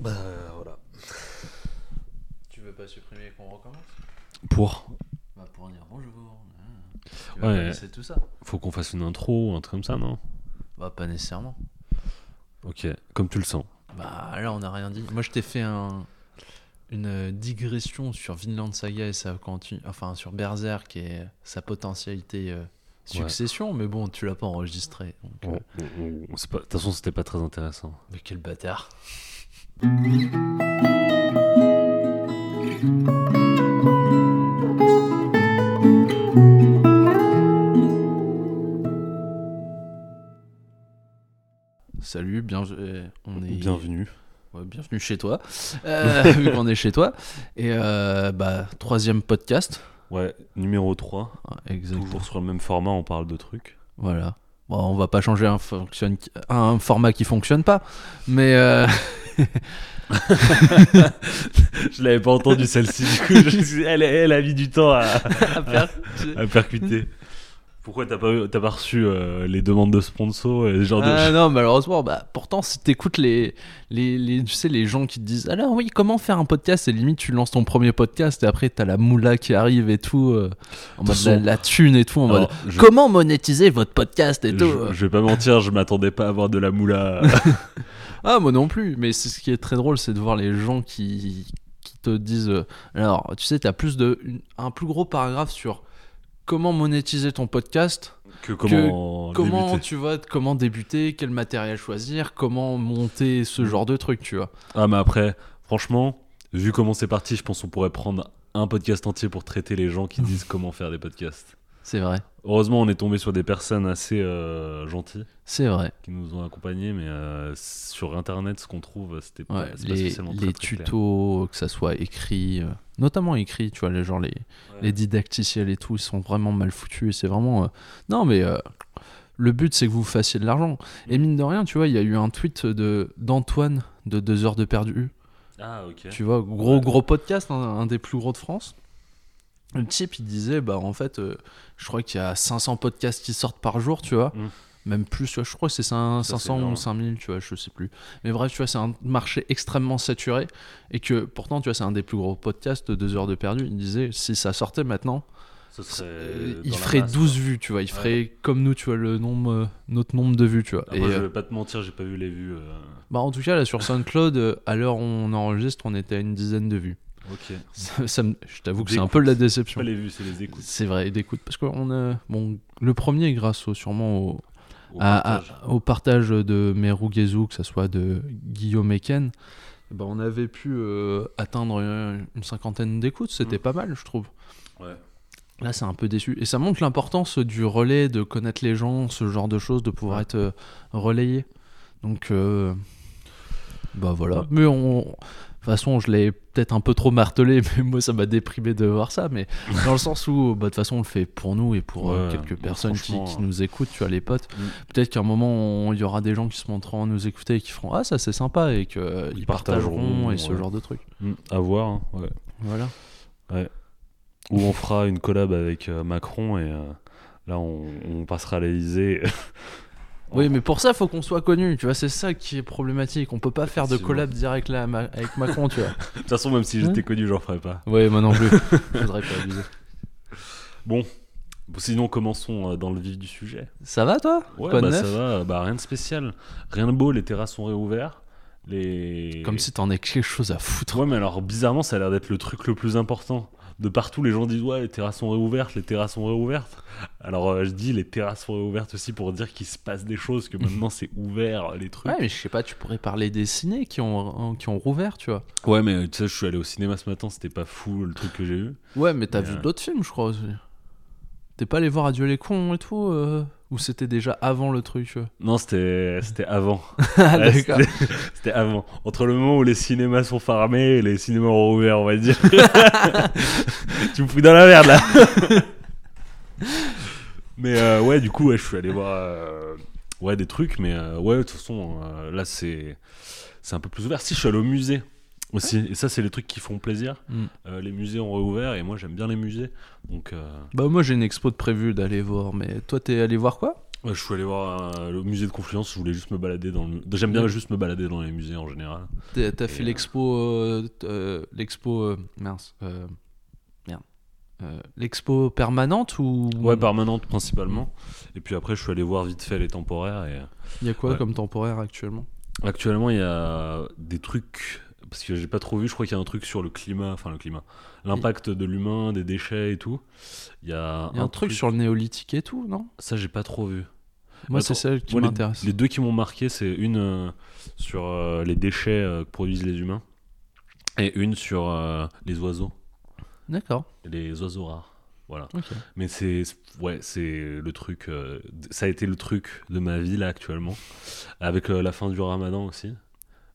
Bah voilà. Tu veux pas supprimer qu'on recommence? Pour Bah pour dire bonjour. Tu Ouais. vas laisser tout ça Faut qu'on fasse une intro, un truc comme ça, non? Bah pas nécessairement. Ok, comme tu le sens. Bah là on n'a rien dit. Moi je t'ai fait un une digression sur Vinland Saga et sa continue, enfin sur Berserk et sa potentialité euh, succession, mais bon tu l'as pas enregistré. donc, euh, c'est De toute façon, c'était pas très intéressant. Mais quel bâtard. Salut, bien, euh, on est Bienvenue. Ouais, bienvenue chez toi, euh, vu qu'on est chez toi. Et euh, bah troisième podcast. Ouais, numéro 3. Ouais, Exactement. Toujours sur le même format, on parle de trucs. Voilà. Bon, on va pas changer un format qui fonctionne pas, mais euh, Je l'avais pas entendu celle-ci, du coup, je elle, elle a mis du temps à, à percuter. Pourquoi t'as pas, pas reçu euh, les demandes de sponsor et ce genre Ah de... non, malheureusement, bah, pourtant, si t'écoutes les, les, les, tu sais, les gens qui te disent Alors, oui, comment faire un podcast? Et limite, tu lances ton premier podcast et après, t'as la moula qui arrive et tout, euh, en mode Attention. la, la thune et tout, en Alors, mode je, Comment monétiser votre podcast? et je- tout je vais pas mentir, je m'attendais pas à avoir de la moula. Ah, moi non plus, mais c'est ce qui est très drôle, c'est de voir les gens qui, qui te disent. euh, alors, tu sais, t'as plus de, une- un plus gros paragraphe sur comment monétiser ton podcast que comment comment débuter. tu vois comment débuter quel matériel choisir comment monter ce genre de truc tu vois Ah, mais après, franchement, vu comment c'est parti, je pense qu'on pourrait prendre un podcast entier pour traiter les gens qui disent comment faire des podcasts. C'est vrai Heureusement, on est tombé sur des personnes assez euh, gentilles c'est vrai qui nous ont accompagnés, mais euh, sur internet, ce qu'on trouve, c'était pas, Ouais, c'est pas les, spécialement très, les très clair. tutos que ça soit écrit euh, notamment écrit tu vois les genre les, les didacticiels et tout ils sont vraiment mal foutus et c'est vraiment non mais le but c'est que vous fassiez de l'argent et mine de rien tu vois il y a eu un tweet de d'Antoine de 2 heures de perdu Ah, ok. Tu vois, gros Ouais. gros podcast, un, un des plus gros de France. Le type, il disait, bah en fait, euh, je crois qu'il y a 500 podcasts qui sortent par jour, tu vois. Mm. Même plus, tu vois, je crois que c'est cin- Ça, c'est 500 ou énorme. 5000, tu vois, je sais plus. Mais bref, tu vois, c'est un marché extrêmement saturé. Et que pourtant, tu vois, c'est un des plus gros podcasts de 2 heures de perdu. Il disait, si ça sortait maintenant, il ferait masse, 12 quoi. vues, tu vois. Il ferait comme nous, tu vois, le nombre, notre nombre de vues, tu vois. Ah, et moi, je euh, vais pas te mentir, j'ai pas vu les vues. euh, bah, en tout cas, là, sur SoundCloud, à l'heure où on enregistre, on était à une dizaine de vues. Ok. Ça, ça me- je t'avoue que c'est un peu de la C'est déception. pas les vues, c'est les écoutes. C'est vrai, d'écoute. Parce qu'on a. Bon, le premier, grâce au, sûrement au, Au à- partage. à- au partage de Merugezu, que ce soit de Guillaume Eken, ben, on avait pu euh, atteindre une, une cinquantaine d'écoutes. C'était Mm. pas mal, je trouve. Ouais. Là, c'est un peu déçu. Et ça montre l'importance du relais, de connaître les gens, ce genre de choses, de pouvoir Ouais. être euh, relayé. Donc, euh, bah voilà. Mais on. De toute façon, je l'ai peut-être un peu trop martelé, mais moi, ça m'a déprimé de voir ça. Mais dans le sens où, bah, de toute façon, on le fait pour nous et pour euh, Ouais, quelques bah, personnes qui, qui nous écoutent, tu vois, les potes. Mm. Peut-être qu'à un moment, il y aura des gens qui se montreront à nous écouter et qui feront Ah, ça c'est sympa et qu'ils Ils partageront partageront, et ce ouais. genre de trucs. Mm, À voir. hein, ouais. Voilà. Ou on fera une collab avec euh, Macron et euh, là on, on passera à l'Elysée. Oui, mais pour ça, faut qu'on soit connu. Tu vois, c'est ça qui est problématique. On peut pas faire de collab direct là avec Macron, tu vois. De toute façon, même si j'étais connu, j'en ferais pas. Ouais, moi non plus. Je voudrais pas abuser. Bon. Sinon, commençons euh, dans le vif du sujet. Ça va toi? Ouais, Quoi de bah, ça va. Bah, rien de spécial. Rien de beau, les terrasses sont réouvertes. Les... Comme si t'en aies quelque chose à foutre. Ouais, mais alors bizarrement, ça a l'air d'être le truc le plus important. De partout, les gens disent Ouais, les terrasses sont réouvertes, les terrasses sont réouvertes. Alors euh, je dis les terrasses sont réouvertes aussi pour dire qu'il se passe des choses, que maintenant c'est ouvert, les trucs. Ouais, mais je sais pas, tu pourrais parler des ciné qui ont, qui ont rouvert, tu vois. Ouais, mais tu sais, je suis allé au cinéma ce matin, c'était pas fou le truc que j'ai eu. Ouais, mais t'as vu euh, d'autres films, je crois aussi. T'es pas allé voir Adieu les cons et tout euh, Ou c'était déjà avant le truc euh Non, c'était avant. Ah, Ouais, c'était- avant. Entre le moment où les cinémas sont fermés et les cinémas ont rouvert, on va dire. tu me fous dans la merde là. mais euh, ouais, du coup, ouais, je suis allé voir ouais, des trucs, mais ouais, de toute façon, là c'est un peu plus ouvert. Si, je suis allé au musée aussi, et ça, c'est les trucs qui font plaisir. Mm. Euh, les musées ont réouvert et moi j'aime bien les musées. Donc, euh, Bah, moi j'ai une expo de prévu d'aller voir, mais toi t'es allé voir quoi? Ouais, je suis allé voir euh, le musée de Confluence, je voulais juste me balader dans le... J'aime bien Ouais. juste me balader dans les musées en général. T'as fait l'expo. l'expo. mince. merde. L'expo permanente ou. Ouais, permanente principalement. Et puis après, je suis allé voir vite fait les temporaires. Et... Il y a quoi Ouais. comme temporaire actuellement? Actuellement, il y a des trucs. Parce que j'ai pas trop vu, je crois qu'il y a un truc sur le climat, enfin le climat, l'impact de l'humain, des déchets et tout. Il y a, Il y a un, truc, sur le néolithique et tout, non? Ça, j'ai pas trop vu. Moi, c'est celle qui les- m'intéresse. Les deux qui m'ont marqué, c'est une euh, sur euh, les déchets euh, que produisent les humains et une sur les oiseaux, D'accord. les oiseaux rares. Voilà. Mais c'est ouais, c'est le truc. ça a été le truc de ma vie là actuellement, avec la fin du Ramadan aussi.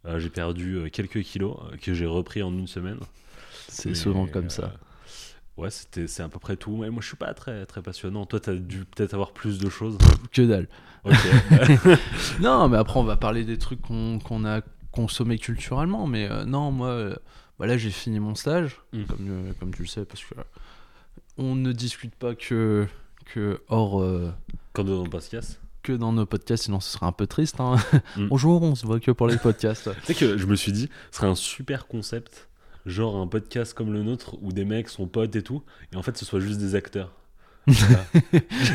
Euh, j'ai perdu euh, quelques kilos euh, que j'ai repris en une semaine. C'est souvent comme ça. Ouais, c'était c'est à peu près tout. Mais moi, je suis pas très très passionnant. Toi, t'as dû peut-être avoir plus de choses. Que dalle. Non, mais après, on va parler des trucs qu'on qu'on a consommés culturellement. Mais euh, non, moi, euh, bah là, j'ai fini mon stage, Mm. comme, euh, comme tu le sais, parce que on ne discute pas que, que hors. Quand on passe casse. Que dans nos podcasts, sinon ce serait un peu triste. hein. Mm. Bonjour, on se voit que pour les podcasts. Tu sais que je me suis dit, ce serait un super concept, genre un podcast comme le nôtre où des mecs sont potes et tout, et en fait ce soit juste des acteurs.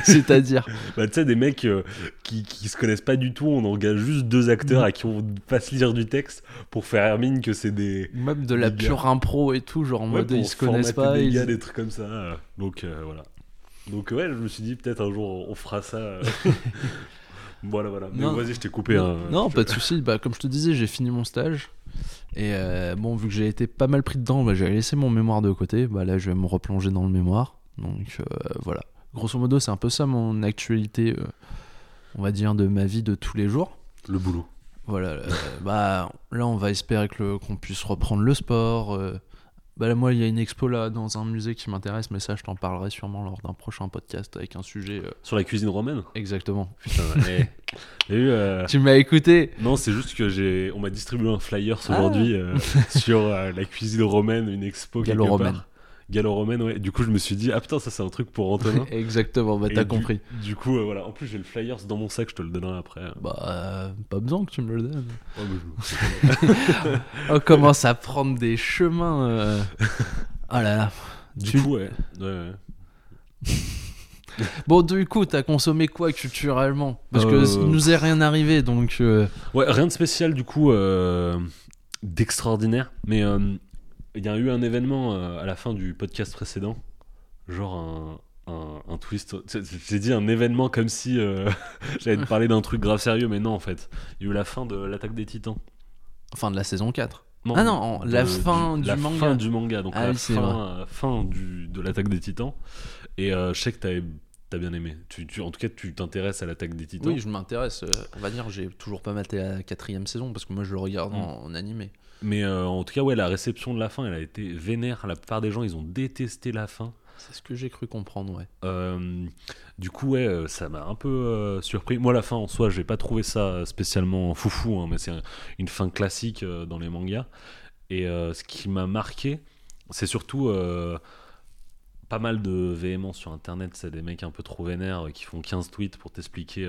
C'est-à-dire. Bah, tu sais, des mecs euh, qui, qui se connaissent pas du tout, on engage juste deux acteurs à qui on fasse lire du texte pour faire mine que c'est des. Même de la Des gars. pure impro et tout, genre en Ouais, mode ils se connaissent pas. Des ils- gars, des trucs comme ça. Donc euh, voilà. Donc ouais, je me suis dit peut-être un jour on fera ça. voilà, voilà. Mais vas-y, je t'ai coupé. Non, hein, non, pas de souci. Bah, comme je te disais, j'ai fini mon stage. Et euh, bon, vu que j'ai été pas mal pris dedans, bah, j'ai laissé mon mémoire de côté. Bah, là, je vais me replonger dans le mémoire. Donc euh, voilà. Grosso modo, c'est un peu ça mon actualité, euh, on va dire, de ma vie de tous les jours. Le boulot. Voilà. bah, là, on va espérer qu'on puisse reprendre le sport. Bah, moi, il y a une expo là dans un musée qui m'intéresse, mais ça, je t'en parlerai sûrement lors d'un prochain podcast avec un sujet euh, Sur la cuisine romaine exactement. Putain, eh. Eu, euh, Tu m'as écouté Non, c'est juste que j'ai, on m'a distribué un flyer Ah. aujourd'hui euh, sur la cuisine romaine, une expo Gallo-romaine. Gallo-romaine, ouais. Du coup, je me suis dit, ah putain, ça c'est un truc pour Antonin. Exactement, bah, t'as compris. Du coup, euh, voilà. En plus, j'ai le flyer dans mon sac, je te le donnerai après. Bah, euh, pas besoin que tu me le donnes. Je- On commence à prendre des chemins. euh. Oh là là. Du Tu- coup, ouais. ouais, ouais. Bon, du coup, t'as consommé quoi culturellement? Parce que Euh, il nous est rien arrivé, donc. euh, Ouais, rien de spécial du coup, euh, d'extraordinaire. Mais il y a eu un événement euh, à la fin du podcast précédent, genre un, un, un twist. J'ai dit un événement comme si euh, j'allais te parler d'un truc grave sérieux, mais non en fait. Il y a eu la fin de l'attaque des titans. Enfin, de la saison 4. Ah non, la fin du la manga. fin du manga, donc Ah la oui, fin, euh, fin du, de l'attaque des titans. Et euh, je sais que t'as as bien aimé. Tu, tu- en tout cas, tu t'intéresses à l'attaque des titans. Oui, je m'intéresse. euh, on va dire, j'ai toujours pas maté la quatrième saison parce que moi je le regarde en, en animé. Mais euh, en tout cas, ouais, la réception de la fin, elle a été vénère. La plupart des gens, ils ont détesté la fin. C'est ce que j'ai cru comprendre, ouais. Euh, du coup, ouais, euh, ça m'a un peu euh, surpris. Moi, la fin en soi, j'ai pas trouvé ça spécialement foufou, hein, mais c'est un- une fin classique dans les mangas. Et ce qui m'a marqué, c'est surtout pas mal de véhémence sur internet. C'est des mecs un peu trop vénères qui font 15 tweets pour t'expliquer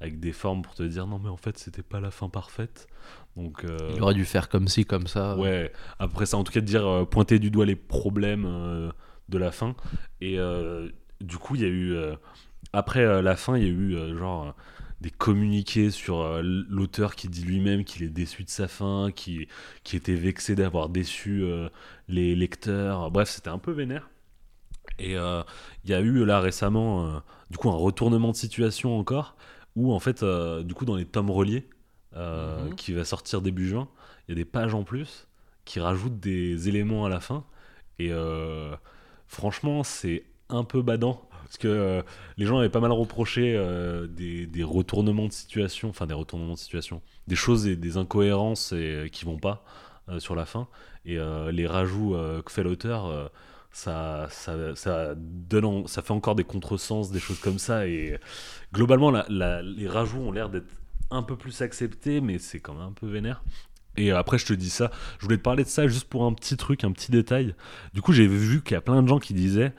avec des formes pour te dire non, mais en fait, c'était pas la fin parfaite. Donc, euh, Il aurait dû faire comme ci, comme ça. Ouais, après ça, en tout cas, de dire euh, pointer du doigt les problèmes euh, de la fin. Et du coup, il y a eu. après la fin, il y a eu genre des communiqués sur l'auteur qui dit lui-même qu'il est déçu de sa fin, qui, qui était vexé d'avoir déçu les lecteurs. Bref, c'était un peu vénère. Et il y a eu là récemment, du coup, un retournement de situation encore, où en fait, du coup, dans les tomes reliés, euh, Mhm. qui va sortir début juin, il y a des pages en plus qui rajoutent des éléments à la fin. Et euh, franchement, c'est un peu badant. Parce que euh, les gens avaient pas mal reproché des, des retournements de situation, enfin des retournements de situation, des choses et des incohérences et, qui vont pas sur la fin. Et les rajouts que fait l'auteur, ça, ça, ça, donne en- ça fait encore des contresens, des choses comme ça. Et globalement, la- la- les rajouts ont l'air d'être un peu plus acceptés, mais c'est quand même un peu vénère. Et après, je te dis ça, je voulais te parler de ça juste pour un petit truc, un petit détail. Du coup, j'ai vu qu'il y a plein de gens qui disaient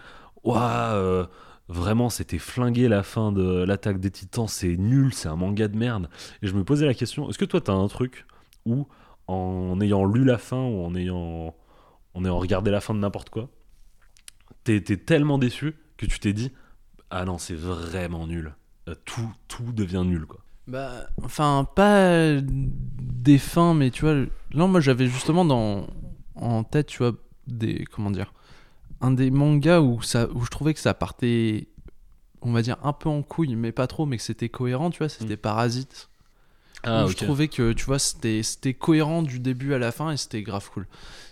euh, vraiment c'était flingué la fin de l'attaque des titans, c'est nul, c'est un manga de merde. Et je me posais la question, est-ce que toi t'as un truc où en ayant lu la fin ou en ayant, en ayant regardé la fin de n'importe quoi, t'es tellement déçu que tu t'es dit, ah non c'est vraiment nul, Euh, tout, tout devient nul quoi. Bah, enfin, pas des fins, mais tu vois, là, moi, j'avais justement dans, en tête, tu vois, des, comment dire, un des mangas où, ça, où je trouvais que ça partait, on va dire, un peu en couille, mais pas trop, mais que c'était cohérent, tu vois, c'était Parasite. Ah où je trouvais que, tu vois, c'était c'était cohérent du début à la fin et c'était grave cool.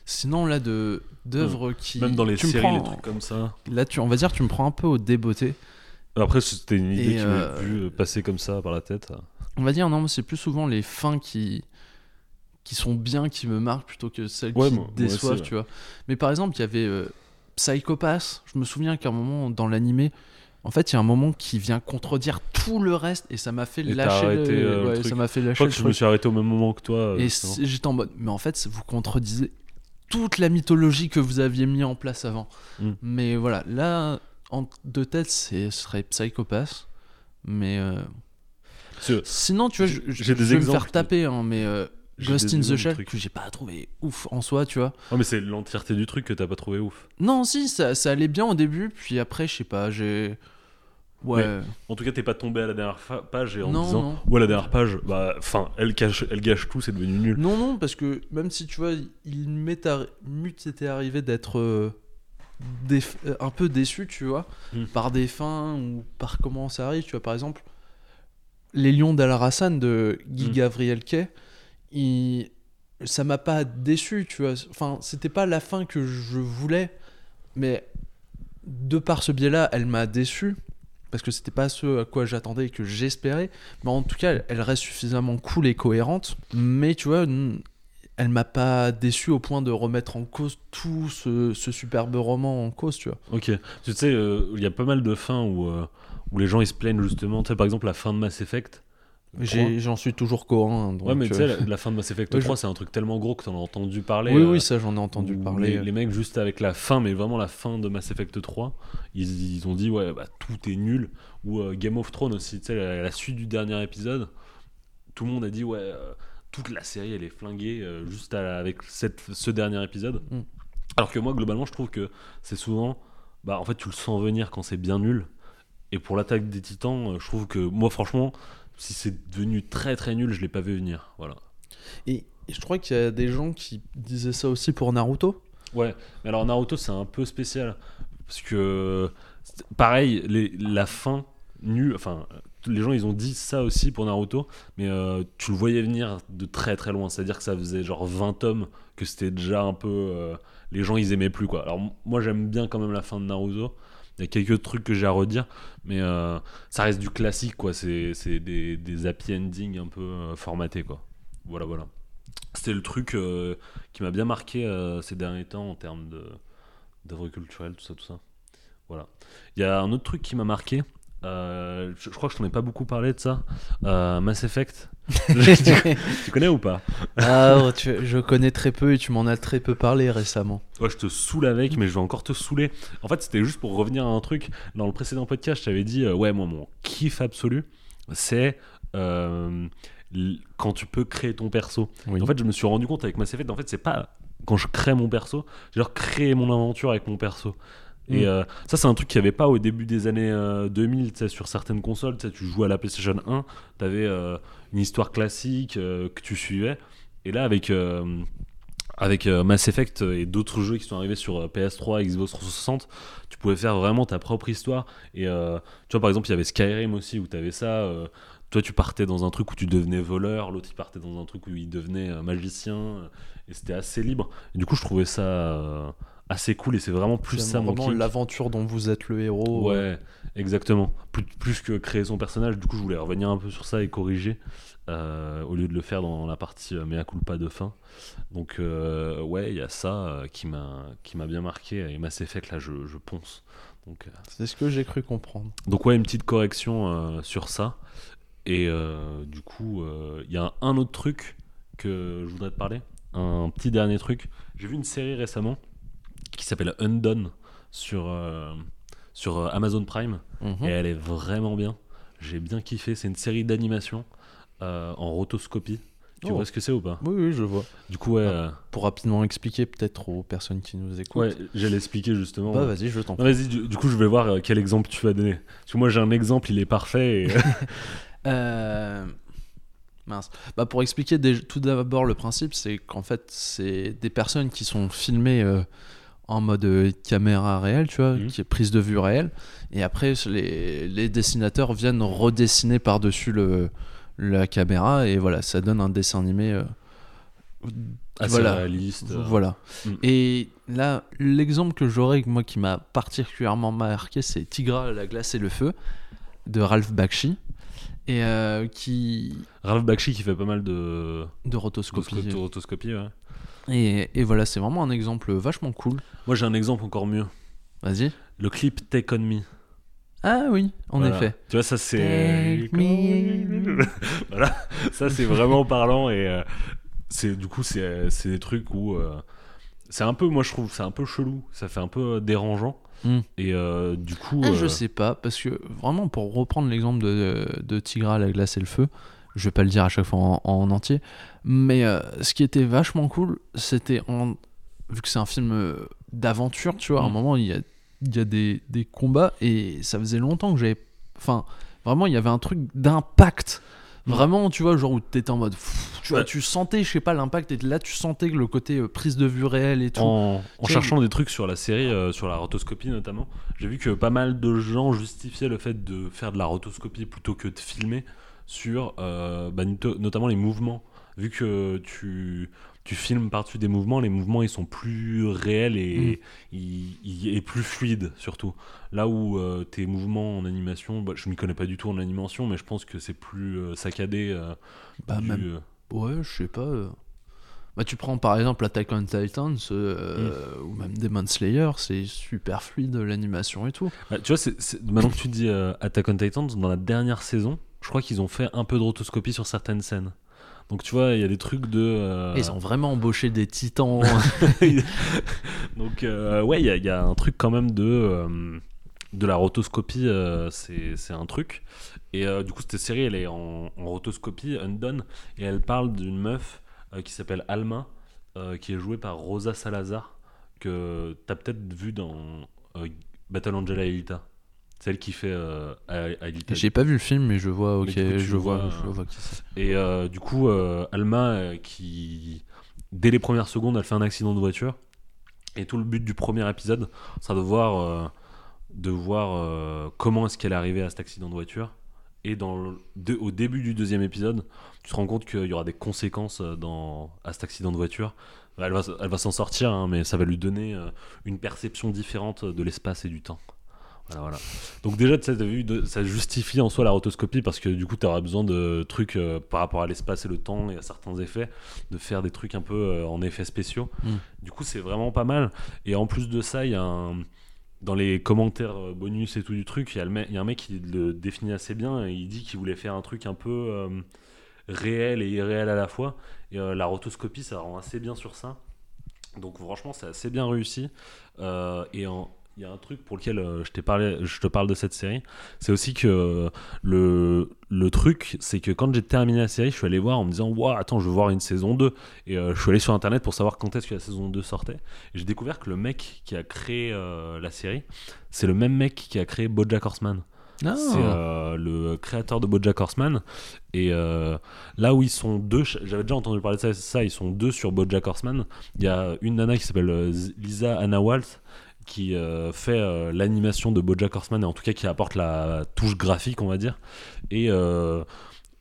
Sinon, là, de d'œuvres qui. Même dans les tu séries, prends- les trucs comme ça. Là, tu, on va dire, tu me prends un peu au débeauté. Après, c'était une idée qui euh, m'est vue passer comme ça par la tête. On va dire, non, mais c'est plus souvent les fins qui, qui sont bien, qui me marquent, plutôt que celles Ouais, qui moi- moi déçoivent, aussi, tu vois. Mais par exemple, il y avait euh, Psychopass. Je me souviens qu'à un moment, dans l'animé, en fait, il y a un moment qui vient contredire tout le reste, et ça m'a fait lâcher le... euh, ça m'a fait Je lâcher que je me suis arrêté au même moment que toi. euh, Et j'étais en mode, mais en fait, vous contredisez toute la mythologie que vous aviez mis en place avant. Mm. Mais voilà, là, en de tête, c'est- ce serait Psychopass. Mais euh, sinon, tu vois, je, vais me exemples faire taper, hein, mais euh, Ghost in the Shell, que j'ai pas trouvé ouf en soi, tu vois. Ouais, mais c'est l'entièreté du truc que t'as pas trouvé ouf. Non, si, ça, ça allait bien au début, puis après, je sais pas, j'ai. Ouais. En tout cas, t'es pas tombé à la dernière page et en Non, disant non. ouais la dernière page, bah enfin elle gâche, elle gâche tout, c'est devenu nul. Non, non, parce que même si tu vois, il arri- été arrivé d'être euh, euh, un peu déçu, tu vois, Mm. par des fins ou par comment ça arrive, tu vois, par exemple, Les Lions d'Al-Rassan de Guy Mm. Gavriel Kay, il... ça m'a pas déçu, tu vois, enfin, c'était pas la fin que je voulais, mais de par ce biais-là, elle m'a déçu. Parce que c'était pas ce à quoi j'attendais et que j'espérais. Mais en tout cas, elle- reste suffisamment cool et cohérente. Mais tu vois, elle m'a pas déçu au point de remettre en cause tout ce, ce superbe roman en cause, tu vois. Ok. Tu sais, euh, il y a pas mal de fins où euh, où les gens ils se plaignent justement. Tu sais par exemple la fin de Mass Effect. J'en suis toujours cohérent. hein, ouais, mais tu sais euh, la, la fin de Mass Effect Ouais, je- 3 c'est un truc tellement gros que t'en as entendu parler. Oui, euh, oui, ça j'en ai entendu parler. Les, les mecs juste avec la fin, mais vraiment la fin de Mass Effect 3, ils, ils ont dit ouais bah tout est nul. Ou Game of Thrones aussi, tu sais la, la suite du dernier épisode, tout le monde a dit ouais toute la série elle est flinguée euh, juste à- avec cette, ce dernier épisode. Mm. Alors que moi globalement je trouve que c'est souvent bah en fait tu le sens venir quand c'est bien nul. Et pour l'attaque des titans, euh, je trouve que moi franchement si c'est devenu très très nul, je l'ai pas vu venir. Voilà. Et, et je crois qu'il y a des gens qui disaient ça aussi pour Naruto. Ouais, mais alors Naruto c'est un peu spécial parce que pareil, les- la fin nulle, enfin les gens ils ont dit ça aussi pour Naruto, mais euh, tu le voyais venir de très très loin, c'est-à-dire que ça faisait genre 20 tomes que c'était déjà un peu euh, les gens ils aimaient plus quoi. Alors moi j'aime bien quand même la fin de Naruto. Il y a quelques trucs que j'ai à redire, mais euh, ça reste du classique quoi. C'est des, des happy endings un peu formatés quoi. Voilà voilà. C'était le truc qui m'a bien marqué ces derniers temps en termes d'œuvres culturelles, tout ça, tout ça. Voilà. Il y a un autre truc qui m'a marqué. Euh, je, je crois que je t'en ai pas beaucoup parlé de ça. Euh, Mass Effect. tu, tu connais ou pas? Ah, oh, tu- je connais très peu et tu m'en as très peu parlé récemment. Ouais, je te saoule avec, mais je vais encore te saouler. En fait, c'était juste pour revenir à un truc. Dans le précédent podcast, je t'avais dit, euh, ouais, moi, mon kiff absolu, c'est quand tu peux créer ton perso. Oui. En fait, je me suis rendu compte avec Mass Effect, en fait, c'est pas quand je crée mon perso, j'ai genre créer mon aventure avec mon perso. Et Mm. euh, ça, c'est un truc qu'il n'y avait pas au début des années euh, 2000, tu sais, sur certaines consoles. Tu jouais à la PlayStation 1, tu avais une histoire classique euh, que tu suivais. Et là, avec, euh, avec euh, Mass Effect et d'autres jeux qui sont arrivés sur euh, PS3, Xbox 360, tu pouvais faire vraiment ta propre histoire. Et euh, tu vois, par exemple, il y avait Skyrim aussi où tu avais ça. euh, toi, tu partais dans un truc où tu devenais voleur, l'autre il partait dans un truc où il devenait euh, magicien, euh, et c'était assez libre. Et du coup, je trouvais ça euh, assez cool, et c'est vraiment plus ça mon vraiment l'aventure dont vous êtes le héros. Ouais, exactement. Plus, plus que créer son personnage, du coup, je voulais revenir un peu sur ça et corriger, euh, au lieu de le faire dans la partie euh, mea culpa de fin. Donc, euh, ouais, il y a ça euh, qui m'a qui m'a bien marqué, et Mass Effect, là, je, je ponce. Donc, euh, C'est ce que j'ai cru comprendre. donc ouais, une petite correction euh, sur ça. Et euh, du coup, euh, il y a un autre truc que je voudrais te parler. Un petit dernier truc. J'ai vu une série récemment qui s'appelle Undone sur, euh, sur euh, Amazon Prime Mhm. et elle est vraiment bien. J'ai bien kiffé. C'est une série d'animation euh, en rotoscopie. Tu Oh. vois ce que c'est ou pas? Oui, oui, je vois. Du coup, ouais, Ah. Pour rapidement expliquer peut-être aux personnes qui nous écoutent. ouais j'allais expliquer justement. Bah vas-y, je t'en prie. vas-y, du, du coup, je vais voir quel exemple tu vas donner. Parce que moi, j'ai un exemple, il est parfait. Et... Euh, Mince. Bah pour expliquer tout d'abord le principe, c'est qu'en fait, c'est des personnes qui sont filmées euh, en mode euh, caméra réelle, tu vois, Mhm. qui est prise de vue réelle. Et après, les, les dessinateurs viennent redessiner par-dessus le, la caméra. Et voilà, ça donne un dessin animé. euh, assez voilà. réaliste. euh. Voilà. Mm. Et là, l'exemple que j'aurais, moi, qui m'a particulièrement marqué, c'est Tigra, la glace et le feu de Ralph Bakshi. Et euh, qui. Ralph Bakshi qui fait pas mal de de rotoscopie. rotoscopie. rotoscopie, ouais. Et, et voilà, c'est vraiment un exemple vachement cool. Moi, j'ai un exemple encore mieux. Vas-y. Le clip Take On Me. Ah oui, en Voilà. effet. Tu vois, ça c'est. Voilà, ça c'est vraiment parlant et euh, c'est du coup c'est des trucs où euh, c'est un peu, moi je trouve, c'est un peu chelou, ça fait un peu euh, dérangeant Hmm. et euh, du coup. Ah, je sais pas, parce que vraiment, pour reprendre l'exemple de, de Tigra, la glace et le feu, je vais pas le dire à chaque fois en, en entier, mais euh, ce qui était vachement cool, c'était en. Vu que c'est un film euh, d'aventure, tu vois, à un Mm. moment, il y a, il y a des, des combats et ça faisait longtemps que j'avais. Enfin, vraiment, il y avait un truc d'impact. Mm. Vraiment, tu vois, genre où t'étais en mode. pff, Tu vois, Ouais. tu sentais, je sais pas, l'impact, et là, tu sentais que le côté euh, prise de vue réelle et tout. En, en Tu sais, cherchant des trucs sur la série, euh, sur la rotoscopie notamment, j'ai vu que pas mal de gens justifiaient le fait de faire de la rotoscopie plutôt que de filmer sur euh, bah, notamment les mouvements. Vu que tu, tu filmes par-dessus des mouvements, les mouvements ils sont plus réels et, ils- ils- et plus fluides surtout. Là où euh, tes mouvements en animation, bah, je m'y connais pas du tout en animation, mais je pense que c'est plus euh, saccadé. euh, Bah, du, même Ouais, je sais pas. Bah, tu prends par exemple Attack on Titan euh, Mm. ou même Demon Slayer, c'est super fluide l'animation et tout. Bah, tu vois, c'est- maintenant que tu dis euh, Attack on Titan, dans la dernière saison, je crois qu'ils ont fait un peu de rotoscopie sur certaines scènes. Donc tu vois, il y a des trucs de. euh, Ils ont vraiment embauché des titans. Donc euh, ouais, il y, a- il y a un truc quand même de euh, de la rotoscopie, c'est c'est un truc. Et du coup, cette série, elle est en, en rotoscopie, undone, et elle parle d'une meuf qui s'appelle Alma, qui est jouée par Rosa Salazar, que t'as peut-être vu dans Battle Angel Alita. Celle qui fait euh. J'ai pas vu le film, mais je vois, ok, coup, je vois, vois, je euh, vois qui c'est. Et euh, du coup, euh, Alma, qui, dès les premières secondes, elle fait un accident de voiture. Et tout le but du premier épisode sera de voir, de voir comment est-ce qu'elle est arrivée à cet accident de voiture. Et dans le- de- au début du deuxième épisode, tu te rends compte qu'il y aura des conséquences dans, à cet accident de voiture. Elle va, elle va s'en sortir, hein, mais ça va lui donner une perception différente de l'espace et du temps. Voilà, voilà. Donc déjà, vu, de- ça justifie en soi la rotoscopie parce que du coup, tu auras besoin de trucs euh, par rapport à l'espace et le temps et à certains effets, de faire des trucs un peu euh, en effets spéciaux. Mm. Du coup, c'est vraiment pas mal. Et en plus de ça, il y a un... Dans les commentaires euh, bonus et tout du truc, il y, a y un mec qui le définit assez bien et il dit qu'il voulait faire un truc un peu euh, réel et irréel à la fois. Et la rotoscopie, ça rend assez bien sur ça. Donc franchement, c'est assez bien réussi. Et en- il y a un truc pour lequel euh, je, t'ai parlé, je te parle de cette série, c'est aussi que euh, le, le truc, c'est que quand j'ai terminé la série, je suis allé voir en me disant, waouh, attends, je veux voir une saison 2. Et euh, je suis allé sur internet pour savoir quand est-ce que la saison 2 sortait. Et j'ai découvert que le mec qui a créé la série, c'est le même mec qui a créé Bojack Horseman. Ah, C'est le créateur de BoJack Horseman. Et là où ils sont deux, j'avais déjà entendu parler de ça, ça, ils sont deux sur BoJack Horseman. Il y a une nana qui s'appelle Lisa Anna Walt qui euh, fait euh, l'animation de BoJack Horseman et en tout cas qui apporte la touche graphique, on va dire. Et euh,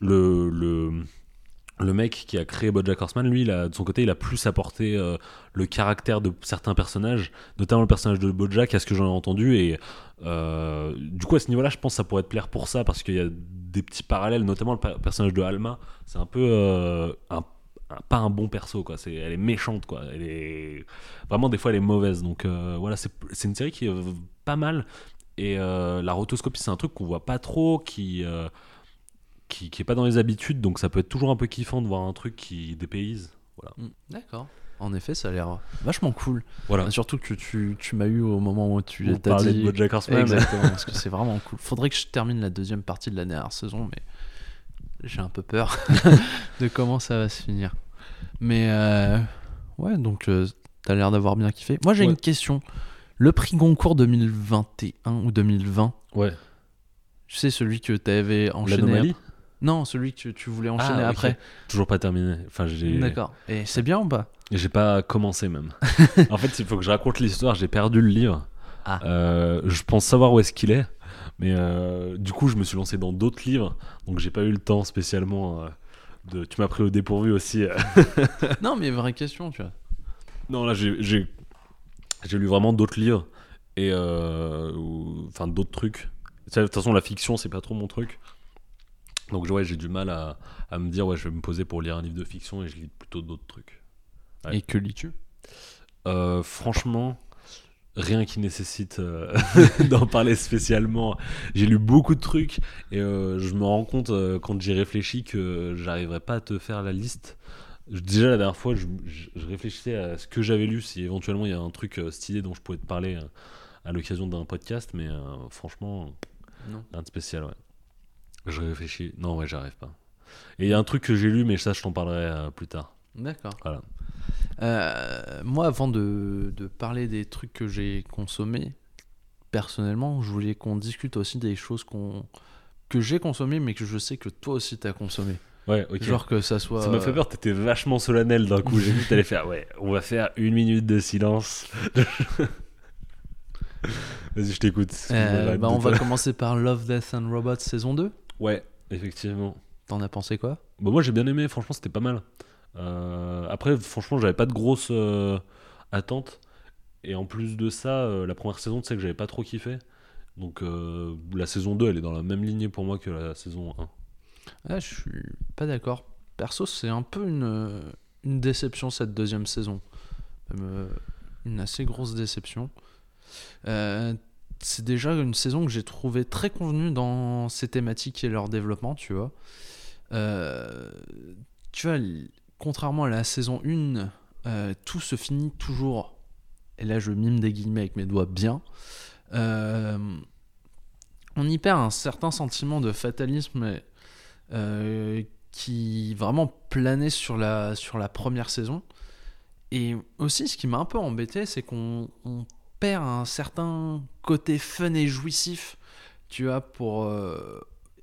le, le le mec qui a créé BoJack Horseman, lui, il a- de son côté, il a plus apporté le caractère de certains personnages, notamment le personnage de BoJack, à ce que j'en ai entendu. Et du coup, à ce niveau-là, je pense que ça pourrait te plaire pour ça, parce qu'il y a des petits parallèles, notamment le per- personnage de Alma. C'est un peu un, un- pas un bon perso, quoi. C'est, elle est méchante, quoi. Elle est vraiment des fois, elle est mauvaise. Donc euh, voilà, c'est, c'est une série qui est pas mal. Et euh, la rotoscopie, c'est un truc qu'on voit pas trop, qui euh, qui, qui est pas dans les habitudes, donc ça peut être toujours un peu kiffant de voir un truc qui dépayse. Mm, D'accord. En effet, ça a l'air vachement cool. Voilà. Surtout que tu, tu m'as eu au moment où tu parlait dit. de BoJack Horseman. Exactement, parce que c'est vraiment cool. Faudrait que je termine la deuxième partie de la dernière saison, mais j'ai un peu peur de comment ça va se finir. Mais euh, ouais, donc euh, t'as l'air d'avoir bien kiffé. Moi j'ai Ouais. une question. Le prix Goncourt 2021 ou 2020, Ouais. tu sais celui que t'avais enchaîné Non, celui que tu voulais enchaîner Ah, ok. après. Toujours pas terminé. Enfin, j'ai. D'accord. Et c'est bien ou pas? J'ai pas commencé même. en fait, il faut que je raconte l'histoire. J'ai perdu le livre. Ah. Euh, je pense savoir où est-ce qu'il est. Mais euh, du coup, je me suis lancé dans d'autres livres. Donc, j'ai pas eu le temps spécialement euh, de. Tu m'as pris au dépourvu aussi. euh. Non, mais vraie question, tu vois. non, là, j'ai- lu vraiment d'autres livres. Et. Enfin, d'autres trucs. De toute façon, la fiction, c'est pas trop mon truc. Donc, ouais, j'ai du mal à, à me dire, ouais, je vais me poser pour lire un livre de fiction et je lis plutôt d'autres trucs. Ouais. Et que lis-tu? Euh, franchement, rien qui nécessite euh, d'en parler spécialement. J'ai lu beaucoup de trucs et euh, je me rends compte euh, quand j'y réfléchis que j'arriverai pas à te faire la liste. Je- Déjà la dernière fois, je, je- je réfléchissais à ce que j'avais lu, si éventuellement il y a un truc stylé dont je pouvais te parler à l'occasion d'un podcast, mais franchement, Non. rien de spécial, ouais. Je réfléchis. Non, ouais, j'arrive pas. Et il y a un truc que j'ai lu, mais ça, je t'en parlerai plus tard. D'accord. Voilà. Euh, moi, avant de, de parler des trucs que j'ai consommés, personnellement, je voulais qu'on discute aussi des choses qu'on que j'ai consommées, mais que je sais que toi aussi t'as consommé. Ouais, ok. Genre que ça soit. Ça m'a fait peur, t'étais vachement solennel d'un coup. J'ai vu que t'allais faire, ouais, on va faire une minute de silence. Vas-y, je t'écoute. Euh, bah, on va commencer par Love, Death and Robots saison 2. Ouais, effectivement. T'en as pensé quoi? Bon, moi j'ai bien aimé, franchement, c'était pas mal. Euh, après, franchement, j'avais pas de grosses euh, attentes. Et en plus de ça, euh, la première saison, tu sais que j'avais pas trop kiffé. Donc la saison 2, elle est dans la même lignée pour moi que la saison 1. Ah, je suis pas d'accord. Perso, c'est un peu une, une déception cette deuxième saison. Une assez grosse déception. C'est déjà une saison que j'ai trouvé très convenue dans ses thématiques et leur développement, tu vois. Tu vois, contrairement à la saison 1, euh, tout se finit toujours, et là je mime des guillemets avec mes doigts bien, euh, on y perd un certain sentiment de fatalisme euh, qui vraiment planait sur la, sur la première saison. Et aussi, ce qui m'a un peu embêté, c'est qu'on on perd un certain côté fun et jouissif, tu vois, pour...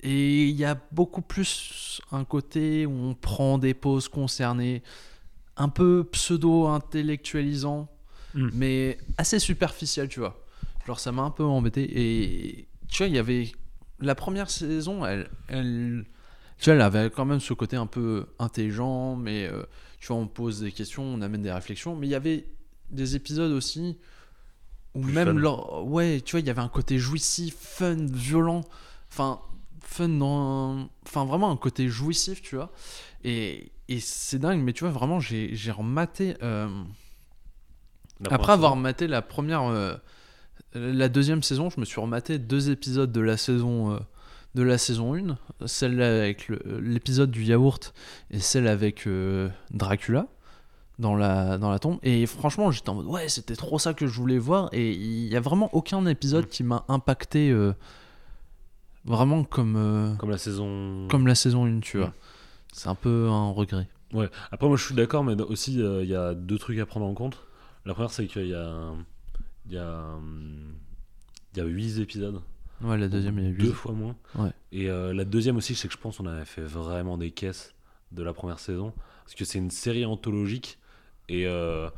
et il y a beaucoup plus un côté où on prend des pauses concernées, un peu pseudo-intellectualisant, Mm. mais assez superficiel, tu vois. Genre, ça m'a un peu embêté. Et tu vois, il y avait. La première saison, elle. elle tu vois, elle avait quand même ce côté un peu intelligent, mais euh, tu vois, on pose des questions, on amène des réflexions. Mais il y avait des épisodes aussi où Plus même leur. Ouais, tu vois, il y avait un côté jouissif, fun, violent. Enfin, fun dans. Enfin, vraiment un côté jouissif, tu vois. Et, et c'est dingue, mais tu vois, vraiment, j'ai j'ai rematé. euh, après avoir maté la première, euh, la deuxième saison, je me suis rematé deux épisodes de la saison, euh, de la saison 1, celle avec le- l'épisode du yaourt et celle avec Dracula dans la, dans la tombe. Et franchement, j'étais en mode ouais, c'était trop ça que je voulais voir. Et il y a vraiment aucun épisode Mm. qui m'a impacté euh, vraiment comme, euh, Comme la saison. comme la saison 1, tu vois. C'est un peu un regret. Ouais. Après, moi, je suis d'accord, mais aussi, euh, il y a deux trucs à prendre en compte. La première, c'est qu'il y a, il y a, hum, il y a huit épisodes, Ouais, la deuxième, il y a deux huit. fois moins. Ouais. Et euh, la deuxième aussi, c'est que je pense qu'on avait fait vraiment des caisses de la première saison, parce que c'est une série anthologique et euh,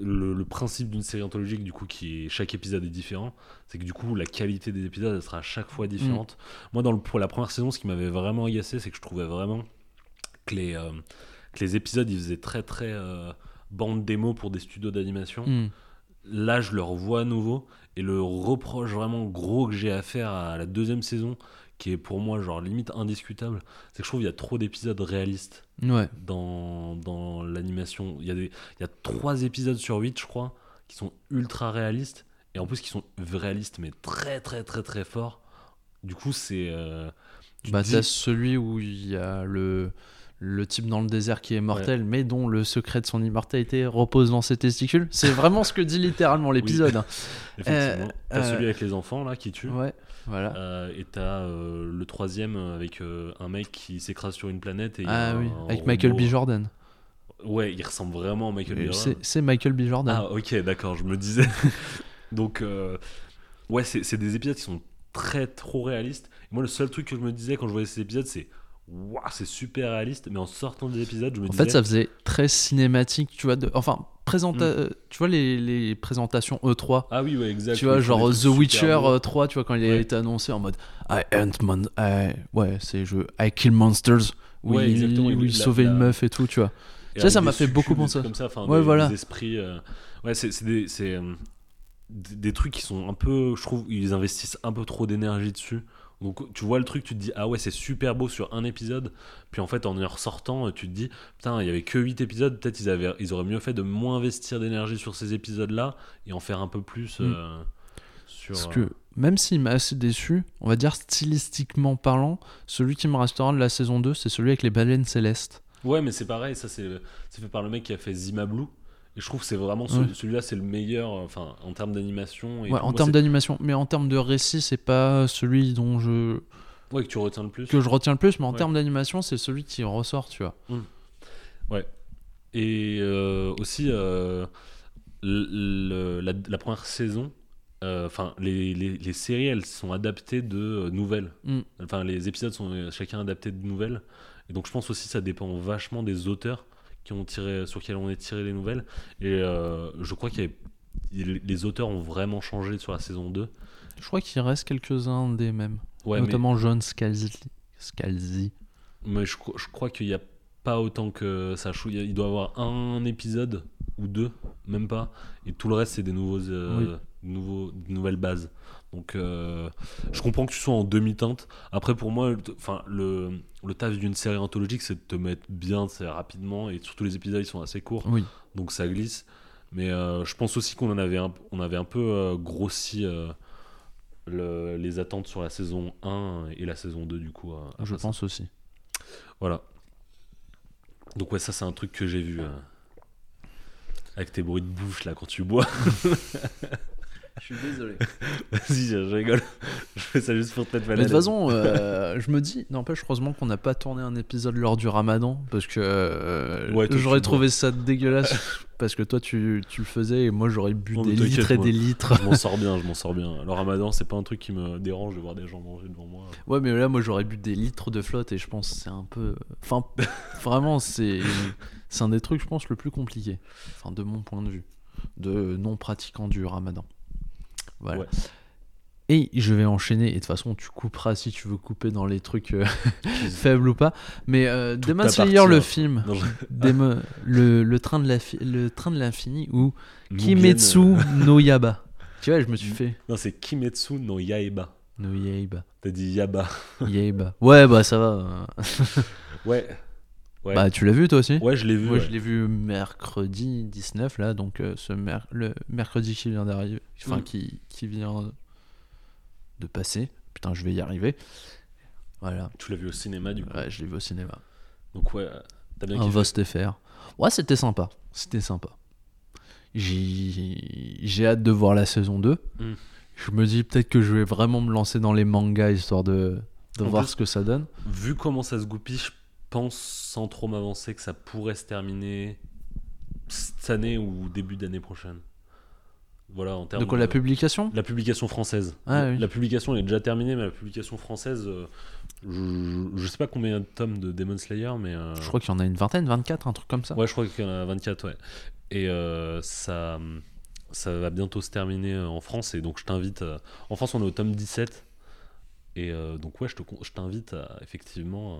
le, le principe d'une série anthologique, du coup, qui est chaque épisode est différent, c'est que du coup, la qualité des épisodes, elle sera à chaque fois différente. Moi, dans le, pour la première saison, ce qui m'avait vraiment agacé, c'est que je trouvais vraiment que les, euh, que les épisodes, ils faisaient très très euh, bande démo pour des studios d'animation. Mm. Là, je le revois à nouveau. Et le reproche vraiment gros que j'ai à faire à la deuxième saison, qui est pour moi genre limite indiscutable, c'est que je trouve qu'il y a trop d'épisodes réalistes Ouais. dans, dans l'animation. Il y, a des- il y a trois épisodes sur 8, je crois, qui sont ultra réalistes. Et en plus, qui sont réalistes, mais très très très très forts. Du coup, c'est. euh, Bah, dis- celui où il y a le, le type dans le désert qui est mortel, mais dont le secret de son immortalité repose dans ses testicules. C'est vraiment ce que dit littéralement l'épisode. hein. Effectivement. Euh, T'as euh, celui avec les enfants là qui tue. Ouais, voilà. Euh, et t'as euh, le troisième avec euh, un mec qui s'écrase sur une planète. Et Ah oui, avec robot. Michael B. Jordan. Ouais, il ressemble vraiment à Michael B. Jordan. C'est Michael B. Jordan. Ah ok, d'accord, je me disais. Donc, ouais, c'est c'est des épisodes qui sont très trop réalistes. Et moi, le seul truc que je me disais quand je voyais ces épisodes, c'est waouh, c'est super réaliste. Mais en sortant des épisodes, je me En disais. fait, ça faisait très cinématique, tu vois. De... Enfin, présenta... Mm. euh, tu vois les, les présentations E3. Ah oui, ouais, exact. Tu vois, genre The Witcher beaux. euh, 3, tu vois, quand il a Ouais. été annoncé en mode I hunt mon... I- Ouais, c'est je... I kill monsters. Où Ouais, il, exactement, où il- il la- sauvait la- une meuf et tout, tu vois. Et Ça, ça m'a fait beaucoup penser. comme ça, enfin, Ouais, des, voilà. des esprits. euh, Ouais, c'est c'est des, c'est, euh, des, des trucs qui sont un peu. Je trouve ils investissent un peu trop d'énergie dessus. Donc tu vois le truc, tu te dis ah ouais c'est super beau sur un épisode, puis en fait en y ressortant tu te dis putain il y avait que 8 épisodes, peut-être ils avaient ils auraient mieux fait de moins investir d'énergie sur ces épisodes là et en faire un peu plus Mm. euh, sur. Parce euh, que même s'il m'a assez déçu, on va dire stylistiquement parlant, celui qui me restera de la saison 2, c'est celui avec les baleines célestes. Ouais mais c'est pareil, ça c'est c'est fait par le mec qui a fait Zima Blue. Et je trouve que c'est vraiment ce- Ouais. celui-là c'est le meilleur enfin en termes d'animation et Ouais, en termes d'animation, mais en termes de récit, c'est pas celui dont je ouais que tu retiens le plus. que je retiens le plus, mais en Ouais. termes d'animation, c'est celui qui ressort, tu vois. Et euh, aussi, euh, le- la, la première saison, euh, enfin, les, les, les séries, elles sont adaptées de euh, nouvelles. Mm. Enfin, les épisodes sont euh, chacun adaptés de nouvelles. Et donc, je pense aussi que ça dépend vachement des auteurs qui ont tiré, sur lesquels on est tiré les nouvelles. Et euh, je crois qu'il il- les auteurs ont vraiment changé sur la saison 2. Je crois qu'il reste quelques-uns des mêmes, Ouais, mais- notamment John Scalzi. Scalzi. Mais je, cro- je crois qu'il n'y a pas autant que ça. Il doit y avoir un épisode ou deux, même pas. Et tout le reste, c'est des nouveaux, euh, nouveaux, nouvelles bases. Donc, euh, je comprends que tu sois en demi-teinte. Après, pour moi, enfin, le, le taf d'une série anthologique, c'est de te mettre bien rapidement. Et surtout, les épisodes, ils sont assez courts. Oui. Donc, ça glisse. Mais euh, je pense aussi qu'on en avait un, on avait un peu euh, grossi euh, le- les attentes sur la saison 1 et la saison 2, du coup. euh, Je ça. pense aussi. Voilà. Donc ouais, ça c'est un truc que j'ai vu. avec tes bruits de bouche là quand tu bois. Je suis désolé. Vas-y, je, je rigole. Je fais ça juste pour te mettre mal Mais de toute façon, euh, je me dis, n'empêche, heureusement qu'on n'a pas tourné un épisode lors du ramadan, parce que euh, Ouais, toi, tu j'aurais trouvé ça dégueulasse, parce que toi tu, tu le faisais et moi j'aurais bu des mais t'inquiète, litres et moi. des litres. Je m'en sors bien, je m'en sors bien. Le ramadan, c'est pas un truc qui me dérange de voir des gens manger devant moi. Ouais, mais là, moi j'aurais bu des litres de flotte et je pense que c'est un peu. Enfin, vraiment, c'est c'est un des trucs, je pense, le plus compliqué. Enfin, de mon point de vue, de non-pratiquant du ramadan. Voilà. Ouais. Et je vais enchaîner, et de toute façon, tu couperas si tu veux couper dans les trucs euh, faibles ou pas. Mais euh, Demon Slayer, partie, le hein. film, le, le train de l'infini ou Kimetsu euh, no Yaba. Tu vois, je me suis fait Non, c'est Kimetsu no Yaiba. no Yaiba. T'as dit Yaba. Yaiba. Ouais, bah ça va. Ouais. Ouais. Bah, tu l'as vu toi aussi ouais, je l'ai vu. Moi, ouais. je l'ai vu mercredi 19, là, donc euh, ce mer- le mercredi qui vient d'arriver, enfin, Mm. qui, qui vient de passer. Putain, je vais y arriver. Voilà, Tu l'as vu au cinéma du coup. ouais, je l'ai vu au cinéma. Donc ouais, t'as bien Un. Vost FR. Ouais, c'était sympa. C'était sympa. J'ai hâte de voir la saison 2. Mm. Je me dis peut-être que je vais vraiment me lancer dans les mangas histoire de, de voir plus- ce que ça donne. Vu comment ça se goupille, je pense sans trop m'avancer que ça pourrait se terminer cette année ou début d'année prochaine. Voilà, en termes De quoi la publication? La publication française. Ah la, oui. la publication elle est déjà terminée, mais la publication française, euh, je, je sais pas combien il y a de tomes de Demon Slayer, mais. euh, Je crois qu'il y en a une vingtaine, 24, un truc comme ça. Ouais, je crois qu'il y en a 24, ouais. Et euh, ça, ça va bientôt se terminer en France, et donc je t'invite. En France, on est au tome 17. Et donc, ouais, je te con- je t'invite à effectivement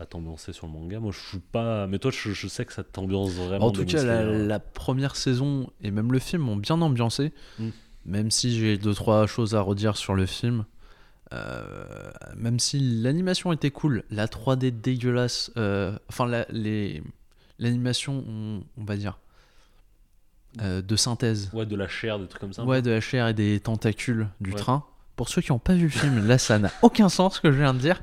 à t'ambiancer sur le manga. Moi, je suis pas. Mais toi, je, je sais que ça t'ambiance vraiment. En tout cas, la, Slayer. la première saison et même le film m'ont bien ambiancé. Mm. Même si j'ai deux trois choses à redire sur le film. Euh, même si l'animation était cool, la 3D dégueulasse. euh, enfin, la- les l'animation, on, on va dire, euh, de synthèse. Ouais, de la chair, des trucs comme ça. Ouais, de la chair et des tentacules du Ouais. train. pour ceux qui n'ont pas vu le film, là, ça n'a aucun sens ce que je viens de dire.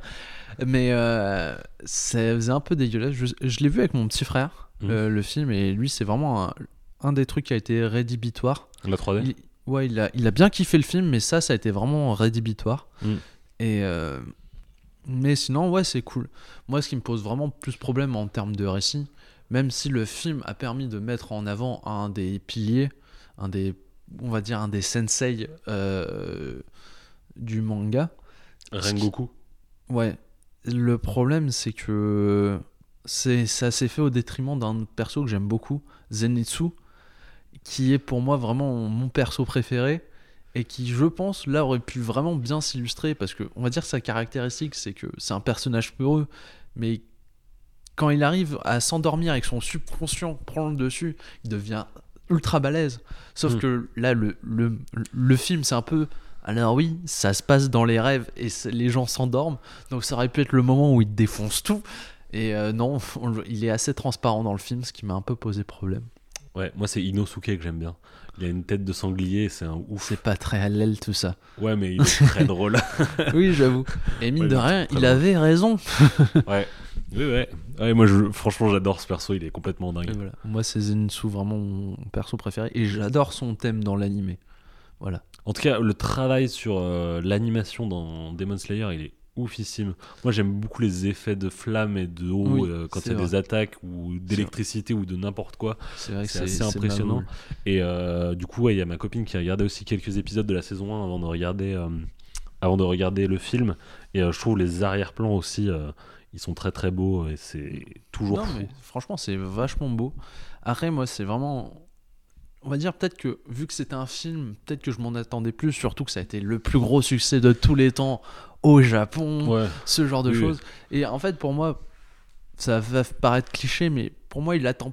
Mais euh, ça faisait un peu dégueulasse. Je, je l'ai vu avec mon petit frère, Mhm. euh, le film, et lui, c'est vraiment un, un des trucs qui a été rédhibitoire. La 3D Il, ouais, il a, il a bien kiffé le film, mais ça, ça a été vraiment rédhibitoire. Mm. Et euh, mais sinon, ouais, c'est cool. Moi, ce qui me pose vraiment plus problème en termes de récit, même si le film a permis de mettre en avant un des piliers, un des, on va dire, un des sensei euh, du manga. Rengoku Ouais. Le problème, c'est que c'est ça s'est fait au détriment d'un perso que j'aime beaucoup, Zenitsu, qui est pour moi vraiment mon perso préféré et qui, je pense, là aurait pu vraiment bien s'illustrer parce que on va dire que sa caractéristique, c'est que c'est un personnage peureux, mais quand il arrive à s'endormir et que son subconscient prend le dessus, il devient ultra balèze. Sauf Mm. que là, le, le, le film, c'est un peu. Alors oui, ça se passe dans les rêves et les gens s'endorment, donc ça aurait pu être le moment où il défonce tout. Et euh, non, on il est assez transparent dans le film, ce qui m'a un peu posé problème. Ouais, moi c'est Inosuke que j'aime bien. Il a une tête de sanglier, c'est un ouf. C'est pas très à l'aile tout ça. Ouais, mais il est très drôle. Oui, j'avoue. Et mine Ouais, de rien, il bon. avait raison. ouais. Oui, ouais. Ouais, moi je, franchement j'adore ce perso, il est complètement dingue. voilà. Moi, c'est Zenitsu vraiment mon perso préféré et j'adore son thème dans l'animé. Voilà. En tout cas, le travail sur euh, l'animation dans Demon Slayer, il est oufissime. Moi j'aime beaucoup les effets de flammes et de eau Oui, euh, quand il y a des attaques ou d'électricité ou de n'importe quoi. C'est vrai que C'est assez impressionnant. Et euh, du coup, ouais, il y a ma copine qui a regardé aussi quelques épisodes de la saison 1 avant de regarder, euh, avant de regarder le film. Et je trouve les arrière-plans aussi, ils sont très très beaux et c'est toujours Non, fou. mais franchement, c'est vachement beau. Après, moi, c'est vraiment. On va dire peut-être que, vu que c'était un film, peut-être que je m'en attendais plus, surtout que ça a été le plus gros succès de tous les temps au Japon, Ouais, ce genre de Oui, choses. Et en fait, pour moi, ça va paraître cliché, mais pour moi, il attend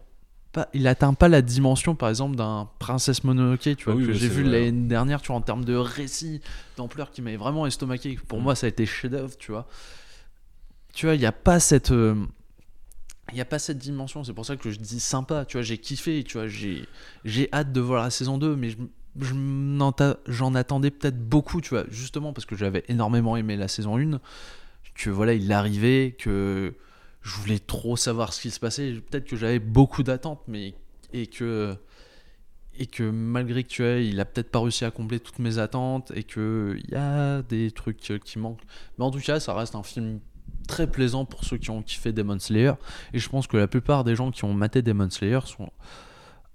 pas, il atteint pas la dimension, par exemple, d'un Princesse Mononoke, tu vois, Ah oui, que j'ai vu l'année dernière, tu vois, en termes de récit, d'ampleur, qui m'avait vraiment estomaqué. Pour Mm. moi, ça a été chef-d'œuvre, tu vois. Tu vois, il n'y a pas cette. euh, il n'y a pas cette dimension, c'est pour ça que je dis sympa, tu vois, j'ai kiffé, tu vois, j'ai j'ai hâte de voir la saison 2, mais j'en attendais peut-être beaucoup, tu vois, justement parce que j'avais énormément aimé la saison 1, que voilà, il arrivait, que je voulais trop savoir ce qui se passait, peut-être que j'avais beaucoup d'attentes, mais et que malgré que tu il a peut-être pas réussi à combler toutes mes attentes et que il y a des trucs qui manquent. Mais en tout cas, ça reste un film très plaisant pour ceux qui ont kiffé Demon Slayer. Et je pense que la plupart des gens qui ont maté Demon Slayer sont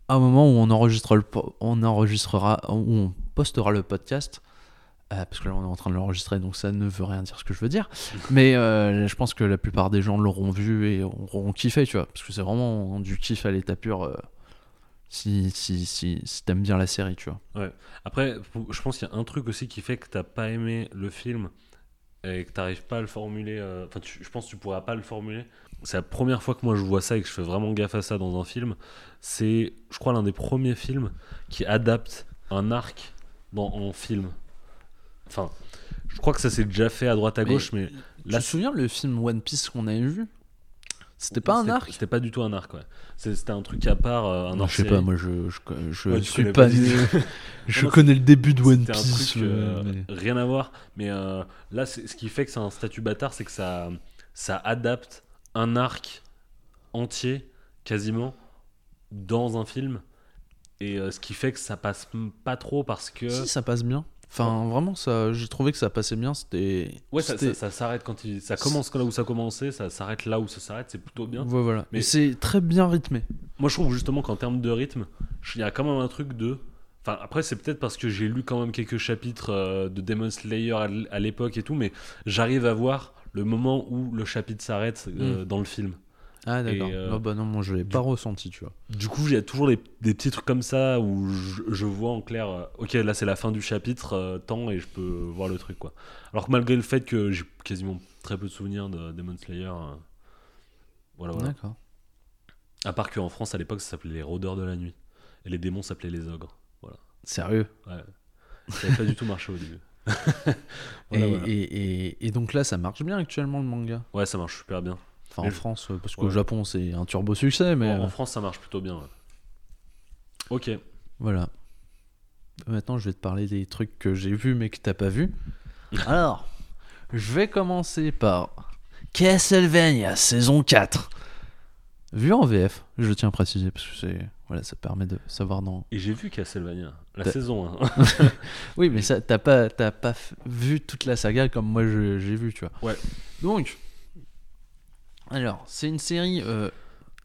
à un moment où on enregistre le on enregistrera où on postera le podcast euh, parce que là on est en train de l'enregistrer donc ça ne veut rien dire ce que je veux dire. Mais euh, je pense que la plupart des gens l'auront vu et auront kiffé tu vois parce que c'est vraiment du kiff à l'état pur euh, si, si, si, si t'aimes bien la série tu vois. Après, je pense qu'il y a un truc aussi qui fait que t'as pas aimé le film et que t'arrives pas à le formuler. euh, Enfin, je pense que tu pourras pas le formuler. C'est la première fois que moi je vois ça et que je fais vraiment gaffe à ça dans un film. C'est, je crois, l'un des premiers films qui adapte un arc dans, en film. Enfin, je crois que ça s'est déjà fait à droite à gauche, mais tu là, te souviens le film One Piece qu'on avait vu? C'était pas un arc? C'était pas du tout un arc, ouais. C'était un truc à part, euh, un Non, hors je sais pas, moi je, je, je Ouais, tu suis connais pas. je Non, connais le début de One un Piece. truc euh, euh, mais- rien à voir. Mais euh, là, c'est- ce qui fait que c'est un statut bâtard, c'est que ça, ça adapte un arc entier, quasiment, dans un film. Et euh, ce qui fait que ça passe pas trop parce que. Si, ça passe bien. Enfin, vraiment, ça, j'ai trouvé que ça passait bien. C'était. Ouais, ça, ça- ça s'arrête quand il. Ça commence là où ça commençait, ça s'arrête là où ça s'arrête, c'est plutôt bien. Ouais, voilà. Mais- c'est très bien rythmé. Moi, je trouve justement qu'en termes de rythme, il y a quand même un truc de. Enfin, après, c'est peut-être parce que j'ai lu quand même quelques chapitres euh, de Demon Slayer à l'époque et tout, mais j'arrive à voir le moment où le chapitre s'arrête euh, dans le film. Ah, d'accord. Euh, bah non, moi je l'ai pas ressenti, tu vois. Du coup, il y a toujours des, des petits trucs comme ça où je, je vois en clair, euh, ok, là c'est la fin du chapitre, euh, tant, et je peux voir le truc, quoi. Alors que malgré le fait que j'ai quasiment très peu de souvenirs de Demon Slayer, euh, voilà, voilà. D'accord. À part qu'en France, à l'époque, ça s'appelait les rôdeurs de la nuit. Et les démons s'appelaient les ogres. Sérieux? Ça n'avait pas du tout marché au début. Voilà, et, voilà. Et, et, et donc là, ça marche bien actuellement le manga? Ouais, ça marche super bien. Enfin, Mais en France, euh, parce qu'au Ouais. Japon, c'est un turbo succès, mais En, en euh, France, ça marche plutôt bien. ouais. Ok. voilà. Maintenant, je vais te parler des trucs que j'ai vus mais que t'as pas vu. Alors, je vais commencer par Castlevania saison 4. Vu en VF, je tiens à préciser parce que c'est voilà, ça permet de savoir dans. Et j'ai vu Castlevania, la saison 1. Oui, mais t'as pas, pas vu toute la saga comme moi j'ai vu, tu vois. Ouais. Donc, alors, c'est une série euh,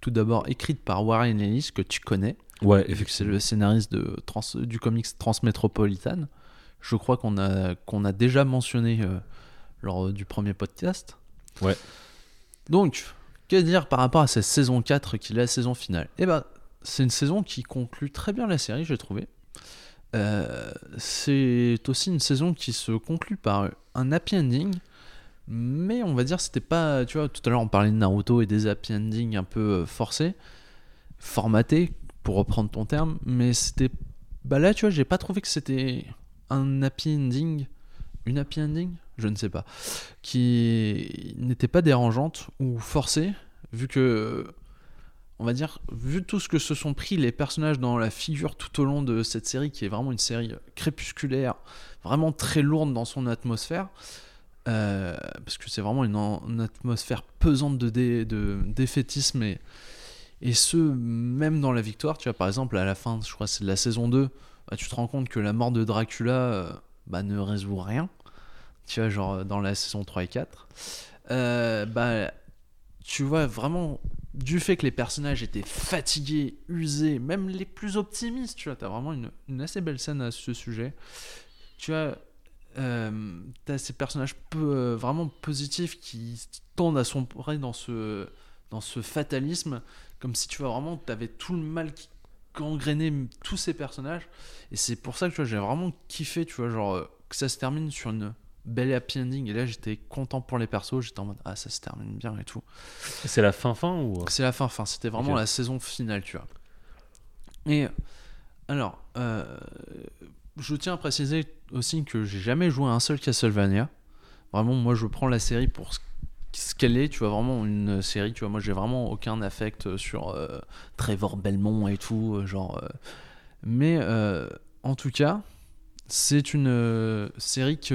tout d'abord écrite par Warren Ellis que tu connais. ouais, vu que c'est le scénariste de Trans, du comics Transmétropolitane. Je crois qu'on a, qu'on a déjà mentionné euh, lors du premier podcast. Ouais. Donc, que dire par rapport à cette saison 4 qui est la saison finale? Eh ben, c'est une saison qui conclut très bien la série, j'ai trouvé. Euh, c'est aussi une saison qui se conclut par un happy ending, mais on va dire c'était pas, tu vois, tout à l'heure on parlait de Naruto et des happy endings un peu euh, forcés, formatés, pour reprendre ton terme, mais c'était, bah là tu vois, j'ai pas trouvé que c'était un happy ending, une happy ending, je ne sais pas, qui n'était pas dérangeante ou forcée, vu que on va dire, vu tout ce que se sont pris les personnages dans la figure tout au long de cette série, qui est vraiment une série crépusculaire, vraiment très lourde dans son atmosphère, euh, parce que c'est vraiment une, atmosphère pesante de, dé- de défaitisme, et, ce, même dans la victoire, tu vois, par exemple, à la fin, je crois c'est de la saison 2, bah, tu te rends compte que la mort de Dracula euh, bah, ne résout rien, tu vois, genre dans la saison 3 et 4. Euh, bah, tu vois vraiment du fait que les personnages étaient fatigués, usés, même les plus optimistes, tu vois, t'as vraiment une, une assez belle scène à ce sujet. Tu as, euh, t'as ces personnages peu, euh, vraiment positifs qui tendent à sombrer dans ce, dans ce fatalisme, comme si tu vois vraiment t'avais tout le mal qui gangrénait tous ces personnages. Et c'est pour ça que tu vois, j'ai vraiment kiffé, tu vois, genre euh, que ça se termine sur une belle happy ending. Et là, j'étais content pour les persos, j'étais en mode ah ça se termine bien et tout. C'est la fin fin ou? C'est la fin, fin. C'était vraiment la saison finale, tu vois. Et alors, euh, je tiens à préciser aussi que j'ai jamais joué à un seul Castlevania. Vraiment, moi, je prends la série pour ce qu'elle est. Tu vois, vraiment une série. Tu vois, moi, j'ai vraiment aucun affect sur euh, Trevor Belmont et tout, euh, genre. euh. Mais en tout cas, c'est une série qui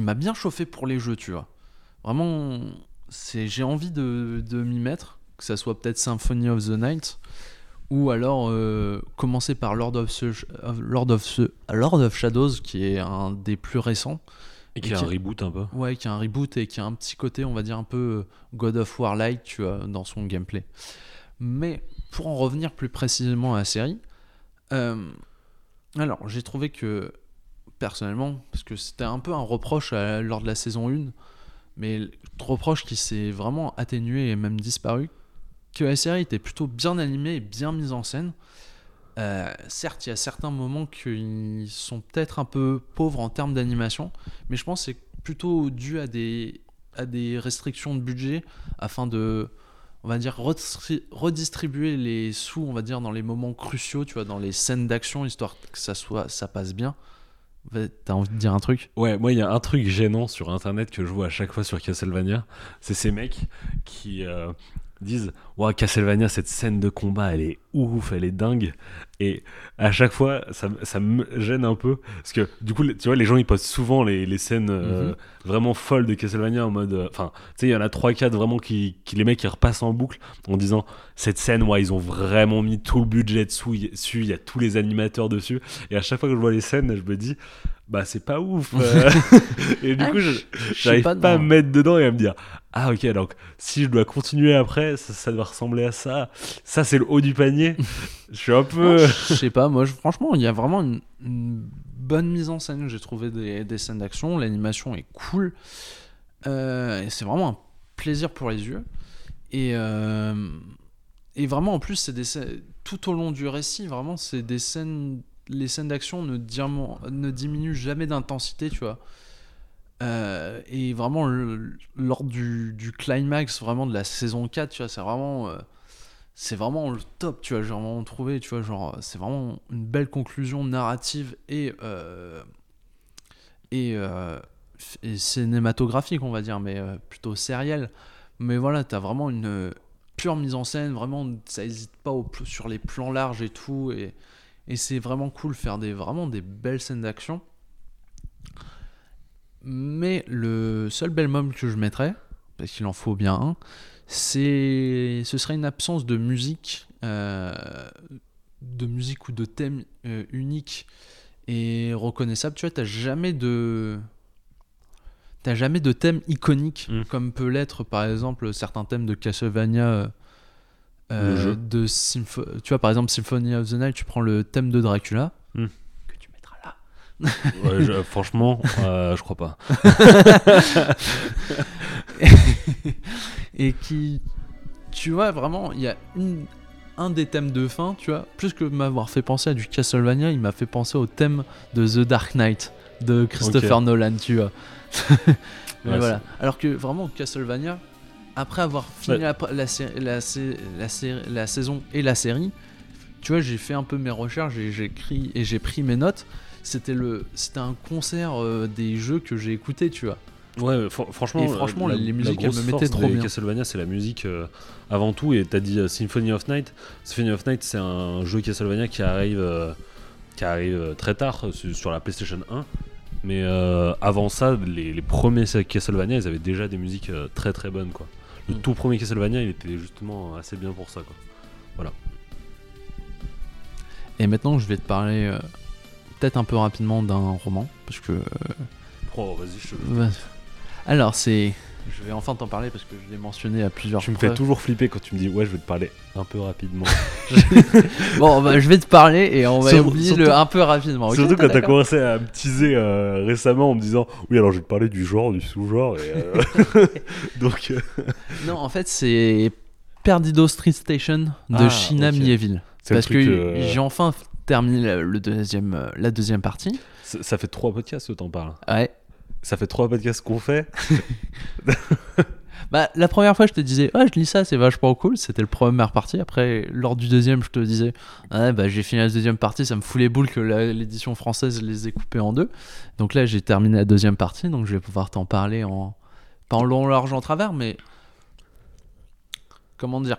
m'a bien chauffé pour les jeux, tu vois. Vraiment, j'ai envie de, de m'y mettre, que ça soit peut-être Symphony of the Night ou alors euh, commencer par Lord of, Lord, of Lord of Shadows qui est un des plus récents, Et qui Et a un reboot un peu. ouais, qui a un reboot et qui a un petit côté, on va dire un peu euh, God of War like, tu vois, dans son gameplay. Mais pour en revenir plus précisément à la série, euh, alors j'ai trouvé que personnellement, parce que c'était un peu un reproche à- lors de la saison 1, mais reproche qui s'est vraiment atténué et même disparu, que la série était plutôt bien animée et bien mise en scène. Euh, certes, il y a certains moments qui sont peut-être un peu pauvres en termes d'animation, mais je pense que c'est plutôt dû à des, à des restrictions de budget afin de, on va dire, redistri- redistribuer les sous, on va dire, dans les moments cruciaux, tu vois, dans les scènes d'action, histoire que ça, soit, ça passe bien. T'as envie de dire un truc? Ouais, moi il y a un truc gênant sur internet que je vois à chaque fois sur Castlevania, c'est ces mecs qui euh, disent "Ouah, Castlevania cette scène de combat, elle est ouf, elle est dingue." Et à chaque fois, ça, me- ça me gêne un peu parce que du coup, tu vois, les gens ils postent souvent les, les scènes euh, Mhm. vraiment folles de Castlevania en mode euh, enfin, tu sais, il y en a 3 4 vraiment qui, qui les mecs qui repassent en boucle en disant "Cette scène, ouais, ils ont vraiment mis tout le budget dessus, il y a tous les animateurs dessus." Et à chaque fois que je vois les scènes, je me dis bah c'est pas ouf et du Ah, coup j'arrive pas, pas, à me mettre dedans et à me dire ah ok donc si je dois continuer après ça, ça doit ressembler à ça ça c'est le haut du panier je suis un Non, peu je sais pas, moi je- franchement, il y a vraiment une, une bonne mise en scène. J'ai trouvé des, des scènes d'action, l'animation est cool. Euh, et c'est vraiment un plaisir pour les yeux. Et, euh, et vraiment, en plus, c'est des tout au long du récit, vraiment, c'est des scènes. Les scènes d'action ne, diminuent jamais d'intensité, tu vois. Euh, et vraiment, lors du, du climax vraiment de la saison 4, tu vois, c'est vraiment. euh, vraiment le top, tu vois, j'ai vraiment trouvé, tu vois, genre, c'est vraiment une belle conclusion narrative et, euh, et, cinématographique, on va dire, mais plutôt sérielle. Mais voilà, t'as vraiment une pure mise en scène, vraiment, ça hésite pas au sur les plans larges et tout, et, et c'est vraiment cool faire des, vraiment des belles scènes d'action. Mais le seul belmum que je mettrais, parce qu'il en faut bien un, c'est ce serait une absence de musique, euh, de musique ou de thème euh, unique et reconnaissable. Tu vois, t'as jamais de t'as jamais de thème iconique Mm. comme peut l'être par exemple certains thèmes de Castlevania. Euh, Le euh, jeu. de Sympho- tu vois par exemple Symphony of the Night tu prends le thème de Dracula Mm. que tu mettras là Ouais, je- franchement, euh, je crois pas. et qui tu vois vraiment il y a une un des thèmes de fin tu vois plus que m'avoir fait penser à du Castlevania il m'a fait penser au thème de The Dark Knight de Christopher. Nolan tu vois Mais Ouais, voilà alors que vraiment Castlevania après avoir fini Ouais. la, la, saison et la série tu vois j'ai fait un peu mes recherches et j'ai écrit et j'ai pris mes notes c'était le c'était un concert euh, des jeux que j'ai écouté tu vois Ouais, fr- franchement, Et franchement, la- les musiques, elles me mettaient trop bien. Castlevania, c'est la musique euh, avant tout. Et t'as dit euh, Symphony of Night. Symphony of Night, c'est un jeu Castlevania qui arrive, euh, qui arrive très tard sur la PlayStation 1. Mais avant ça, les, les premiers Castlevania, ils avaient déjà des musiques très très bonnes. Quoi. Le tout premier Castlevania, il était justement assez bien pour ça. Quoi. Et maintenant, je vais te parler euh, peut-être un peu rapidement d'un roman, parce que. euh, Oh, vas-y, je te- alors, c'est. Je vais enfin t'en parler parce que je l'ai mentionné à plusieurs Tu me fois. fais toujours flipper quand tu me dis ouais, je vais te parler un peu rapidement. Bon, bah, je vais te parler et on va Surtout- oublier surtout- le un peu rapidement. Surtout quand t'as commencé à me teaser euh, récemment en me disant oui alors je vais te parler du genre, du sous-genre euh, donc euh, Non, en fait, c'est Perdido Street Station de Ah, Shina ok. Mieville. Parce que j'ai enfin terminé le- deuxième, la deuxième partie. ça ça fait trois podcasts que t'en parles. Ouais. Ça fait trois podcasts qu'on fait. Bah, la première fois, je te disais, ah, je lis ça, c'est vachement cool. C'était le première partie. Après, lors du deuxième, je te disais, ah, bah, j'ai fini la deuxième partie. Ça me fout les boules que l'édition française les ait coupés en deux. Donc là, j'ai terminé la deuxième partie. Donc je vais pouvoir t'en parler en. Pas en long, large, en travers, mais. Comment dire?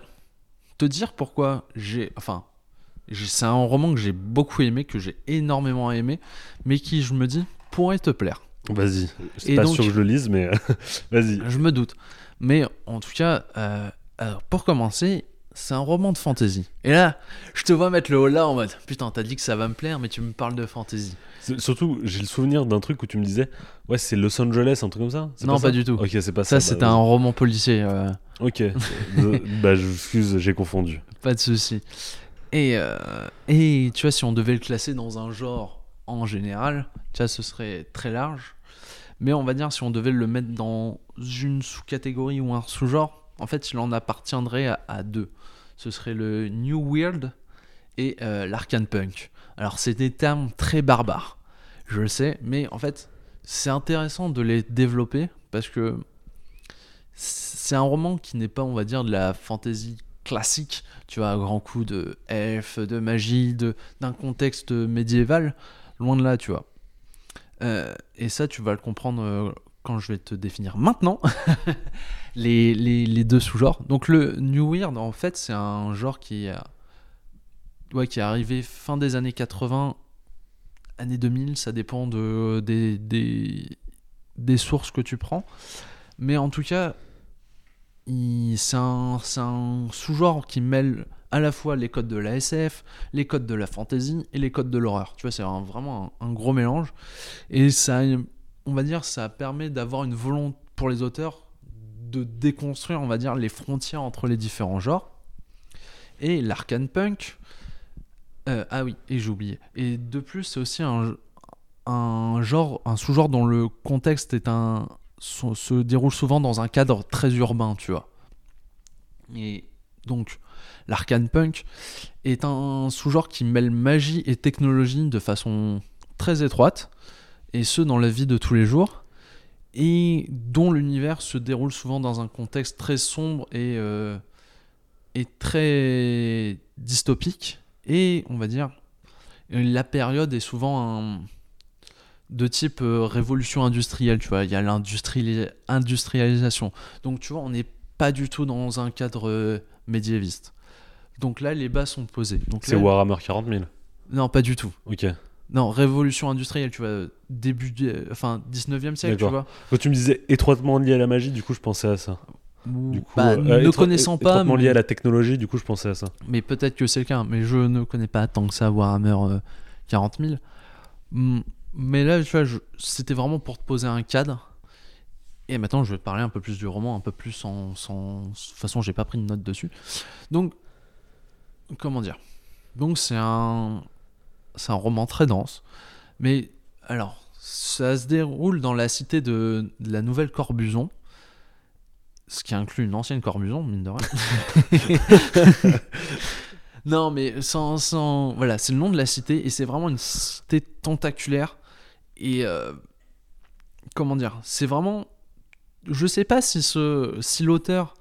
Te dire pourquoi j'ai. Enfin. C'est un roman que j'ai beaucoup aimé, que j'ai énormément aimé, mais qui, je me dis, pourrait te plaire. Vas-y. C'est pas donc- sûr que je le lise mais vas-y. Je me doute. Mais en tout cas, euh, alors, pour commencer, c'est un roman de fantasy. Et là, je te vois mettre le haut là en mode Putain, t'as dit que ça va me plaire, mais tu me parles de fantasy. C'est- Surtout j'ai le souvenir d'un truc où tu me disais ouais c'est Los Angeles un truc comme ça. C'est Non, pas du tout. Ok c'est pas ça. Ça, bah, c'était un roman policier, euh. Ok. Euh, bah je excuse j'ai confondu. pas de souci. Et, euh, et tu vois, si on devait le classer dans un genre en général, tu vois, ce serait très large. Mais on va dire, si on devait le mettre dans une sous-catégorie ou un sous-genre, en fait, il en appartiendrait à, deux. Ce serait le New Weird et euh, l'arcane punk. Alors, c'est des termes très barbares, je le sais, mais en fait, c'est intéressant de les développer parce que c'est un roman qui n'est pas, on va dire, de la fantasy classique, tu vois, à grands coups de elfes, de magie, d'un contexte médiéval, loin de là, tu vois. Euh, et ça, tu vas le comprendre euh, quand je vais te définir maintenant les, deux sous-genres. Donc le New Weird, en fait, c'est un genre qui, a- ouais, qui est arrivé fin des années 80, années 2000, ça dépend de, des, sources que tu prends. Mais en tout cas, c'est un sous-genre qui mêle à la fois les codes de la SF, les codes de la fantasy et les codes de l'horreur. Tu vois, c'est vraiment un, gros mélange. Et ça, on va dire, ça permet d'avoir une volonté pour les auteurs de déconstruire, on va dire, les frontières entre les différents genres. Et l'arcane punk. euh, ah oui, et j'ai oublié. Et de plus, c'est aussi un, un genre, un sous-genre dont le contexte est un, se, se déroule souvent dans un cadre très urbain, tu vois. Et donc, l'arcane punk est un sous-genre qui mêle magie et technologie de façon très étroite, et ce dans la vie de tous les jours, et dont l'univers se déroule souvent dans un contexte très sombre et, euh, très dystopique, et on va dire, la période est souvent de type euh, révolution industrielle, tu vois, il y a l'industrialisation. Donc tu vois, on n'est pas du tout dans un cadre euh, médiéviste. Donc là, les bases sont posées. Donc C'est là- Warhammer 40 000. Non, pas du tout. Ok. non, révolution industrielle, tu vois, début, enfin 19e siècle, tu vois. Quand tu me disais étroitement lié à la magie, du coup, je pensais à ça. Du coup, bah, euh, ne étro- connaissant pas, étroitement mais, lié à la technologie, du coup, je pensais à ça. mais peut-être que c'est le cas. Mais je ne connais pas tant que ça Warhammer euh, 40 000. Mm, Mais là, tu vois, je- c'était vraiment pour te poser un cadre. Et maintenant, je vais te parler un peu plus du roman, un peu plus en. Sans... De toute façon, j'ai pas pris de notes dessus. Donc, comment dire? Donc, c'est un. C'est un roman très dense. Mais, alors, ça se déroule dans la cité de, de la Nouvelle Corbuson. Ce qui inclut une ancienne Corbuson, mine de rien. non, mais sans, sans- Voilà, c'est le nom de la cité et c'est vraiment une cité tentaculaire. Et. euh, comment dire? C'est vraiment. Je sais pas si, ce, si l'auteur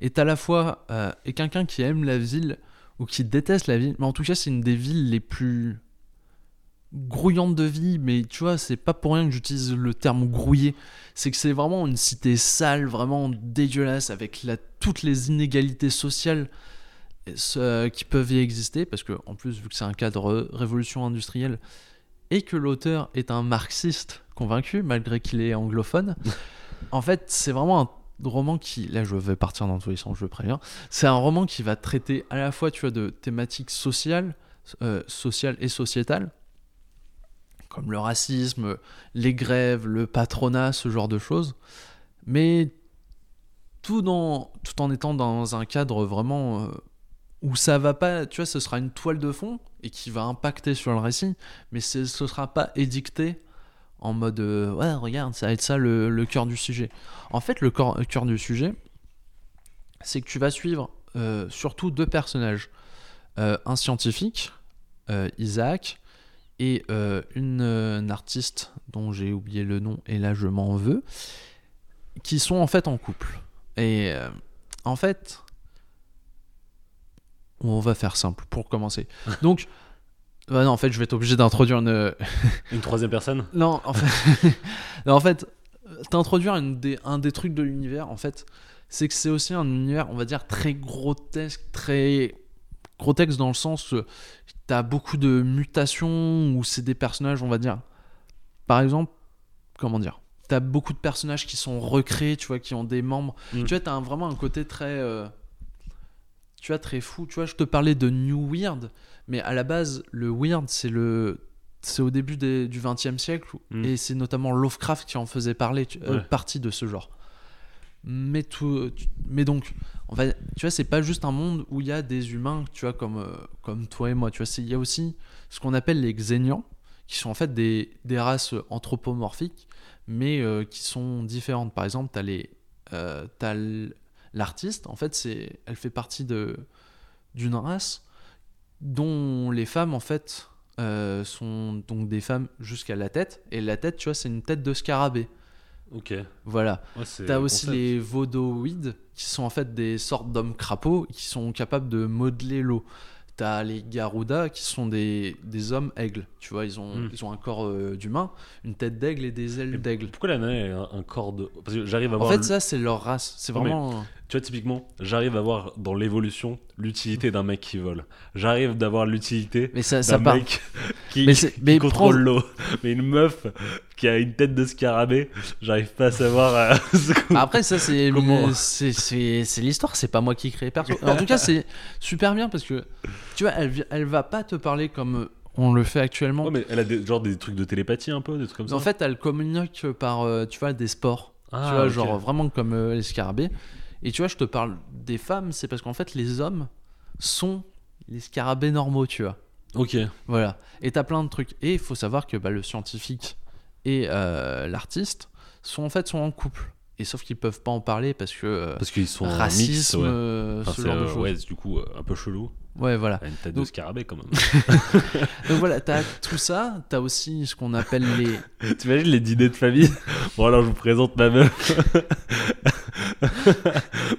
est à la fois. euh, est quelqu'un qui aime la ville ou qui déteste la ville, mais en tout cas, c'est une des villes les plus grouillantes de vie. Mais tu vois, c'est pas pour rien que j'utilise le terme grouillé c'est que c'est vraiment une cité sale, vraiment dégueulasse, avec la, toutes les inégalités sociales euh, qui peuvent y exister, parce que en plus, vu que c'est un cadre révolution industrielle, et que l'auteur est un marxiste convaincu, malgré qu'il est anglophone, en fait, c'est vraiment un roman qui, là je vais partir dans tous les sens, je préviens, c'est un roman qui va traiter à la fois, tu vois, de thématiques sociales, euh, sociales et sociétales, comme le racisme, les grèves, le patronat, ce genre de choses, mais tout, dans, tout en étant dans un cadre vraiment euh, où ça va pas, tu vois, ce sera une toile de fond et qui va impacter sur le récit, mais ce sera pas édicté en mode euh, ouais, regarde, ça va être ça le, le cœur du sujet. En fait, le cœur du sujet, c'est que tu vas suivre euh, surtout deux personnages. Euh, un scientifique, Isaac, et une, une artiste dont j'ai oublié le nom et là je m'en veux, qui sont en fait en couple. Et en fait, on va faire simple pour commencer. Donc, bah non, en fait, je vais être obligé d'introduire une. Une troisième personne Non, en fait, non, en fait, t'introduire des, un des trucs de l'univers, en fait, c'est que c'est aussi un univers, on va dire, très grotesque, très grotesque dans le sens que t'as beaucoup de mutations où c'est des personnages, on va dire, par exemple, comment dire, t'as beaucoup de personnages qui sont recréés, tu vois, qui ont des membres. Mm. Tu vois, t'as un- vraiment un côté très, euh, tu vois, très fou. Tu vois, je te parlais de New Weird, mais à la base, le weird, c'est le c'est au début des- du XXe siècle Mm. et c'est notamment Lovecraft qui en faisait parler tu- euh, partie de ce genre. Mais tout, tu- mais donc, on va, tu vois, c'est pas juste un monde où il y a des humains, tu vois, comme euh, comme toi et moi. Tu vois, il y a aussi ce qu'on appelle les Xénians, qui sont en fait des, des races anthropomorphiques, mais euh, qui sont différentes. Par exemple, t'as les, euh, t'as l'artiste. En fait, c'est, elle fait partie de d'une race dont les femmes en fait euh, sont donc des femmes jusqu'à la tête et la tête tu vois c'est une tête de scarabée Ok. voilà Ouais, t'as aussi concept. les vaudoïdes qui sont en fait des sortes d'hommes crapauds qui sont capables de modeler l'eau t'as les garudas qui sont des, des hommes aigles tu vois ils ont, Mm. ils ont un corps euh, d'humain une tête d'aigle et des ailes d'aigle Pourquoi la nana a un, un corps de. Parce que j'arrive à en voir. fait le- ça c'est leur race c'est mais- vraiment Tu vois, typiquement, j'arrive à voir dans l'évolution l'utilité d'un mec qui vole. J'arrive d'avoir l'utilité d'un mec qui, Mais qui mais contrôle prends- l'eau. Mais une meuf qui a une tête de scarabée, j'arrive pas à savoir. euh, qu'on- Après, ça, c'est l'histoire, c'est pas moi qui crée perso. En tout cas, c'est super bien parce que tu vois, elle, elle va pas te parler comme on le fait actuellement. Ouais, mais elle a des, genre des trucs de télépathie un peu, des trucs comme ça. en fait, elle communique par, euh, tu vois, des sports. Ah, tu vois, genre vraiment comme euh, les scarabées. Et tu vois, je te parle des femmes, c'est parce qu'en fait, les hommes sont les scarabées normaux, tu vois. Ok. Voilà. Et t'as plein de trucs. Et il faut savoir que bah, le scientifique et euh, l'artiste sont en fait sont en couple. Et sauf qu'ils peuvent pas en parler parce que euh, Parce qu'ils sont racisme, mix, ouais. euh, Enfin, ce genre de choses. ouais, du coup un peu chelou. Ouais, voilà. Une tête de Donc- scarabée quand même. Donc voilà, t'as tout ça. T'as aussi ce qu'on appelle les. T'imagines les dîners de famille? Bon alors je vous présente ma meuf.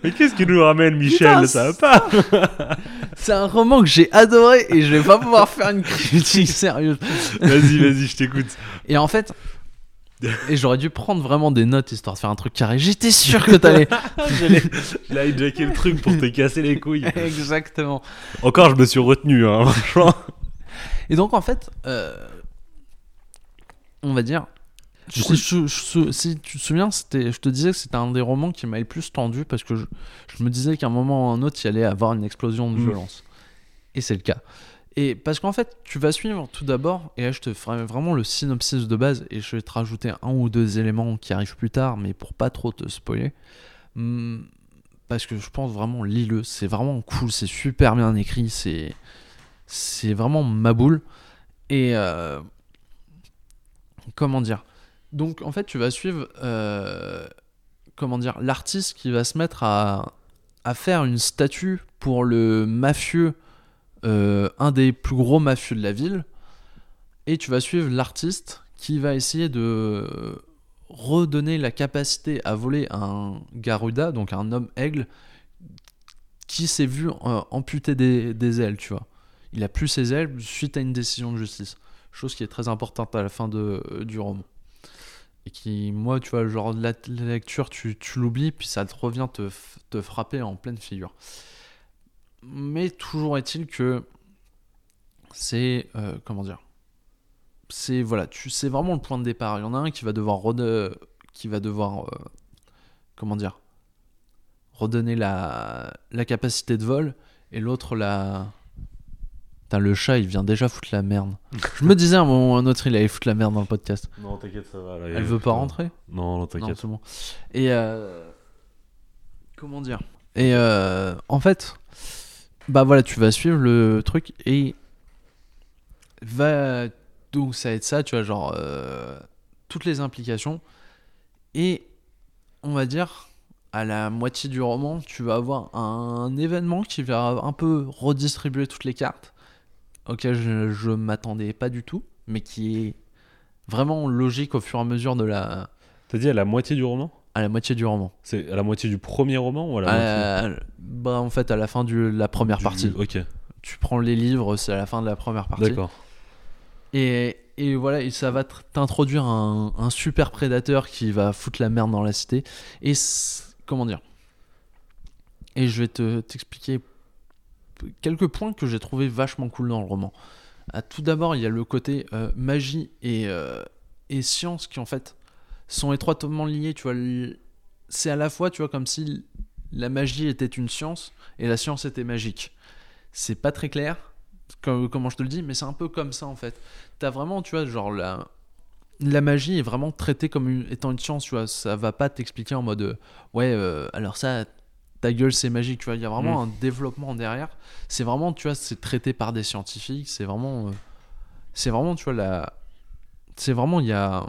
Mais qu'est-ce qui nous ramène Michel? Putain, Ça va pas C'est un roman que j'ai adoré et je vais pas pouvoir faire une critique sérieuse. Vas-y, vas-y, je t'écoute. Et en fait. Et j'aurais dû prendre vraiment des notes histoire de faire un truc carré. J'étais sûr que t'allais. J'allais hijacker le truc pour te casser les couilles. Exactement. Encore, je me suis retenu, hein, franchement. Et donc en fait, euh, on va dire. Si, coup, je- je- si tu te souviens, c'était, je te disais que c'était un des romans qui m'a le plus tendu parce que je, me disais qu'à un moment ou à un autre, il allait avoir une explosion de Mm. violence. Et c'est le cas. Et parce qu'en fait, tu vas suivre tout d'abord, et là je te ferai vraiment le synopsis de base, et je vais te rajouter un ou deux éléments qui arrivent plus tard, mais pour pas trop te spoiler. Hmm, Parce que je pense vraiment lis-le, c'est vraiment cool, c'est super bien écrit, c'est c'est vraiment ma boule. Et euh, comment dire? Donc en fait, tu vas suivre euh, comment dire l'artiste qui va se mettre à, à faire une statue pour le mafieux, euh, un des plus gros mafieux de la ville. Et tu vas suivre l'artiste qui va essayer de redonner la capacité à voler un Garuda, donc un homme aigle, qui s'est vu euh, amputer des, ailes, tu vois. Il a plus ses ailes suite à une décision de justice. Chose qui est très importante à la fin de, euh, du roman. Et qui, moi, tu vois, genre la, lecture, tu, tu l'oublies, puis ça te revient te, te frapper en pleine figure. Mais toujours est-il que c'est. euh, comment dire C'est voilà, tu c'est vraiment le point de départ. Il y en a un qui va devoir rede- qui va devoir euh, comment dire redonner la, la capacité de vol et l'autre la Putain, le chat il vient déjà foutre la merde. Je me disais à un moment ou un autre il allait foutre la merde dans le podcast. Non, t'inquiète, ça va. là, Elle veut pas rentrer Non, non, t'inquiète. bon. Et euh, comment dire? Et euh, en fait, bah voilà, tu vas suivre le truc et va donc ça va être ça, tu vois, genre euh, toutes les implications. Et on va dire à la moitié du roman, tu vas avoir un événement qui va un peu redistribuer toutes les cartes auquel je, je m'attendais pas du tout, mais qui est vraiment logique au fur et à mesure de la T'as dit à la moitié du roman? À la moitié du roman. C'est à la moitié du premier roman ou à la moitié Euh, bah en fait à la fin de la première du- partie. Ok, Tu prends les livres, c'est à la fin de la première partie. d'accord. Et, et voilà, et ça va tr- t'introduire un, un super prédateur qui va foutre la merde dans la cité. Et comment dire? Et je vais te t'expliquer quelques points que j'ai trouvé vachement cool dans le roman. Ah, tout d'abord, il y a le côté euh, magie et, euh, et science qui en fait sont étroitement liés. Tu vois, c'est à la fois, tu vois, comme si la magie était une science et la science était magique. C'est pas très clair, comme- comment je te le dis, mais c'est un peu comme ça en fait. T'as vraiment, tu vois, genre la, la magie est vraiment traitée comme une, étant une science, tu vois. Ça va pas t'expliquer en mode, euh, ouais, euh, alors ça, ta gueule c'est magique, tu vois. Il y a vraiment un développement derrière. C'est vraiment, tu vois, c'est traité par des scientifiques. C'est vraiment, euh, c'est vraiment, tu vois, la, c'est vraiment, il y a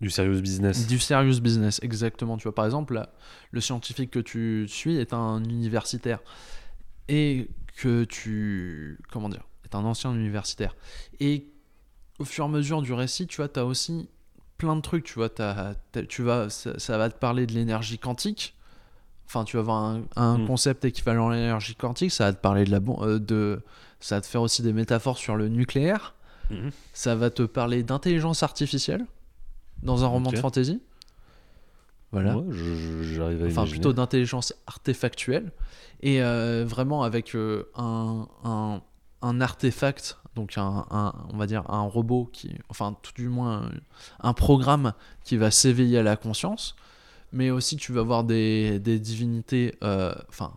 Du serious business. du serious business, exactement. Tu vois, par exemple, là, le scientifique que tu suis est un universitaire et que tu, comment dire, est un ancien universitaire. Et au fur et à mesure du récit, tu vois, tu as aussi plein de trucs. Tu vois, t'as- tu vas, ça, ça va te parler de l'énergie quantique. Enfin, tu vas avoir un, un Mm. concept équivalent à l'énergie quantique. Ça va te parler de la euh, de, ça va te faire aussi des métaphores sur le nucléaire. Mhm. Ça va te parler d'intelligence artificielle dans un roman de fantasy. Voilà. Ouais, je- je- j'arrive à enfin, plutôt d'intelligence artefactuelle. Et euh, vraiment avec euh, un, un, un artefact, donc un, un- on va dire un robot qui, enfin, tout du moins un, un programme qui va s'éveiller à la conscience. Mais aussi, tu vas voir des, des divinités, euh, enfin,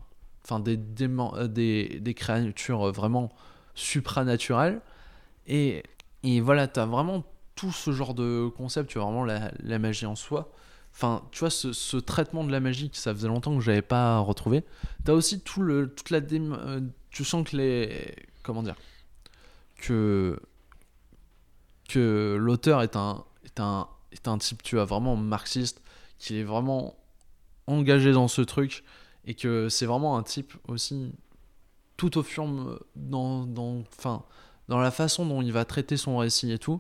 enfin des, euh, des, des créatures vraiment supranaturelles. Et, et voilà, tu as vraiment tout ce genre de concept, tu as vraiment la, magie en soi. Enfin, tu vois, ce, traitement de la magie que ça faisait longtemps que j'avais pas retrouvé. T'as aussi tout le, toute la euh, tu sens que les, comment dire, que que l'auteur est un est un est un type, tu vois, vraiment marxiste, qui est vraiment engagé dans ce truc et que c'est vraiment un type aussi tout au fur dans dans enfin dans la façon dont il va traiter son récit et tout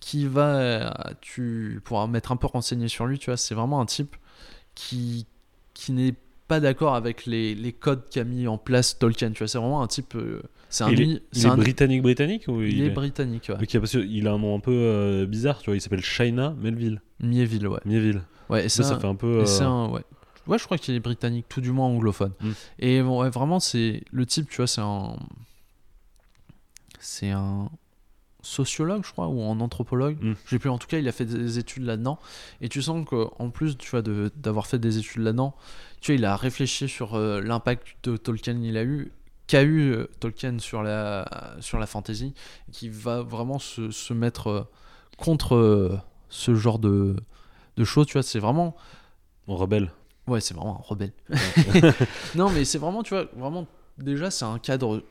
qui va euh, tu pourras mettre un peu renseigné sur lui tu vois c'est vraiment un type qui qui n'est pas d'accord avec les, les codes qu'a mis en place Tolkien tu vois c'est vraiment un type euh, c'est un il est, il est un- britannique britannique ou il est britannique ouais. Ok, parce qu'il a un nom un peu euh, bizarre, tu vois, il s'appelle Shaina Melville. Mieville ouais Mieville. ouais et Ça, ça fait un peu. Euh, un, ouais. Ouais, je crois qu'il est britannique, tout du moins anglophone. Mm. Et bon, ouais, vraiment, c'est le type, tu vois, c'est un, c'est un, sociologue, je crois, ou en anthropologue. Mm. J'ai plus. En tout cas, il a fait des études là-dedans. Et tu sens qu'en plus, tu vois, de- d'avoir fait des études là-dedans, tu vois, il a réfléchi sur euh, l'impact que Tolkien il a eu, qu'a eu euh, Tolkien sur la sur la fantasy, qui va vraiment se, se mettre euh, contre ce genre de de choses. Tu vois, c'est vraiment On rebelle. Ouais, c'est vraiment un rebelle. non, mais c'est vraiment, tu vois, vraiment, déjà, c'est un cadre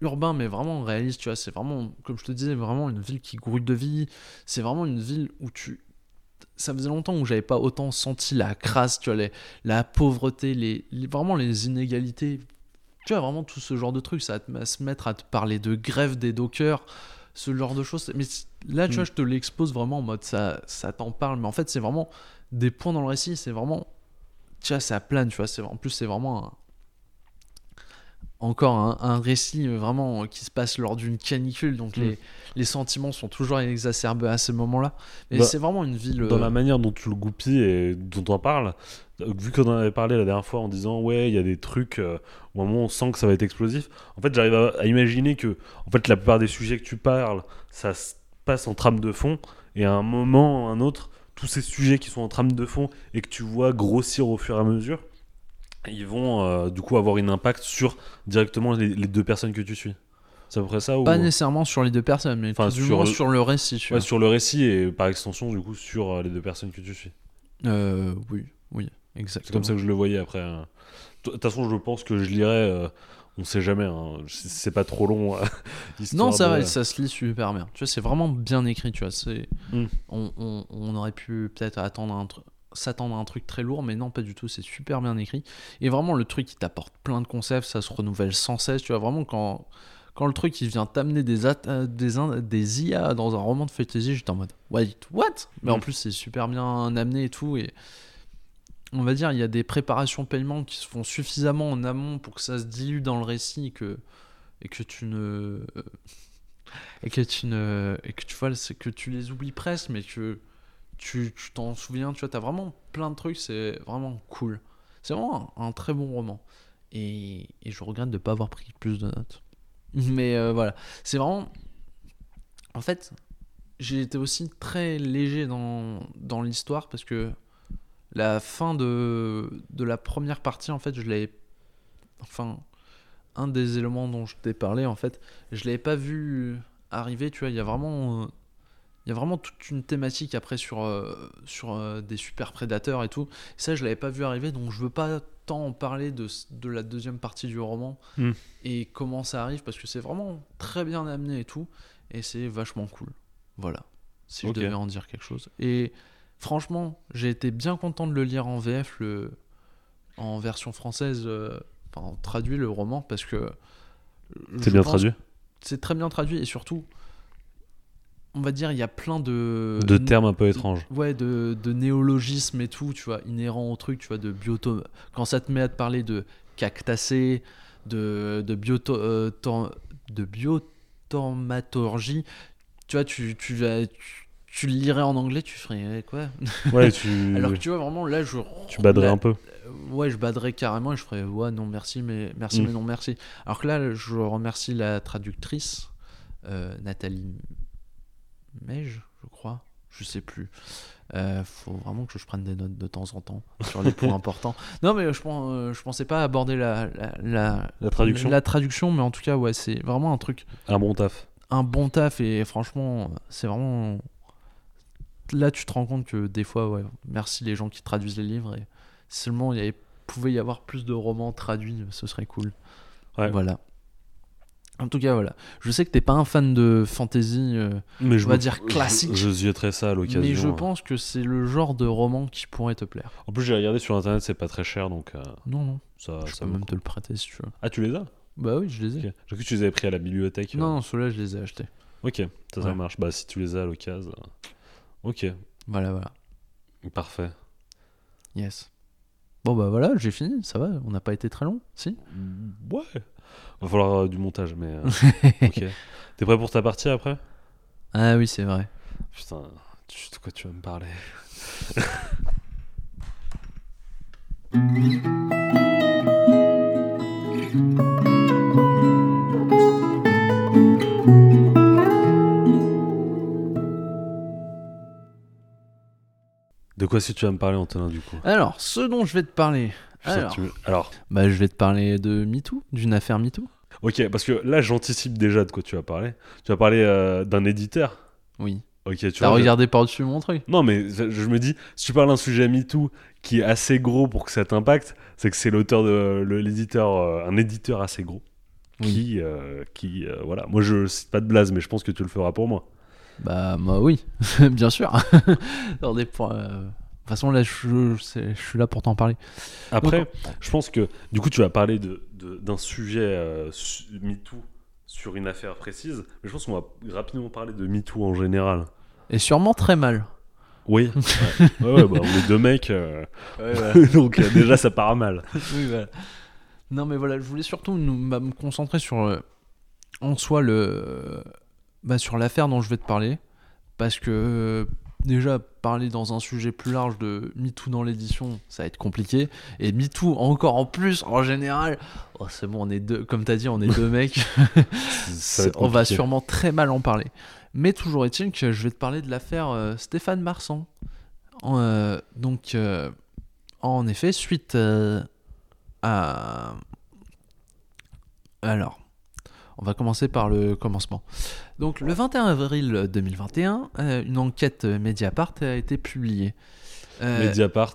urbain, mais vraiment réaliste, tu vois. C'est vraiment, comme je te disais, vraiment une ville qui grouille de vie. C'est vraiment une ville où tu. Ça faisait longtemps où j'avais pas autant senti la crasse, tu vois, les- la pauvreté, les, les- vraiment les inégalités. Tu vois, vraiment tout ce genre de trucs, ça va se mettre à te parler de grève des dockers, ce genre de choses. Mais là, tu Mm. vois, je te l'expose vraiment en mode ça, ça t'en parle, mais en fait, c'est vraiment des points dans le récit, c'est vraiment tu vois, ça plane, tu vois. C'est, en plus, c'est vraiment un- encore un, un récit vraiment qui se passe lors d'une canicule, donc Mm. les, les sentiments sont toujours exacerbés à ce moment-là. Mais Bah, c'est vraiment une ville. Dans euh, la manière dont tu le goupilles et dont on parle, euh, vu qu'on en avait parlé la dernière fois en disant ouais, il y a des trucs euh, au moment où on sent que ça va être explosif. En fait, j'arrive à, à imaginer que en fait la plupart des sujets que tu parles, ça se passe en trame de fond et à un moment ou un autre, tous ces sujets qui sont en trame de fond et que tu vois grossir au fur et à mesure, ils vont euh, du coup avoir un impact sur directement les, les deux personnes que tu suis. C'est à peu près ça ou... Pas nécessairement sur les deux personnes, mais Enfin, tout du sur moins le- sur le récit. Tu Ouais, vois. sur le récit et par extension du coup sur euh, les deux personnes que tu suis. Euh, oui, oui, C'est exactement. comme ça que je le voyais après. hein. De toute façon, je pense que je lirai. euh, on sait jamais. hein. C'est c'est pas trop long. histoire Non, ça de- va, ça se lit super bien. Tu vois, c'est vraiment bien écrit, tu vois. C'est... Mm. On, on- on aurait pu peut-être attendre un tr- s'attendre à un truc très lourd, mais non, pas du tout. C'est super bien écrit. Et vraiment, le truc, il t'apporte plein de concepts, ça se renouvelle sans cesse. Tu vois, vraiment, quand, quand le truc, il vient t'amener des, euh, des, IA dans un roman de fantasy, j'étais en mode, wait, what? Mais en Mm. plus, c'est super bien amené et tout. Et on va dire, il y a des préparations paiement qui se font suffisamment en amont pour que ça se dilue dans le récit et que, et que tu ne et que tu ne et que tu vois c'est que tu les oublies presque mais que tu t'en souviens tu vois t'as vraiment plein de trucs c'est vraiment cool. C'est vraiment un, un très bon roman. Et, et je regrette de ne pas avoir pris plus de notes. Mais euh, voilà. C'est vraiment en fait j'ai été aussi très léger dans, dans l'histoire parce que la fin de, de la première partie en fait je l'avais enfin un des éléments dont je t'ai parlé en fait je l'avais pas vu arriver tu vois. Il y a vraiment euh, il y a vraiment toute une thématique après sur euh, sur euh, des super prédateurs et tout. Ça je l'avais pas vu arriver donc je veux pas tant en parler de, de la deuxième partie du roman Hmm. et comment ça arrive parce que c'est vraiment très bien amené et tout et c'est vachement cool. Voilà. Si je devais en dire quelque chose. Et franchement j'ai été bien content de le lire en VF le en version française euh, enfin traduit le roman parce que C'est bien traduit. c'est très bien traduit et surtout on va dire il y a plein de De termes un peu étranges. ouais de, de néologismes et tout tu vois inhérents au truc tu vois de bioto quand ça te met à te parler de cactacées de de bioto euh, de biotormaturgie tu vois tu tu, vas- tu, tu le lirais en anglais tu ferais quoi? Ouais, tu. alors que tu vois vraiment là je Tu baderais là- un peu. ouais je baderais carrément et je ferais ouais non merci mais merci Mm. mais non merci alors que là je remercie la traductrice euh, Nathalie Meige je crois je sais plus euh, faut vraiment que je prenne des notes de temps en temps sur les points importants non mais je, euh, je pensais pas aborder la, la, la, La traduction. la traduction mais en tout cas ouais c'est vraiment un truc Un bon taf. un bon taf et franchement c'est vraiment là tu te rends compte que des fois ouais merci les gens qui traduisent les livres et seulement il y avait- pouvait y avoir plus de romans traduits ce serait cool Ouais. voilà en tout cas voilà je sais que t'es pas un fan de fantasy euh, Mais je va me- dire classique. Je, je ça à l'occasion. mais je hein. pense que c'est le genre de roman qui pourrait te plaire En plus, j'ai regardé sur internet, c'est pas très cher donc euh, non non ça. je ça peux même te le prêter si tu veux. Ah, tu les as? Bah oui je les ai Ok. J'ai cru que tu les avais pris à la bibliothèque. euh. non non ceux-là je les ai achetés Ok, ça, ça Ouais. marche. Bah, si tu les as à l'occasion. Ok, voilà voilà parfait. yes bon bah voilà j'ai fini ça va on n'a pas été très long si? Ouais va falloir euh, du montage, mais. Euh, ok. T'es prêt pour ta partie après? Ah oui, c'est vrai. Putain, de quoi tu vas me parler De quoi si tu vas me parler, Antonin, du coup? Alors, ce dont je vais te parler, alors, tu veux- Alors, bah, je vais te parler de MeToo, d'une affaire MeToo. ok, parce que là, j'anticipe déjà de quoi tu vas parler. Tu vas parler euh, d'un éditeur. Oui. Ok, tu T'as je- regardé par-dessus mon truc Non, mais je, me dis, si tu parles d'un sujet MeToo qui est assez gros pour que ça t'impacte, c'est que c'est l'auteur de l'éditeur, euh, un éditeur assez gros. Oui. Qui, euh, qui euh, voilà. Moi, je cite pas de blase, mais je pense que tu le feras pour moi. Bah, moi, oui, bien sûr. Dans des points. De toute façon, là, je, je suis là pour t'en parler. Après, Donc, je pense que du coup, tu vas parler de- de- d'un sujet euh, su- MeToo sur une affaire précise, mais je pense qu'on va rapidement parler de MeToo en général. Et sûrement très mal. Oui, ouais, ouais, ouais, bah, on est deux mecs, euh, donc euh, déjà ça part mal. oui, voilà. Non, mais voilà, je voulais surtout nous- bah, me concentrer sur euh, en soi le bah, sur l'affaire dont je vais te parler, parce que euh, déjà parler dans un sujet plus large de MeToo dans l'édition, ça va être compliqué, et MeToo encore en plus en général, oh, c'est bon, on est deux, comme t'as dit, on est deux mecs, va on va sûrement très mal en parler. Mais toujours est-il que je vais te parler de l'affaire euh, Stéphane Marsan. En, euh, donc, euh, en effet, suite à. Alors, on va commencer par le commencement. Donc, le 21 avril 2021, euh, une enquête Mediapart a été publiée. Euh, Mediapart,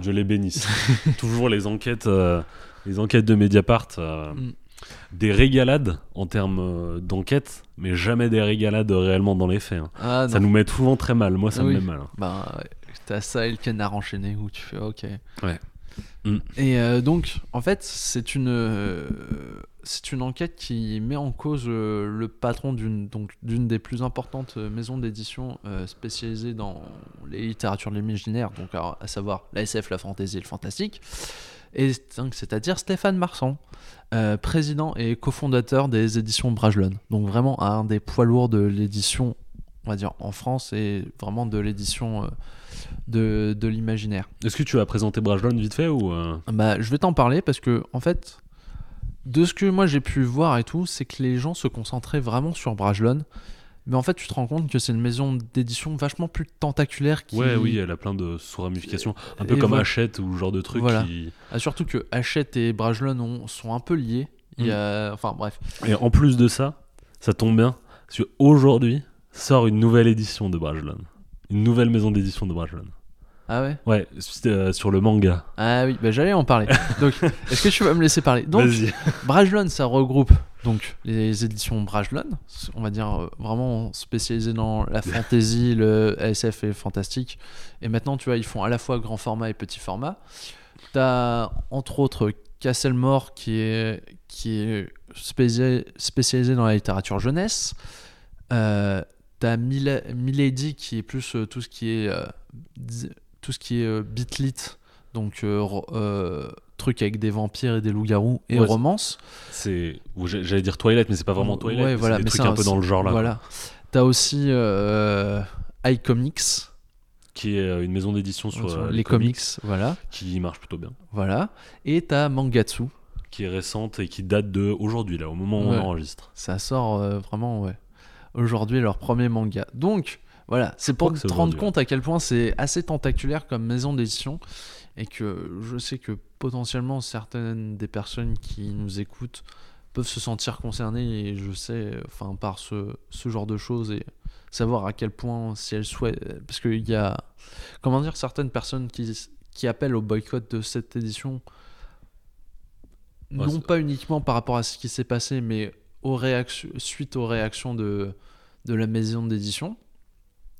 je les bénisse. Toujours les enquêtes, euh, les enquêtes de Mediapart, Mm. des régalades en termes d'enquête, mais jamais des régalades réellement dans les faits. hein. ah, Ça nous met souvent très mal. Moi, ça Oui. me met mal. hein. Ouais, t'as ça et le canard enchaîné où tu fais ok. Ouais. Mm. Et euh, donc, en fait, c'est une, euh, une enquête qui met en cause euh, le patron d'une, des plus importantes maisons d'édition spécialisées dans les littératures de l'imaginaire, donc à, à savoir la SF, la fantasy et le fantastique. C'est-à-dire Stéphane Marsan, président et cofondateur des éditions Brajlon. Donc vraiment un des poids lourds de l'édition, on va dire en France et vraiment de l'édition de, de l'imaginaire. Est-ce que tu vas présenter Brajlon vite fait ou euh, Bah, je vais t'en parler parce que en fait, de ce que moi j'ai pu voir et tout, c'est que les gens se concentraient vraiment sur Brajlon. Mais en fait, tu te rends compte que c'est une maison d'édition vachement plus tentaculaire qui. Ouais, oui, elle a plein de sous-ramifications. Un peu Et comme voilà. Hachette ou ce genre de truc Voilà. qui... Ah, surtout que Hachette et Brajlon ont- sont un peu liés. Il y a... Enfin bref. Et en plus de ça, ça tombe bien, parce qu'aujourd'hui sort une nouvelle édition de Brajlon. Une nouvelle maison d'édition de Brajlon. Ah ouais Ouais, euh, sur le manga. Ah oui, bah, j'allais en parler. Donc, est-ce que tu vas me laisser parler? Donc. Brajlon, ça regroupe donc les éditions Brajlon, on va dire euh, vraiment spécialisées dans la fantasy, le SF et le fantastique. Et maintenant, tu vois, ils font à la fois grand format et petit format. T'as entre autres Castlemore qui est, qui est spécialisé, spécialisé dans la littérature jeunesse. Euh, T'as Mila- Milady qui est plus euh, tout ce qui est tout ce qui est euh, bitlit, donc euh, euh, truc avec des vampires et des loups-garous et Ouais, romance. C'est, j'allais dire Twilight, mais c'est pas vraiment Twilight. Ouais, voilà, c'est des mais trucs c'est un peu dans le genre là. Voilà. T'as aussi euh, iComics, Qui est une maison d'édition sur euh, les comics, voilà, qui marche plutôt bien. voilà. Et t'as Mangatsu, Qui est récente et qui date de aujourd'hui, là, au moment où Ouais. on enregistre. ça sort euh, vraiment, ouais. Aujourd'hui, leur premier manga. Donc, voilà, c'est pour te rendre compte à quel point c'est assez tentaculaire comme maison d'édition et que je sais que potentiellement certaines des personnes qui nous écoutent peuvent se sentir concernées et je sais, enfin, par ce, ce genre de choses et savoir à quel point si elles souhaitent. Parce qu'il y a, comment dire, certaines personnes qui, qui appellent au boycott de cette édition. Ouais, non pas uniquement par rapport à ce qui s'est passé, mais aux réactions, suite aux réactions de, de la maison d'édition.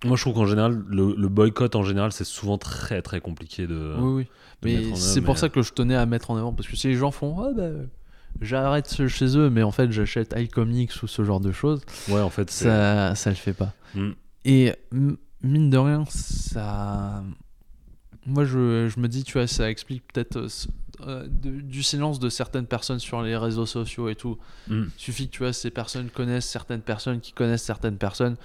Moi, je trouve qu'en général, le, le boycott en général, c'est souvent très très compliqué de. oui, oui. de Mais c'est pour mais- ça que je tenais à mettre en avant. Parce que si les gens font Ah bah, j'arrête chez eux, mais en fait j'achète iComics ou ce genre de choses, Ouais, en fait, ça, ça le fait pas. Mm. Et mine de rien, ça. Moi je, je me dis, tu vois, ça explique peut-être euh, euh, du silence de certaines personnes sur les réseaux sociaux et tout. Mm. suffit que tu vois ces personnes connaissent certaines personnes qui connaissent certaines personnes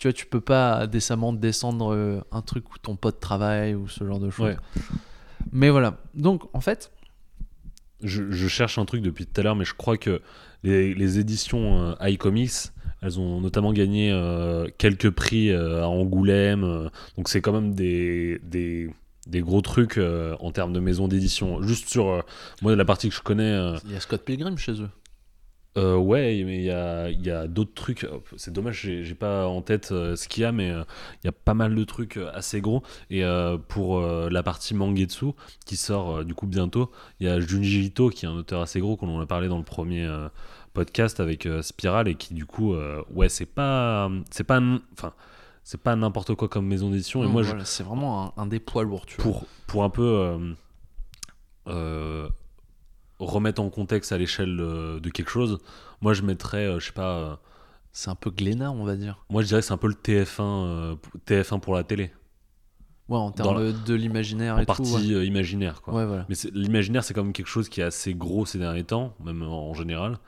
tu vois tu peux pas décemment descendre euh, un truc où ton pote travaille ou ce genre de choses Ouais. mais voilà donc en fait Je, je cherche un truc depuis tout à l'heure, mais je crois que les, les éditions euh, iComics, Elles ont notamment gagné euh, quelques prix euh, à Angoulême. donc c'est quand même des, des, des gros trucs euh, en termes de maison d'édition. Juste sur euh, moi la partie que je connais, euh, Il y a Scott Pilgrim chez eux. Euh, ouais, mais il y a, y a d'autres trucs. C'est dommage, j'ai pas en tête euh, ce qu'il y a, mais euh, il y a pas mal de trucs assez gros. Et pour la partie Mangetsu, qui sort du coup bientôt, il y a Junji Ito, qui est un auteur assez gros, qu'on en a parlé dans le premier podcast avec Spiral, et qui du coup, ouais, c'est pas. C'est pas. Enfin. C'est pas n'importe quoi comme maison d'édition. Et Non, moi, je, voilà, c'est vraiment un, un des poids lourds, tu vois. pour, pour un peu euh, euh, remettre en contexte à l'échelle de, de quelque chose, moi je mettrais, euh, je sais pas, euh, C'est un peu Glénat, on va dire. moi je dirais que c'est un peu le TF1, euh, TF1 pour la télé, Ouais, en termes de l'imaginaire et tout. partie Ouais, euh, imaginaire. Quoi. Ouais, voilà. Mais l'imaginaire c'est quand même quelque chose qui est assez gros ces derniers temps, même en général.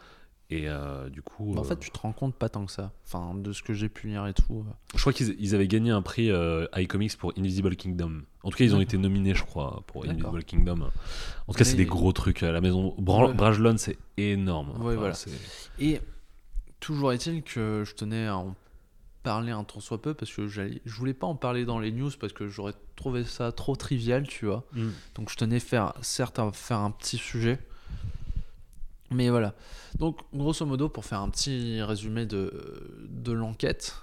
Et euh, du coup, Bah, en euh, fait, tu te rends compte pas tant que ça. Enfin, de ce que j'ai pu lire et tout. euh. je crois qu'ils ils avaient gagné un prix euh, iComics pour Invisible Kingdom. En tout cas, ils ont été nominés, je crois, pour. Invisible Kingdom. En tout cas, c'est des gros trucs. La maison Bra-. Brajlon, c'est énorme. Ouais, voilà. c'est- Et toujours est-il que je tenais à en parler un tant soit peu parce que je voulais pas en parler dans les news parce que j'aurais trouvé ça trop trivial, tu vois. Mm. Donc je tenais faire, certes à faire un petit sujet. Mais voilà. Donc grosso modo, pour faire un petit résumé de, de l'enquête,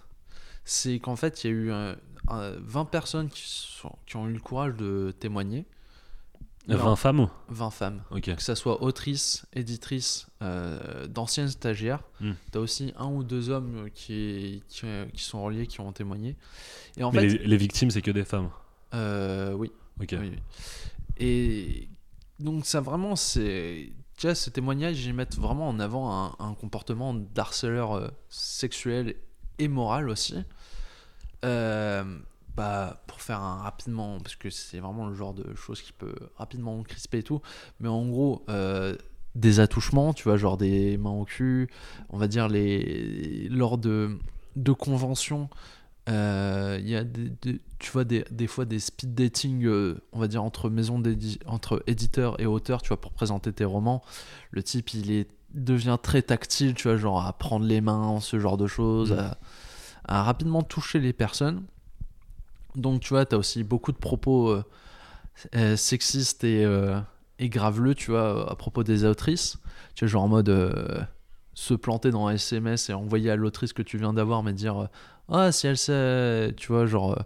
c'est qu'en fait, il y a eu euh, un- 20 personnes qui, sont- qui ont eu le courage de témoigner. 20 femmes 20 femmes. Que ça soit autrice, éditrice, euh, d'anciennes stagiaires. Hmm. T'as aussi un ou deux hommes qui, qui, qui sont reliés, qui ont témoigné. Et en Mais fait, les, les victimes, c'est que des femmes? euh, oui, Ok. oui, oui. Et donc ça vraiment, c'est... Tu vois, ces témoignages, ils mettent vraiment en avant un, un comportement d'harceleur euh, sexuel et moral aussi. Euh, bah, pour faire un rapidement, parce que c'est vraiment le genre de choses qui peut rapidement crisper et tout, mais en gros, euh, des attouchements, tu vois, genre des mains au cul, on va dire les lors de, de conventions, euh, il y a des, des- tu vois des, des fois des speed dating, euh, on va dire entre maisons entre éditeurs et auteurs, tu vois, pour présenter tes romans. Le type, il est devient très tactile, tu vois, genre à prendre les mains, ce genre de choses, Mm. à, à rapidement toucher les personnes. Donc, tu vois, tu as aussi beaucoup de propos euh, euh, sexistes et, et graveleux, tu vois, à propos des autrices. Tu vois, genre en mode se planter dans un SMS et envoyer à l'autrice que tu viens d'avoir, mais dire Ah, si elle sait, tu vois, genre. euh,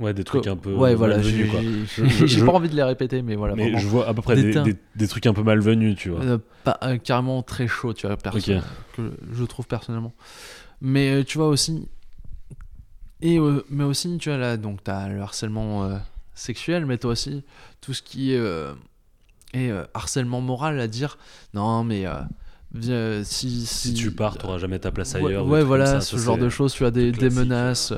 Ouais, des trucs un peu. ouais, voilà, j'ai pas envie de les répéter, mais voilà. Mais vraiment. je vois à peu près Des des, teints. des- des trucs un peu malvenus, tu vois. Euh, pas, euh, carrément très chaud, tu vois, perso, Ok. que je trouve personnellement. Mais tu vois aussi, et euh, mais aussi, tu vois là, donc t'as le harcèlement sexuel, mais t'as aussi tout ce qui est, est, harcèlement moral à dire, non mais si, Si tu pars, t'auras jamais ta place ailleurs. ouais, voilà, ça. ce Ça, genre de choses, tu as des, menaces.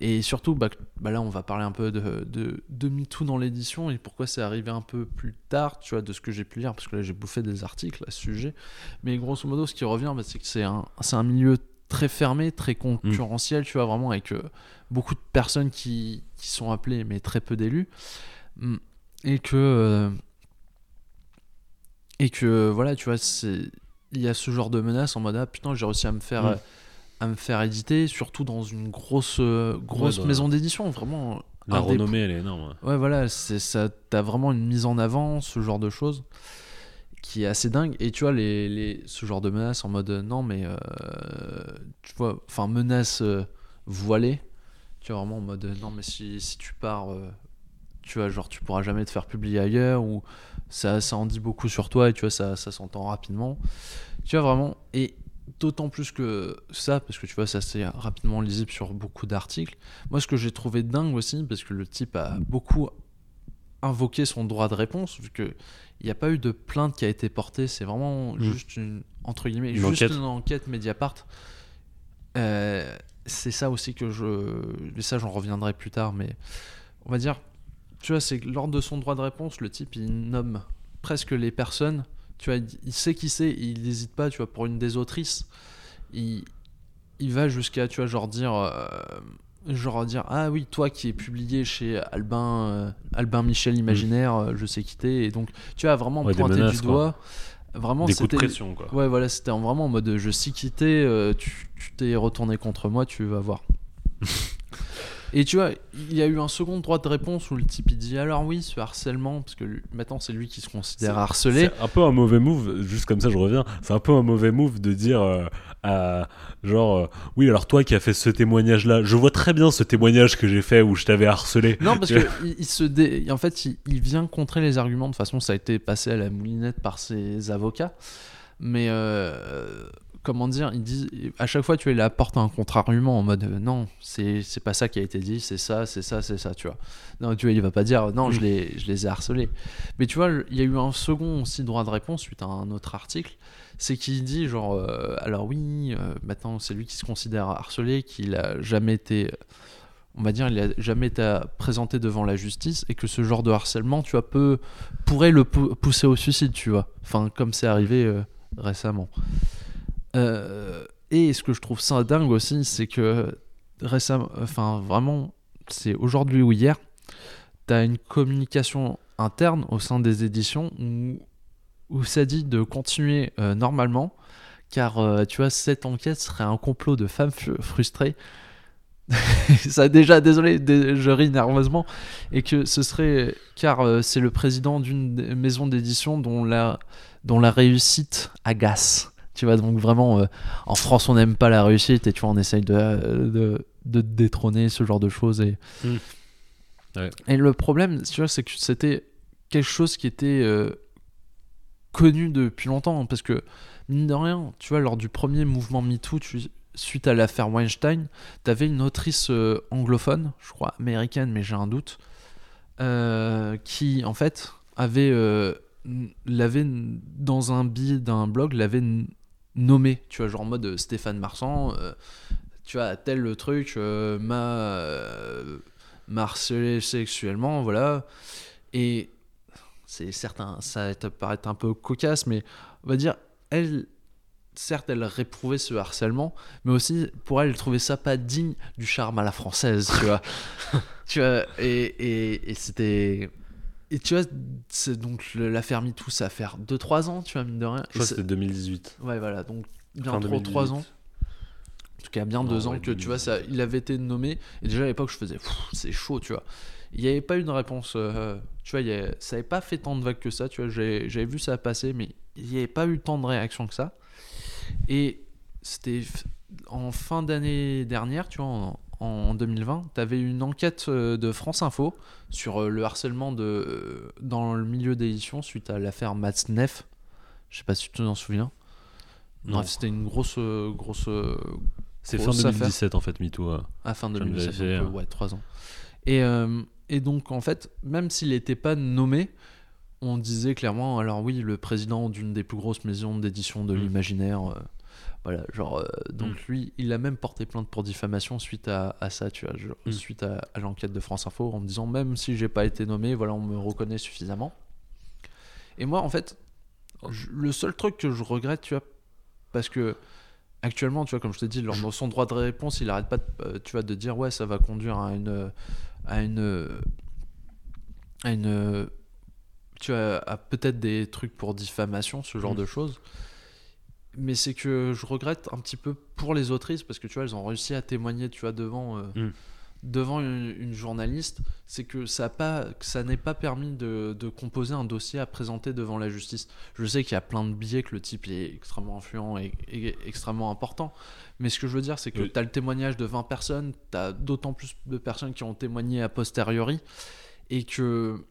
Et surtout, bah, bah là, on va parler un peu de, de, de MeToo dans l'édition et pourquoi c'est arrivé un peu plus tard, tu vois, de ce que j'ai pu lire, parce que là, j'ai bouffé des articles à ce sujet. Mais grosso modo, ce qui revient, bah, c'est que c'est un, un milieu très fermé, très concurrentiel, tu vois, vraiment, avec euh, beaucoup de personnes qui, qui sont appelées, mais très peu d'élus. Mm. Et que. euh, et que, voilà, tu vois, c'est il y a ce genre de menace en mode ah putain j'ai réussi à me faire Mm. euh, à me faire éditer surtout dans une grosse euh, grosse Ouais, dans- maison d'édition vraiment La un des- renommée, elle est énorme. ouais. ouais voilà c'est ça t'as vraiment une mise en avant ce genre de choses qui est assez dingue et tu vois les, les ce genre de menace en mode euh, non mais euh, tu vois enfin menace euh, voilée tu vois vraiment en mode euh, non mais si, si tu pars euh, tu vois genre tu pourras jamais te faire publier ailleurs ou ça, ça en dit beaucoup sur toi et tu vois ça, ça s'entend rapidement tu vois vraiment et d'autant plus que ça parce que tu vois ça c'est rapidement lisible sur beaucoup d'articles moi ce que j'ai trouvé dingue aussi parce que le type a beaucoup invoqué son droit de réponse vu que il n'y a pas eu de plainte qui a été portée c'est vraiment Mm. juste une entre guillemets Une juste enquête. une enquête Mediapart Euh, c'est ça aussi que je mais ça j'en reviendrai plus tard mais on va dire tu vois c'est que lors de son droit de réponse le type il nomme presque les personnes tu vois il- sait qui c'est il n'hésite pas tu vois pour une des autrices il, il va jusqu'à tu vois genre dire euh, genre dire ah oui toi qui es publié chez Albin euh, Albin Michel Imaginaire euh, je sais qui t'es et donc tu as vraiment Ouais, pointé menaces, du quoi. doigt vraiment Des coups de c'était pression, quoi. Ouais, voilà, c'était en- vraiment en mode je sais quitter, euh, tu tu t'es retourné contre moi, tu vas voir. Et tu vois, il y a eu un second droit de réponse où le type il dit alors oui, ce harcèlement, parce que lui- maintenant c'est lui qui se considère harcelé. C'est un peu un mauvais move, juste comme ça je reviens, c'est un peu un mauvais move de dire euh, à genre euh, oui alors toi qui as fait ce témoignage là, je vois très bien ce témoignage que j'ai fait où je t'avais harcelé. Non, parce que il, il se dé- en fait, il, il vient contrer les arguments. De toute façon, ça a été passé à la moulinette par ses avocats. Mais euh, comment dire, il dit à chaque fois, tu vois, il apporte un contre-argument en mode euh, non, c'est pas ça qui a été dit, c'est ça, c'est ça, c'est ça, tu vois. Non, tu vois, il va pas dire non, je les, je les ai harcelés. Mais tu vois, il y a eu un second aussi droit de réponse suite à un autre article. C'est qu'il dit genre euh, alors oui, euh, maintenant c'est lui qui se considère harcelé, qu'il a jamais été on va dire, il a jamais été présenté devant la justice et que ce genre de harcèlement, tu vois, peut, pourrait le pou- pousser au suicide, tu vois. Enfin, comme c'est arrivé euh, récemment. Euh, et ce que je trouve ça dingue aussi, c'est que récemment, enfin, vraiment, c'est aujourd'hui ou hier, tu as une communication interne au sein des éditions où, où ça dit de continuer euh, normalement, car euh, tu vois, cette enquête serait un complot de femmes frustrées. Ça déjà désolé dé- je ris nerveusement et que ce serait car c'est le président d'une maison d'édition dont la dont la réussite agace tu vois donc vraiment euh, en France on n'aime pas la réussite et tu vois on essaye de de, de détrôner ce genre de choses et Mm. Ouais. et le problème tu vois c'est que c'était quelque chose qui était euh, connu depuis longtemps hein, parce que mine de rien tu vois lors du premier mouvement MeToo tu suite à l'affaire Weinstein, t'avais une autrice euh, anglophone, je crois américaine, mais j'ai un doute, euh, qui en fait avait euh, l'avait dans un billet d'un blog l'avait nommé, tu vois, genre en mode euh, Stéphane Marsan, euh, tu vois, tel truc euh, m'a euh, harcelé sexuellement, voilà, et c'est certain, ça te paraît un peu cocasse, mais on va dire, elle certes, elle réprouvait ce harcèlement, mais aussi pour elle, elle trouvait ça pas digne du charme à la française, tu vois. tu vois, et, et c'était. Et tu vois, c'est donc l'affaire MeToo, ça va faire 2-3 ans, tu vois, mine de rien. Je crois que c'est- c'était 2018. ouais, voilà, donc bien trop 2018. 3 ans. En tout cas, bien Non, 2 ans ouais, que tu vois, ça, il avait été nommé. Et déjà à l'époque, je faisais, c'est chaud, tu vois. Il n'y avait pas eu de réponse. euh, tu vois, il ça n'avait pas fait tant de vagues que ça, tu vois. J'avais vu ça passer, mais il n'y avait pas eu tant de réactions que ça. Et c'était en fin d'année dernière, tu vois, en, en 2020, tu avais une enquête euh, de France Info sur euh, le harcèlement de, euh, dans le milieu d'édition suite à l'affaire Matzneff. Je sais pas si tu t'en souviens. Non. Bref, c'était une grosse, grosse, C'est fin grosse affaire. 2017 en fait, MeToo. ouais. à fin Je viens de 2017, vérifier, donc, hein. euh, ouais, 3 ans. Et, euh, et donc, en fait, même s'il n'était pas nommé, on disait clairement, alors oui, le président d'une des plus grosses maisons d'édition de Mm. l'imaginaire, euh, voilà, genre, euh, donc Mm. lui, il a même porté plainte pour diffamation suite à, à ça, tu vois, genre, Mm. suite à, à l'enquête de France Info, en me disant, même si j'ai pas été nommé, voilà, on me reconnaît suffisamment. Et moi, en fait, je- le seul truc que je regrette, tu vois, parce que actuellement, tu vois, comme je te dis, lors de son droit de réponse, il arrête pas, de, euh, tu vois, de dire ouais, ça va conduire à une, à une, à une, tu vois, à peut-être des trucs pour diffamation, ce genre Mm. de choses. Mais c'est que je regrette un petit peu pour les autrices parce que tu vois, elles ont réussi à témoigner, tu vois, devant. euh, Mm. devant une, une journaliste, c'est que ça a pas, que ça n'est pas permis de, de composer un dossier à présenter devant la justice. Je sais qu'il y a plein de billets que le type est extrêmement influent et, et extrêmement important, mais ce que je veux dire, c'est que Oui. tu as le témoignage de 20 personnes, tu as d'autant plus de personnes qui ont témoigné a posteriori, et que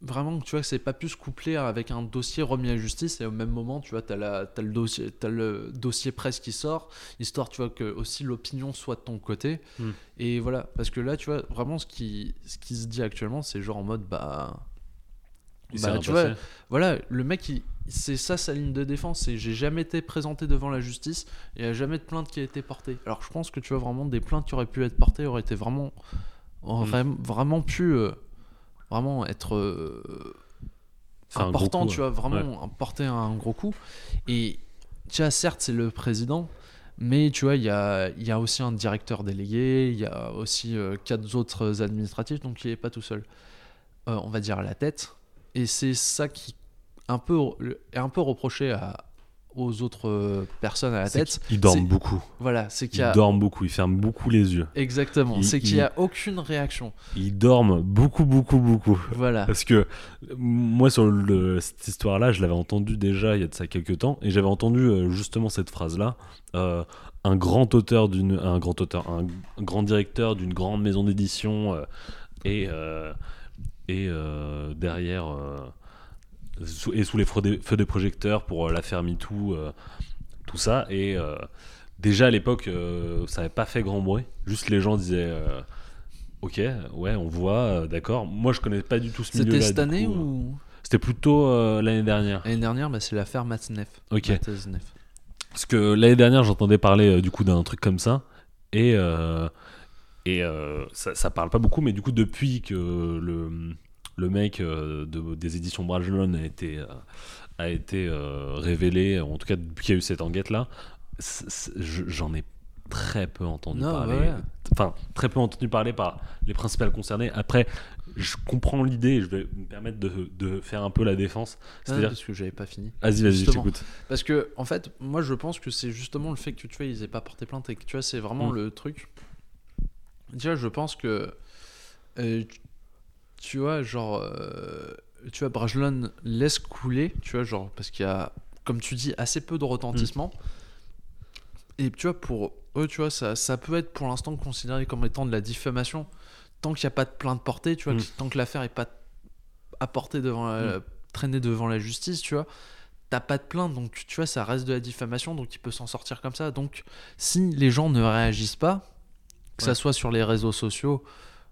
vraiment, tu vois, c'est pas pu se coupler avec un dossier remis à justice, et au même moment, tu vois, tu as, le, dossier, t'as le dossier presse qui sort, histoire, tu vois, que aussi l'opinion soit de ton côté. Mm. Et voilà, parce que là, tu vois, vraiment, ce qui, ce qui se dit actuellement, c'est genre en mode, bah. Bah, tu vois, voilà, le mec, il- c'est ça sa ligne de défense, c'est j'ai jamais été présenté devant la justice et il n'y a jamais de plainte qui a été portée. Alors je pense que tu vois vraiment des plaintes qui auraient pu être portées auraient été vraiment, auraient vraiment pu euh, vraiment être euh, important, coup, tu vois, vraiment porter un gros coup. Et tu vois, certes, c'est le président, mais tu vois, il y a, y a aussi un directeur délégué, il y a aussi euh, quatre autres administratifs, donc il n'est pas tout seul, euh, on va dire, à la tête. Et c'est ça qui, un peu, est un peu reproché à, aux autres euh, personnes à la tête. qu'ils dorment beaucoup. Voilà, c'est qu'il Ils a. dorment beaucoup. Ils ferment beaucoup les yeux. Exactement, c'est qu'il il- n'y a aucune réaction. Ils dorment beaucoup, beaucoup, beaucoup. Voilà. Parce que moi, sur le- cette histoire-là, je l'avais entendu déjà il y a de ça quelques temps, et j'avais entendu euh, justement cette phrase-là. Euh, un grand auteur d'une, un grand auteur, un, grand directeur d'une grande maison d'édition euh, et euh, et derrière et sous les feux des projecteurs pour euh, l'affaire MeToo, euh, tout ça. Et euh, déjà à l'époque, ça n'avait pas fait grand bruit. Juste les gens disaient. Ok, ouais, on voit, d'accord. Moi, je connais pas du tout ce milieu-là. C'était cette année coup, ou C'était plutôt l'année dernière. l'année dernière bah, C'est l'affaire Matzneff. Ok. Matzneff. Parce que l'année dernière, j'entendais parler du coup d'un truc comme ça. Et, et euh, ça, ça parle pas beaucoup, mais du coup, depuis que le, le mec euh, de, des éditions Brajlon a été, euh, a été euh, révélé, en tout cas depuis qu'il y a eu cette enquête-là, j'en ai très peu entendu Non, parler. ouais. Enfin, très peu entendu parler par les principales concernés. Après, je comprends l'idée et je vais me permettre de, de faire un peu la défense. Ah, C'est-à-dire, parce que j'avais pas fini. vas-y, vas-y, je t'écoute. Parce que, en fait, moi je pense que c'est justement le fait que tu vois, ils aient pas porté plainte et que tu vois, c'est vraiment Mm. le truc. Déjà, je pense que. euh, tu- vois, genre. euh, tu vois, Brajlon laisse couler, tu vois, genre, parce qu'il y a, comme tu dis, assez peu de retentissement. Et tu vois, pour eux, tu vois, ça, ça peut être pour l'instant considéré comme étant de la diffamation. Tant qu'il n'y a pas de plainte portée, tu vois, Mm. tant que l'affaire n'est pas apportée devant la, traînée devant la justice, tu vois, t'as pas de plainte, donc tu vois, ça reste de la diffamation, donc il peut s'en sortir comme ça. Donc, si les gens ne réagissent pas, que ça soit sur les réseaux sociaux,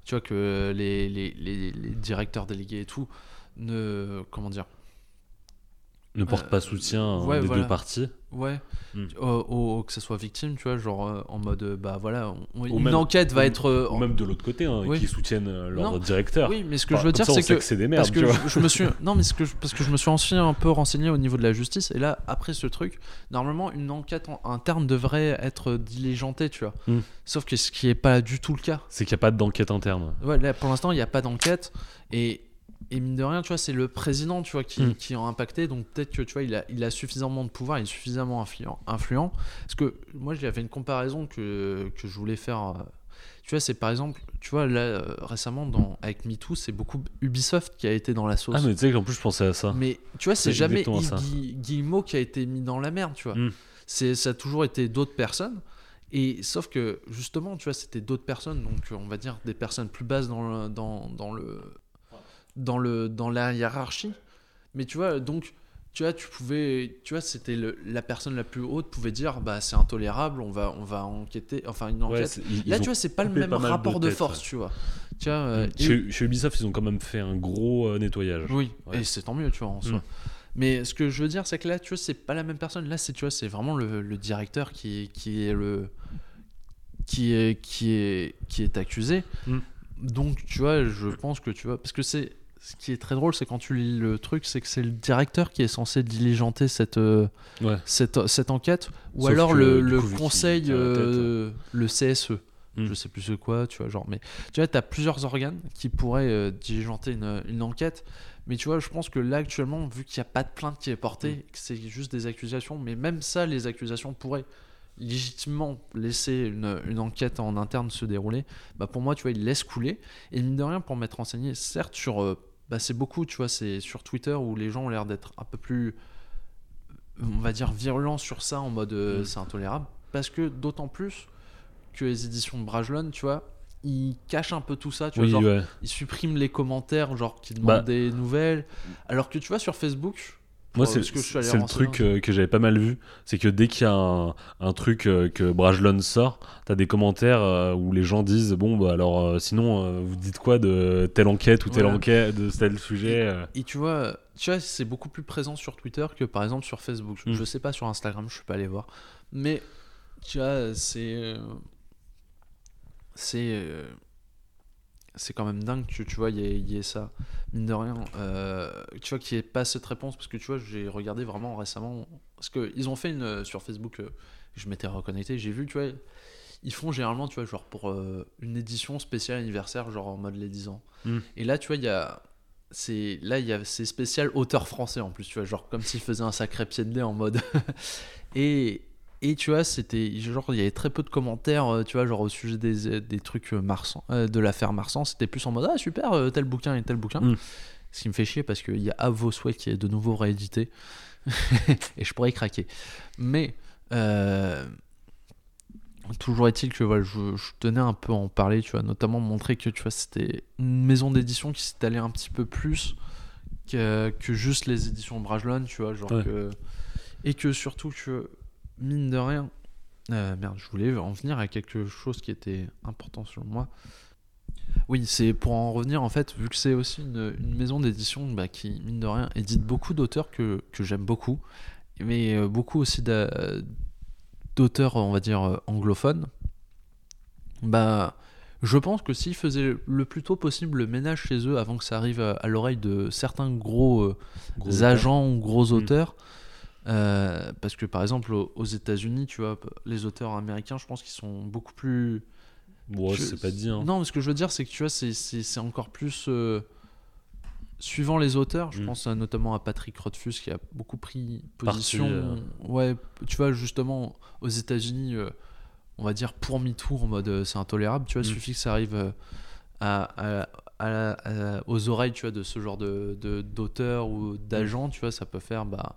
tu vois, que les, les, les, directeurs délégués et tout, ne. Comment dire Ne porte Euh, pas soutien ouais, des voilà. deux parties. Ouais, Mm. au- au- que ça soit victime, tu vois, genre euh, en mode, euh, bah voilà, on- une même- enquête va ou- être. Ou même de l'autre côté, hein, Oui. qui soutiennent leur Non. directeur. Oui, mais ce que Enfin, je veux dire, c'est que. que c'est des merdes, Parce que tu vois. je, je me suis non mais ce que je- parce que je me suis aussi un peu renseigné au niveau de la justice et là après ce truc normalement une enquête en- interne devrait être diligentée tu vois Hmm. sauf que ce qui est pas du tout le cas C'est qu'il n'y a pas d'enquête interne. ouais là pour l'instant il n'y a pas d'enquête et et mine de rien tu vois c'est le président tu vois qui, Hmm. qui est impacté donc peut-être que tu vois il a, il a suffisamment de pouvoir il est suffisamment influent, influent parce que moi j'avais une comparaison que, que je voulais faire euh, tu vois c'est par exemple tu vois là euh, récemment dans avec MeToo c'est beaucoup Ubisoft qui a été dans la sauce Ah, mais tu sais qu'en plus, je pensais à ça. mais tu vois, c'est jamais Yves Guillemot qui a été mis dans la merde, tu vois. Mm. C'est, ça a toujours été d'autres personnes. Et sauf que justement, tu vois, c'était d'autres personnes, donc on va dire des personnes plus basses dans le, dans, dans le, dans le, dans la hiérarchie. Mais tu vois, donc, tu vois, tu pouvais, tu vois, c'était la personne la plus haute pouvait dire, bah c'est intolérable, on va, on va enquêter, enfin une enquête. ils- Là, ils tu vois, c'est pas le même pas mal de rapport de, force, tu vois. Tu vois, euh, et- chez, chez Ubisoft, ils ont quand même fait un gros euh, nettoyage. oui, Ouais. et c'est tant mieux, tu vois, en soi. Mm. Mais ce que je veux dire, c'est que là, tu vois, c'est pas la même personne. Là, c'est, tu vois, c'est vraiment le, le directeur qui, qui est le. qui est, qui est, qui est accusé. Mm. Donc, tu vois, je pense que tu vois. Parce que c'est. Ce qui est très drôle, c'est quand tu lis le truc, c'est que c'est le directeur qui est censé diligenter cette, euh, Ouais. cette, cette enquête, ou Sauf alors que, le, coup, conseil, tête, euh, le CSE. Mm. Je sais plus c'est quoi, tu vois, genre, mais tu vois, tu as plusieurs organes qui pourraient euh, diligenter une, une enquête, mais tu vois, je pense que là, actuellement, vu qu'il n'y a pas de plainte qui est portée, Mm. que c'est juste des accusations, mais même ça, les accusations pourraient légitimement laisser une, une enquête en interne se dérouler, bah pour moi, tu vois, ils laissent couler, et mine de rien, pour m'être renseigné, certes, sur. euh, bah, c'est beaucoup, tu vois, c'est sur Twitter où les gens ont l'air d'être un peu plus, on va dire, virulents sur ça, en mode euh, Mm. c'est intolérable, parce que d'autant plus que les éditions de Brajlon, tu vois, ils cachent un peu tout ça, tu vois, Oui, genre, ouais. ils suppriment les commentaires, genre qui demandent Bah. des nouvelles, alors que tu vois sur Facebook, Moi, c'est le truc euh, que j'avais pas mal vu. C'est que dès qu'il y a un, un truc euh, que Brajlon sort, t'as des commentaires euh, où les gens disent Bon, bah alors, sinon, vous dites quoi de telle enquête ou telle Voilà. enquête, de tel sujet. Et tu vois, tu vois, c'est beaucoup plus présent sur Twitter que par exemple sur Facebook. Mm. Je sais pas sur Instagram, je suis pas allé voir. Mais tu vois, c'est c'est c'est quand même dingue que tu vois, il y, y ait ça. Mine de rien, euh, tu vois qu'il n'y ait pas cette réponse parce que tu vois, j'ai regardé vraiment récemment parce que ils ont fait une euh, sur Facebook. euh, je m'étais reconnecté, j'ai vu, tu vois. Ils font généralement, tu vois, genre pour euh, une édition spéciale anniversaire, genre en mode les 10 ans. Mm. Et là, tu vois, il y a, c'est là il y a c'est spécial auteur français en plus tu vois genre comme s'il faisait un sacré pied de nez en mode et et tu vois c'était genre il y avait très peu de commentaires euh, tu vois genre au sujet des, des trucs euh, Marsan euh, de l'affaire Marsan c'était plus en mode ah super euh, tel bouquin et tel bouquin Mm. ce qui me fait chier parce qu'il y a À vos souhaits qui est de nouveau réédité et je pourrais y craquer mais euh, toujours est-il que voilà, je, je tenais un peu à en parler, tu vois, notamment montrer que tu vois, c'était une maison d'édition qui s'est allée un petit peu plus que, que juste les éditions Brajlon, tu vois, genre Ouais. que- et que surtout que mine de rien, euh, merde, je voulais en venir à quelque chose qui était important selon moi. Oui, c'est pour en revenir en fait, vu que c'est aussi une, une maison d'édition bah, qui, mine de rien, édite beaucoup d'auteurs que, que j'aime beaucoup, mais euh, beaucoup aussi d'a- d'auteurs, on va dire, euh, anglophones. Bah, je pense que s'ils faisaient le plus tôt possible le ménage chez eux avant que ça arrive à, à l'oreille de certains gros, euh, Gros agents ou gros Mm. auteurs, euh, parce que par exemple aux, aux États-Unis, tu vois, les auteurs américains, je pense qu'ils sont beaucoup plus Bon, je- c'est pas dit. Hein. non, mais ce que je veux dire, c'est que tu vois, c'est- encore plus. euh, suivant les auteurs, je Mm. pense notamment à Patrick Rothfuss qui a beaucoup pris Parti, position. euh. Ouais, tu vois, justement, aux États-Unis, on va dire pour MeToo en mode c'est intolérable. Tu vois, il Mm. suffit que ça arrive à, à- à- à- aux oreilles tu vois, de ce genre de, d'auteurs ou d'agents, tu vois, ça peut faire bah,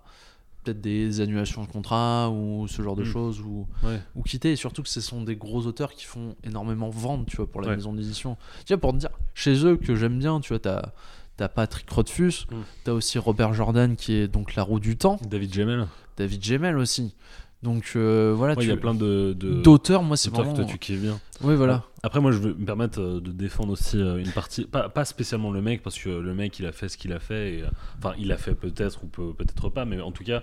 peut-être des annulations de contrat ou ce genre de Mm. choses. Ou Ouais. ou quitter et surtout que ce sont des gros auteurs qui font énormément vendre tu vois pour la Ouais. maison d'édition tu vois pour te dire chez eux que j'aime bien tu vois t'as t'as Patrick Rothfuss Mm. t'as aussi Robert Jordan qui est donc la roue du temps David Gemmel. David Gemmel aussi donc euh, voilà Ouais, il tu y a plein de. d'auteurs moi c'est vraiment que toi tu kiffes bien. oui voilà Après, moi, je veux me permettre euh, de défendre aussi euh, une partie, pas, pas spécialement le mec, parce que le mec, il a fait ce qu'il a fait. et, Enfin, il a fait peut-être ou peut- peut-être pas, mais en tout cas,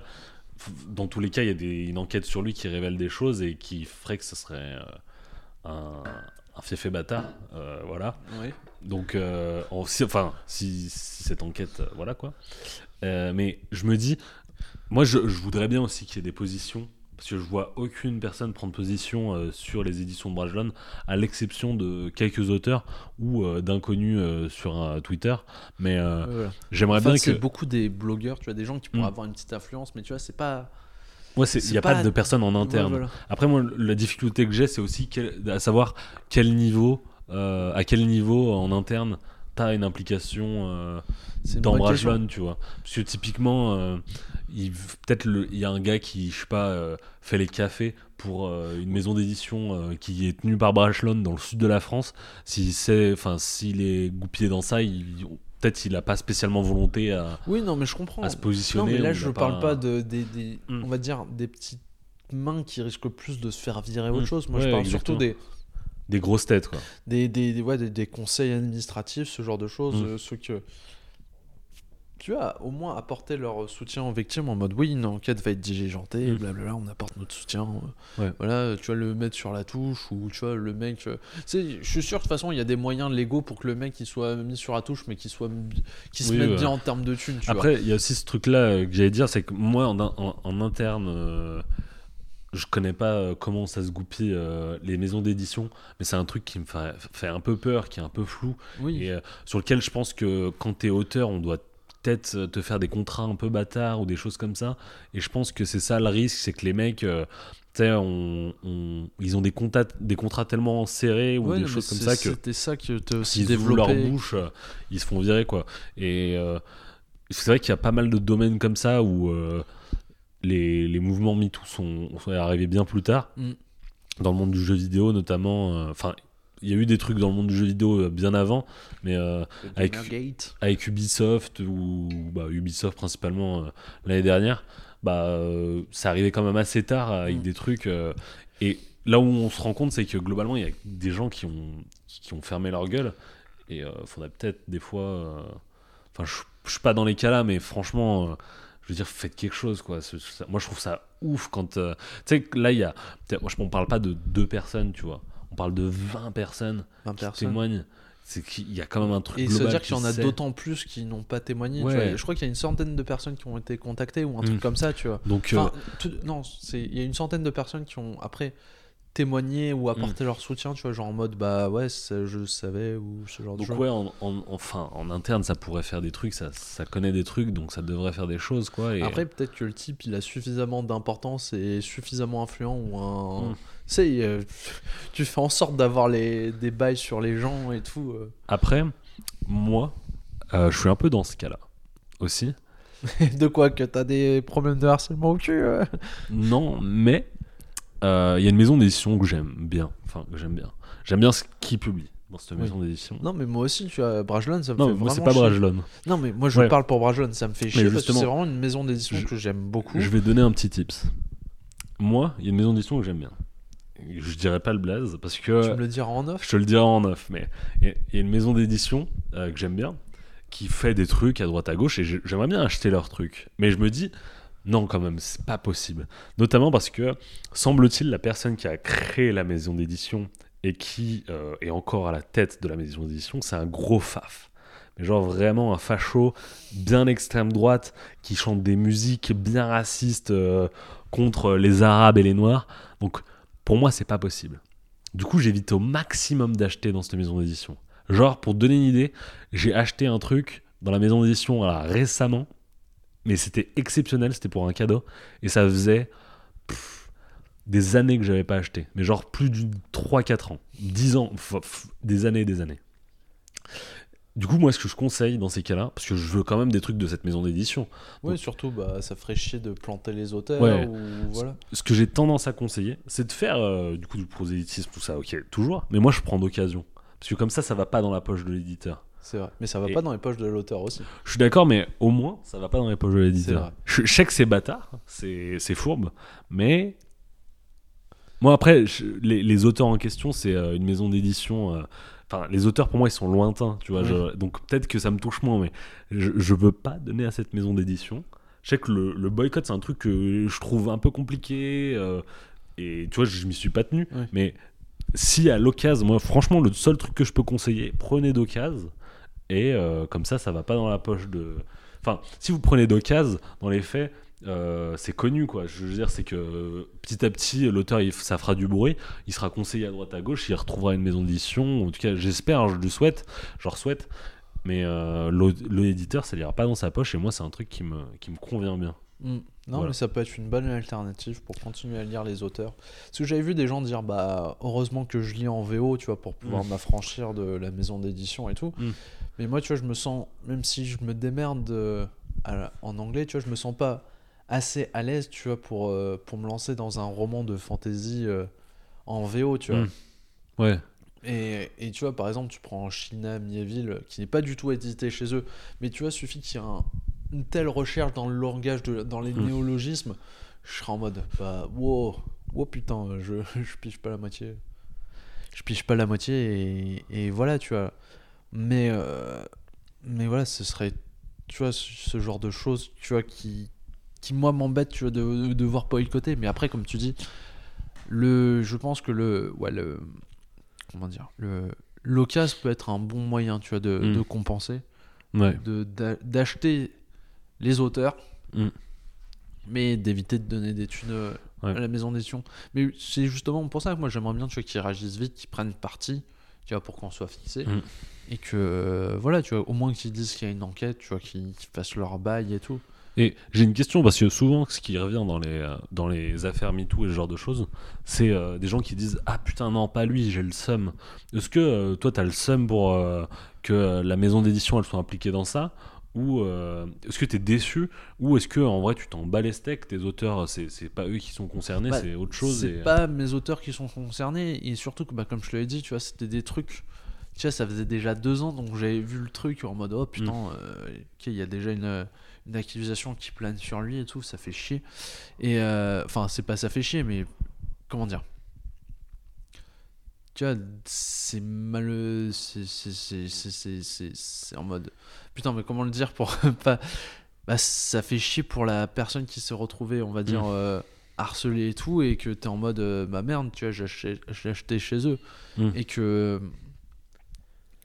dans tous les cas, il y a des, une enquête sur lui qui révèle des choses et qui ferait que ce serait un, un fiefé bâtard. euh, voilà. oui Donc, euh, si, enfin, si, si cette enquête, voilà quoi. Mais je me dis, moi, je, je voudrais bien aussi qu'il y ait des positions, parce que je vois aucune personne prendre position euh, sur les éditions de Brajlon, à l'exception de quelques auteurs ou euh, d'inconnus euh, sur Twitter. Mais Ouais, j'aimerais En fait, bien c'est que. beaucoup des blogueurs tu vois des gens qui pourraient Mm. avoir une petite influence mais tu vois c'est pas Ouais, c'est- il c'est n'y a pas... pas- de personnes en interne. Ouais, voilà. Après, moi, la difficulté que j'ai, c'est aussi quel- à savoir quel niveau, à quel niveau en interne t'as une implication. euh. Brajlon, tu vois. Parce que typiquement, euh, il- peut-être il y a un gars qui, je sais pas, euh, fait les cafés pour euh, une maison d'édition qui est tenue par Brajlon dans le sud de la France. Si c'est, enfin, s'il est goupillé dans ça, il- peut-être il a pas spécialement volonté à, oui non mais je comprends à se non positionner. mais là je a parle pas de des, des- Mm. on va dire des petites mains qui risquent plus de se faire virer autre Mm. chose moi je parle exactement. surtout des des grosses têtes, quoi. des, des, des- ouais, des, des conseils administratifs, ce genre de choses, Mm. euh, ceux que tu as au moins apporté leur soutien aux victimes en mode oui, une enquête va être diligentée, Mm. blablabla, on apporte notre soutien. euh, Ouais. Voilà, tu vas le mettre sur la touche ou tu vois le mec. euh, tu sais, je suis sûr que de toute façon il y a des moyens légaux pour que le mec il soit mis sur la touche, mais qu'il soit qui se Oui, mette ouais. bien en termes de thunes. Tu. Après, il y a aussi ce truc-là que j'allais dire, c'est que moi, en, en- en interne, euh, je connais pas euh, comment ça se goupille euh, les maisons d'édition, mais c'est un truc qui me fait, fait un peu peur, qui est un peu flou, oui. et euh, sur lequel je pense que quand t'es auteur, on doit peut-être te faire des contrats un peu bâtards ou des choses comme ça, et je pense que c'est ça le risque, c'est que les mecs... euh, tu sais, on- on- ils ont des, contrats, des contrats tellement serrés ou Ouais, des choses comme ça que C'était ça que tu aussi s'ils ouvrent leur développé. bouche, ils se font virer quoi. Et c'est vrai qu'il y a pas mal de domaines comme ça où les, les mouvements MeToo sont, sont arrivés bien plus tard. Mm. Dans le monde du jeu vidéo notamment. euh, Enfin, il y a eu des trucs dans le monde du jeu vidéo euh, bien avant, mais euh, Avec- Ubisoft ou bah, Ubisoft principalement euh, l'année dernière, bah, euh, ça arrivait quand même assez tard avec Mm. des trucs. euh, et là où on se rend compte, c'est que globalement, il y a des gens qui ont, qui ont fermé leur gueule. Et il faudrait peut-être des fois. Enfin, je je suis pas dans les cas là, mais franchement, euh, je veux dire, faites quelque chose quoi. Moi, je trouve ça ouf quand. euh, tu sais, là, il y a. Moi, je- on parle pas de deux personnes, tu vois. On parle de 20 personnes 20 qui personnes. témoignent. C'est qu'il y a quand même un truc Et ça veut global dire qu'il y en a d'autant plus qui n'ont pas témoigné. tu Ouais. vois. Je crois qu'il y a une centaine de personnes qui ont été contactées ou un truc Mm. comme ça, tu vois. Donc, euh, Enfin, tout- non, il y a une centaine de personnes qui ont après témoigner ou apporter leur soutien, tu vois, genre en mode bah ouais, ça, je savais ou ce genre de Donc choses. ouais, en, en- enfin, en interne, ça pourrait faire des trucs, ça, ça connaît des trucs, donc ça devrait faire des choses, quoi. Et... Après, peut-être que le type il a suffisamment d'importance et suffisamment influent ou un. Mm. Tu sais, euh, tu fais en sorte d'avoir les, des bails sur les gens et tout. euh. Après, moi, euh, je suis un peu dans ce cas-là aussi. de quoi Que t'as des problèmes de harcèlement au cul Non, mais euh, il y a une maison d'édition que j'aime bien. Enfin, que j'aime bien. J'aime bien ce qu'ils publient dans cette Oui. maison d'édition. Non, mais moi aussi, tu vois, Brajlon, ça me Non, fait moi, c'est pas chier. Brajlon. Non, mais moi je Ouais. parle pour Brajlon, ça me fait chier parce que c'est vraiment une maison d'édition je- que j'aime beaucoup. Je vais donner un petit tips. Moi, il y a une maison d'édition que j'aime bien. Je dirais pas le blaze parce que. Tu me le diras en off Je te le dirai en neuf, mais il y a- une maison d'édition euh, que j'aime bien, qui fait des trucs à droite à gauche, et j'ai- j'aimerais bien acheter leurs trucs. Mais je me dis, non, quand même, c'est pas possible. Notamment parce que, semble-t-il, la personne qui a créé la maison d'édition et qui euh, est encore à la tête de la maison d'édition, c'est un gros faf. Mais genre vraiment un facho bien extrême droite qui chante des musiques bien racistes euh, contre les Arabes et les Noirs. Donc pour moi, c'est pas possible. Du coup, j'évite au maximum d'acheter dans cette maison d'édition. Genre, pour donner une idée, j'ai acheté un truc dans la maison d'édition récemment, mais c'était exceptionnel, c'était pour un cadeau, et ça faisait pff, des années que j'avais pas acheté. Mais genre plus de 3-4 ans, 10 ans, des années et des années. Du coup, moi, ce que je conseille dans ces cas-là, parce que je veux quand même des trucs de cette maison d'édition, Oui, surtout, bah, ça ferait chier de planter les auteurs Ouais. ou voilà. ce que j'ai tendance à conseiller, c'est de faire euh, du coup du prosélytisme, tout ça, ok, toujours, mais moi je prends d'occasion. Parce que comme ça, ça va pas dans la poche de l'éditeur. C'est vrai. Mais ça va Et- pas dans les poches de l'auteur aussi. Je suis d'accord, mais au moins, ça va pas dans les poches de l'éditeur. Je, je sais que c'est bâtard, c'est c'est fourbe, mais. Moi, après, je- les, les auteurs en question, c'est euh, une maison d'édition. euh, Enfin, les auteurs, pour moi, ils sont lointains, tu vois. Oui. je- donc, peut-être que ça me touche moins, mais je, je veux pas donner à cette maison d'édition. Je sais que le, le boycott, c'est un truc que je trouve un peu compliqué. euh, et tu vois, je m'y suis pas tenu. Oui. Mais si à l'occasion, moi, franchement, le seul truc que je peux conseiller, prenez d'occasion. Et euh, comme ça, ça va pas dans la poche de. Enfin, si vous prenez d'occasion, dans les faits, euh, c'est connu, quoi. Je veux dire, c'est que petit à petit, l'auteur, ça fera du bruit. Il sera conseillé à droite à gauche. Il retrouvera une maison d'édition. En tout cas, j'espère, je le souhaite. Je leur souhaite. Mais euh, l'éditeur, ça n'ira pas dans sa poche. Et moi, c'est un truc qui me, qui me convient bien. Mm. Non, Voilà. mais ça peut être une bonne alternative pour continuer à lire les auteurs. Parce que j'avais vu des gens dire, bah, heureusement que je lis en VO, tu vois, pour pouvoir Mm. m'affranchir de la maison d'édition et tout. Mm. Mais moi, tu vois, je me sens, même si je me démerde euh, à en anglais, tu vois, je me sens pas assez à l'aise, tu vois, pour, euh, pour me lancer dans un roman de fantasy euh, en VO, tu vois. Mm. Ouais. Et, et tu vois, par exemple, tu prends China Mieville, qui n'est pas du tout édité chez eux, mais tu vois, suffit qu'il y ait un- une telle recherche dans le langage, de, dans les Mm. néologismes, je serais en mode, bah, wow, wow putain, je, je pige pas la moitié. Je pige pas la moitié, et, et voilà, tu vois. Mais, euh, mais voilà, ce serait, tu vois, ce, genre de choses, tu vois, qui, qui moi, m'embête, tu vois, de, de devoir boycotter. Mais après, comme tu dis, le, je pense que le, ouais, le, comment dire, le, l'occasion peut être un bon moyen, tu vois, de, Mm. de compenser, Ouais. de, d'a- d'acheter les auteurs, Mm. mais d'éviter de donner des thunes euh, Ouais. à la maison d'édition. Mais c'est justement pour ça que moi j'aimerais bien, tu vois, qu'ils réagissent vite, qu'ils prennent parti, tu vois, pour qu'on soit fixé. Mm. Et que, euh, voilà, tu vois, au moins qu'ils disent qu'il y a une enquête, tu vois, qu'ils, fassent leur bail et tout. Et j'ai une question parce que souvent, ce qui revient dans les, euh, dans les affaires MeToo et ce genre de choses, c'est euh, des gens qui disent Ah putain, non, pas lui, j'ai le seum. Est-ce que euh, toi, t'as le seum pour que la maison d'édition elle soit impliquée dans ça? Ou euh, est-ce que t'es déçu Ou est-ce que en vrai, tu t'en bats les steaks Tes auteurs, c'est c'est pas eux qui sont concernés, Bah, c'est autre chose. C'est et- pas mes auteurs qui sont concernés, et surtout que, bah, comme je te l'ai dit, tu vois, c'était des trucs. Tu vois, ça faisait déjà deux ans, donc j'avais vu le truc en mode oh putain, Mm. euh, ok, il y a déjà une, une accusation qui plane sur lui et tout, ça fait chier. Et euh, enfin, c'est pas ça fait chier, mais comment dire Tu vois, c'est mal. C'est en mode putain, mais comment le dire pour pas. Bah, ça fait chier pour la personne qui s'est retrouvée, on va dire. Mm. euh, harcelé et tout et que t'es en mode euh, bah merde tu vois j'ai acheté, chez eux Mm. et que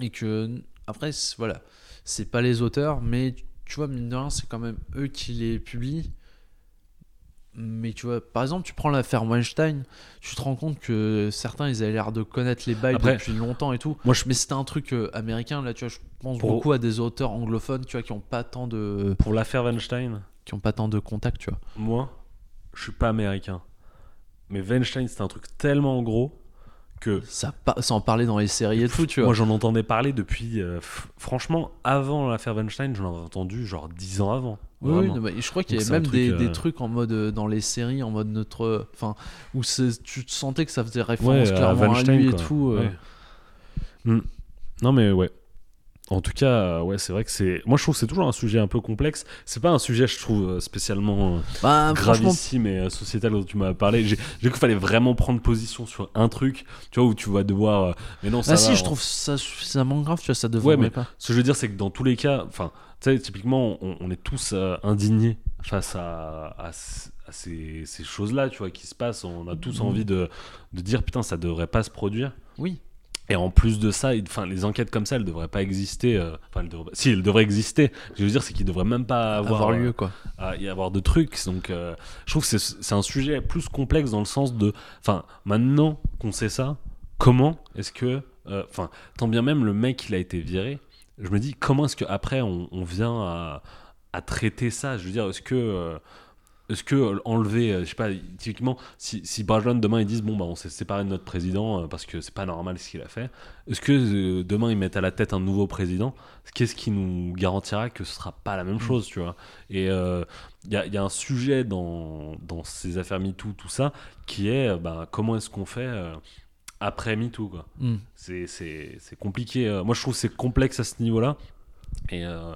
et que après voilà c'est pas les auteurs mais tu vois mine de rien c'est quand même eux qui les publient Mais tu vois, par exemple, tu prends l'affaire Weinstein, tu te rends compte que certains, ils avaient l'air de connaître les bails Après, depuis longtemps et tout. Moi, je, Mais c'était un truc euh, américain, là, tu vois, je pense Pour- beaucoup à des auteurs anglophones, tu vois, qui ont pas tant de, pour l'affaire Weinstein, qui ont pas tant de contacts, tu vois. moi, je suis pas américain. Mais Weinstein, c'est un truc tellement gros que Ça, pa- sans parler dans les séries et tout, tu vois. moi, j'en entendais parler depuis. euh, franchement, avant l'affaire Weinstein, j'en avais entendu genre 10 ans avant. Oui, non, mais je crois qu'il y avait même truc, des, euh, des trucs en mode euh, dans les séries, en mode notre. Enfin, où tu te sentais que ça faisait référence à clairement à Weinstein, lui et quoi. tout. euh. Hmm. Non, mais ouais. En tout cas, ouais, c'est vrai que c'est. Moi, je trouve que c'est toujours un sujet un peu complexe. C'est pas un sujet, je trouve, spécialement Bah, franchement, gravissime et euh, sociétal dont tu m'as parlé. J'ai cru qu'il fallait vraiment prendre position sur un truc, tu vois, où tu vas devoir. Mais non, ça ah va, si, je trouve ça suffisamment grave, tu vois, ça devrait Ouais, mais- pas. Ce que je veux dire, c'est que dans tous les cas, enfin, tu sais, typiquement, on, on est tous euh, indignés face à, à c- à ces, ces choses-là, tu vois, qui se passent. On a tous Mhm. envie de, de dire, putain, ça devrait pas se produire. Oui. Et en plus de ça, enfin, les enquêtes comme ça, elles devraient pas exister. euh, Enfin, si, elles devraient exister. Ce que je veux dire, c'est qu'ils devraient même pas avoir, Avoir euh, lieu, quoi. y avoir de trucs. Donc, euh, je trouve que c'est un sujet plus complexe dans le sens de, enfin, maintenant qu'on sait ça, comment est-ce que, enfin, tant bien même le mec il a été viré, je me dis comment est-ce que après on, on vient à, à traiter ça? Je veux dire, est-ce que euh, est-ce que euh, enlever, euh, je sais pas, typiquement, si, si Barjot demain ils disent bon bah on s'est séparé de notre président parce que c'est pas normal ce qu'il a fait, est-ce que euh, demain ils mettent à la tête un nouveau président, qu'est-ce qui nous garantira que ce sera pas la même chose, tu vois? Et euh, il y, a, il y a un sujet dans, dans ces affaires MeToo, tout ça, qui est bah, comment est-ce qu'on fait euh, après MeToo, quoi. Hmm. C'est- compliqué. euh, Moi, je trouve que c'est complexe à ce niveau-là. Et euh,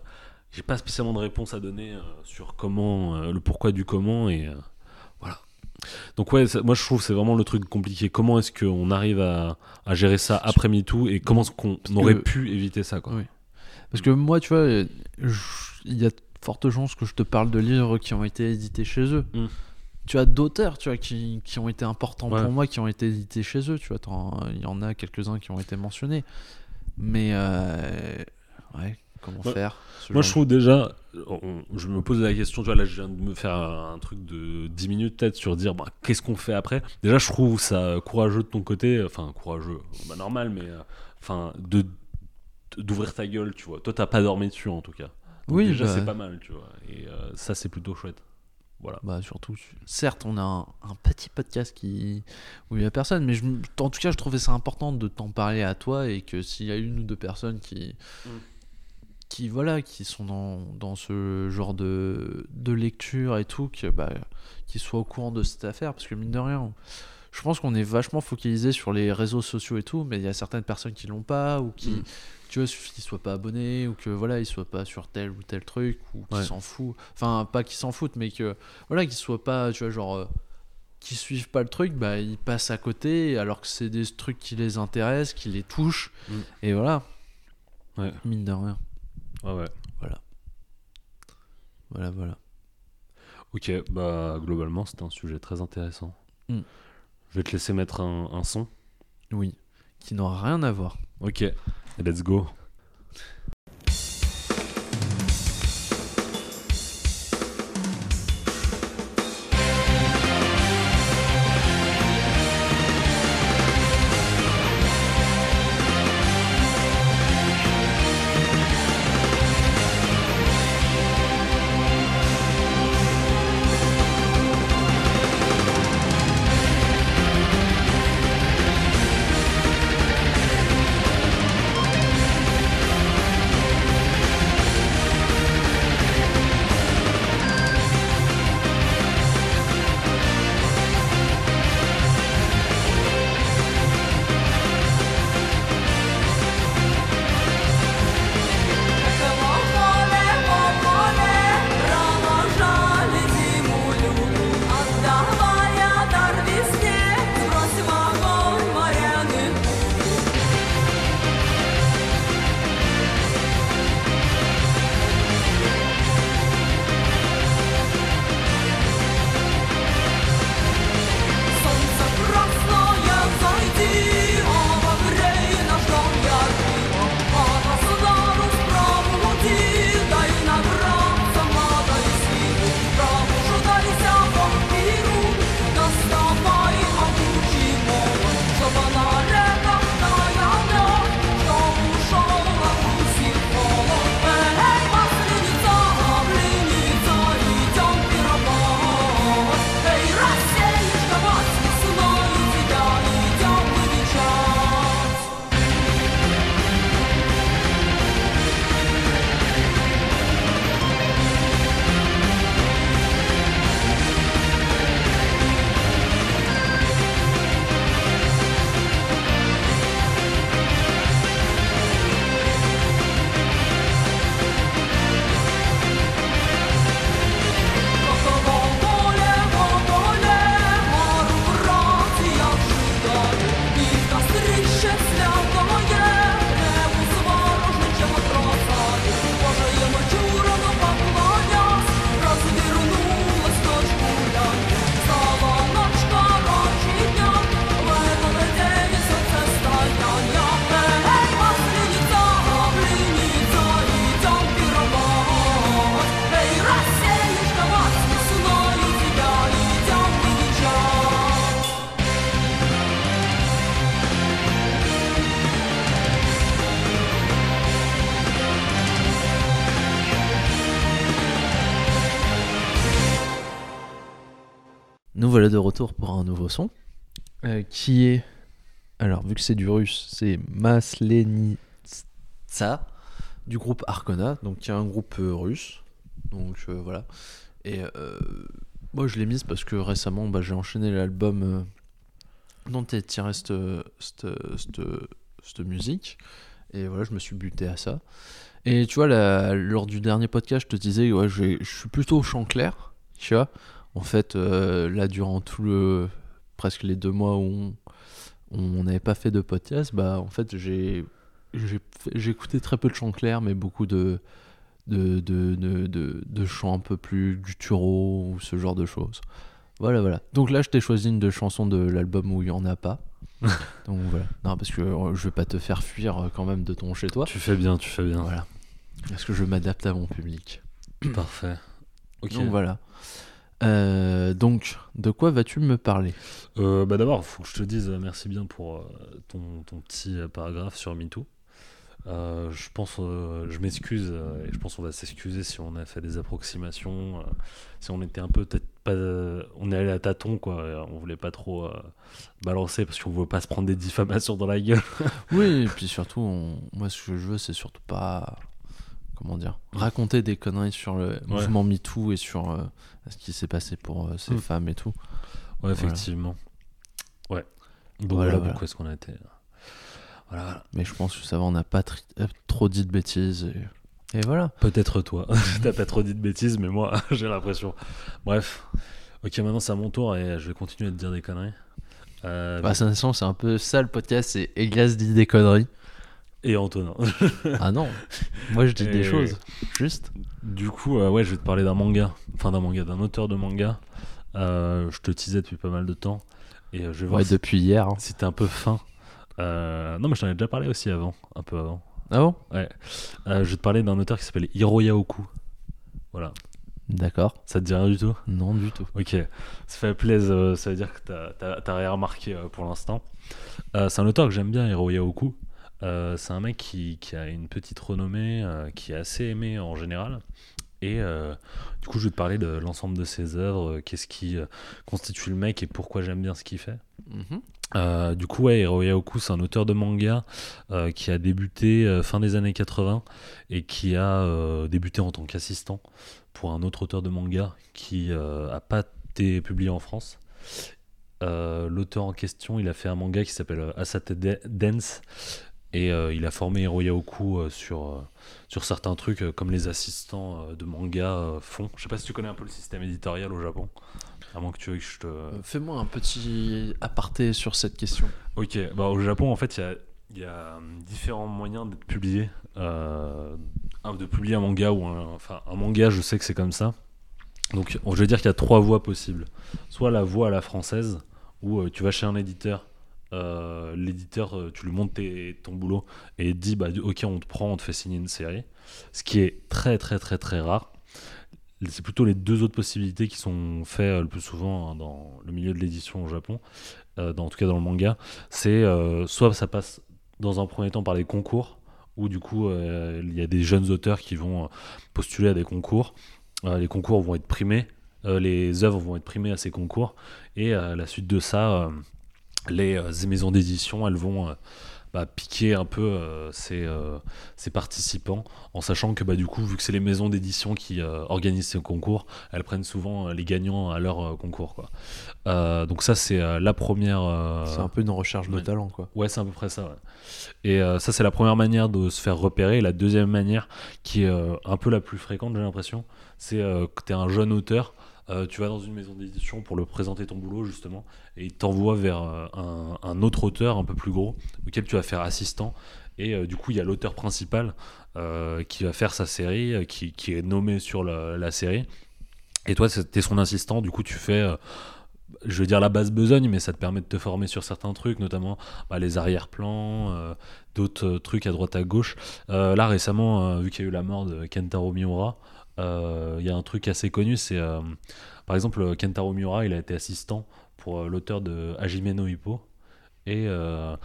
j'ai pas spécialement de réponse à donner euh, sur comment, euh, le pourquoi du comment. Et voilà. Donc, ouais, ça- moi, je trouve que c'est vraiment le truc compliqué. Comment est-ce qu'on arrive à, à gérer ça après MeToo et comment est-ce qu'on aurait que- pu éviter ça, quoi? Oui. Parce que moi, tu vois, il y a de fortes chances que je te parle de livres qui ont été édités chez eux. Mm. Tu as d'auteurs, tu vois, qui, qui ont été importants Ouais. pour moi, qui ont été édités chez eux. Tu vois, il y en a quelques-uns qui ont été mentionnés. Mais, euh, ouais, comment Ouais. faire Moi, je trouve déjà, on- je me pose la question, tu vois, là, je viens de me faire un, truc de 10 minutes peut-être sur dire, bah, qu'est-ce qu'on fait après Déjà, je trouve ça courageux de ton côté, enfin, courageux, bah, normal, mais, euh, enfin, de d'ouvrir ta gueule, tu vois. Toi, t'as pas dormi dessus, en tout cas. Donc, Oui, déjà, bah, c'est pas mal, tu vois. Et euh, ça, c'est plutôt chouette. Voilà. Bah surtout, certes, on a un, un petit podcast qui où il y a personne, mais je, en tout cas, je trouvais ça important de t'en parler à toi et que s'il y a une ou deux personnes qui, Mm. qui voilà, qui sont dans, dans ce genre de, de lecture et tout, que bah, qu'ils soient au courant de cette affaire, parce que mine de rien, je pense qu'on est vachement focalisé sur les réseaux sociaux et tout, mais il y a certaines personnes qui l'ont pas ou qui Mm. Tu vois, qu'ils soient pas abonnés ou que voilà, ils soient pas sur tel ou tel truc ou qu'ils Ouais. s'en foutent. Enfin, pas qu'ils s'en foutent, mais que voilà, qu'ils soient pas, tu vois, genre, euh, qui suivent pas le truc, bah ils passent à côté alors que c'est des trucs qui les intéressent, qui les touchent. Mm. Et voilà, Ouais, mine de rien. ouais, ouais. Voilà, voilà. Ok, bah, globalement, c'était un sujet très intéressant. Mm. Je vais te laisser mettre un, un son. Oui, qui n'aura rien à voir. Ok, let's go. C'est du russe, c'est Maslenitsa du groupe Arcona, donc qui est un groupe euh, russe. Donc euh, voilà. Et euh, moi je l'ai mise parce que récemment bah, j'ai enchaîné l'album dont est tirée cette, cette, musique. Et voilà, je me suis buté à ça. Et tu vois, lors du dernier podcast, je te disais, ouais, je suis plutôt au chant clair, tu vois. En fait, là, durant tout le. presque les deux mois où on on n'avait pas fait de podcast, bah en fait, j'ai écouté très peu de chant clair, mais beaucoup de. De, de, de, chants un peu plus gutturaux ou ce genre de choses. Voilà, voilà. Donc là, je t'ai choisi une de chansons de l'album où il n'y en a pas. Donc voilà. Non, parce que euh, je vais pas te faire fuir euh, quand même de ton chez toi. Tu fais bien, tu fais bien. Voilà. Parce que je m'adapte à mon public. Parfait. Ok. Donc voilà. Euh, donc, de quoi vas-tu me parler? Euh, bah d'abord, faut que je te dise euh, merci bien pour euh, ton, ton petit paragraphe sur MeToo. Je pense, je m'excuse et je pense qu'on va s'excuser si on a fait des approximations, si on était un peu peut-être pas, on est allé à tâtons quoi, on voulait pas trop balancer parce qu'on veut pas se prendre des diffamations dans la gueule. Oui, et puis surtout, on- moi, ce que je veux, c'est surtout pas. Comment dire Raconter des conneries sur le mouvement MeToo et sur euh, ce qui s'est passé pour euh, ces Mm. femmes et tout. Ouais, effectivement. Ouais. Donc Voilà, voilà, est-ce qu'on a été. Voilà, voilà. Mais je pense que ça va, on n'a pas euh, trop dit de bêtises. Et, et voilà. Peut-être toi. T'as pas trop dit de bêtises, mais moi, j'ai l'impression. Bref. Ok, maintenant c'est à mon tour et je vais continuer de dire des conneries. Euh, Bah, c'est un peu ça le podcast, c'est Elias dit des conneries. Et Antonin. ah non, moi je dis des choses. Juste. du coup, euh, ouais, je vais te parler d'un manga. Enfin, d'un manga, d'un auteur de manga. Euh, je te teasais depuis pas mal de temps. Et euh, je vais voir Ouais, si, depuis hier. hein. si t'es un peu fin. Euh, non, mais je t'en ai déjà parlé aussi avant. Un peu avant. Ah bon? Euh, je vais te parler d'un auteur qui s'appelle Hiro Yaoku. Voilà. D'accord. Ça te dit rien du tout? Non, du tout. Ok, ça fait plaisir, ça veut dire que t'as- rien remarqué pour l'instant. C'est un auteur que j'aime bien, Hiro Yaoku. Euh, c'est un mec qui, qui a une petite renommée, euh, qui est assez aimé en général. Et euh, du coup, je vais te parler de l'ensemble de ses œuvres, qu'est-ce qui constitue le mec et pourquoi j'aime bien ce qu'il fait. Mhm. Du coup, ouais, Hiro Yaoku, c'est un auteur de manga qui a débuté fin des années 80 et qui a débuté en tant qu'assistant pour un autre auteur de manga qui euh, a pas été publié en France. L'auteur en question, il a fait un manga qui s'appelle Asate Dance et euh, il a formé Hiro Yaoku euh, sur, euh, sur certains trucs comme les assistants de manga font. Je sais pas si tu connais un peu le système éditorial au Japon. À moins que tu veux que je te. Fais-moi un petit aparté sur cette question. Ok, bah au Japon en fait il y a, il y a, différents moyens d'être publié, euh, de publier un manga ou un, enfin un manga je sais que c'est comme ça. Donc je veux dire qu'il y a trois voies possibles. Soit la voie à la française où euh, tu vas chez un éditeur, euh, l'éditeur euh, tu lui montres tes- ton boulot et il dit bah ok on te prend, on te fait signer une série, ce qui est très très très très rare. C'est plutôt les deux autres possibilités qui sont faites euh, le plus souvent hein, dans le milieu de l'édition au Japon, dans, en tout cas dans le manga. C'est soit ça passe dans un premier temps par les concours, où du coup il y a des jeunes auteurs qui vont postuler à des concours. Les concours vont être primés, les œuvres vont être primées à ces concours, et à la suite de ça, les euh, maisons d'édition, elles vont euh, bah, piquer un peu euh, ces, ces participants, en sachant que bah, du coup, vu que c'est les maisons d'édition qui organisent ces concours, elles prennent souvent les gagnants à leur concours. Quoi. Donc ça, c'est la première... C'est un peu une recherche de talent, quoi. Ouais, c'est à peu près ça. ouais. Et ça, c'est la première manière de se faire repérer. Et la deuxième manière, qui est un peu la plus fréquente, j'ai l'impression, c'est que tu es un jeune auteur. Euh, tu vas dans une maison d'édition pour le présenter ton boulot, justement, et t'envoie vers euh, un, autre auteur un peu plus gros, auquel tu vas faire assistant. Et euh, du coup, il y a l'auteur principal qui va faire sa série, qui, est nommé sur la, série. Et toi, tu es son assistant, du coup, tu fais. je veux dire la base besogne, mais ça te permet de te former sur certains trucs, notamment bah, les arrière-plans, d'autres trucs à droite à gauche. Là récemment, vu qu'il y a eu la mort de Kentaro Miura, il y a un truc assez connu, c'est euh, par exemple Kentaro Miura, il a été assistant pour euh, l'auteur de Hajime no Hippo. Et euh,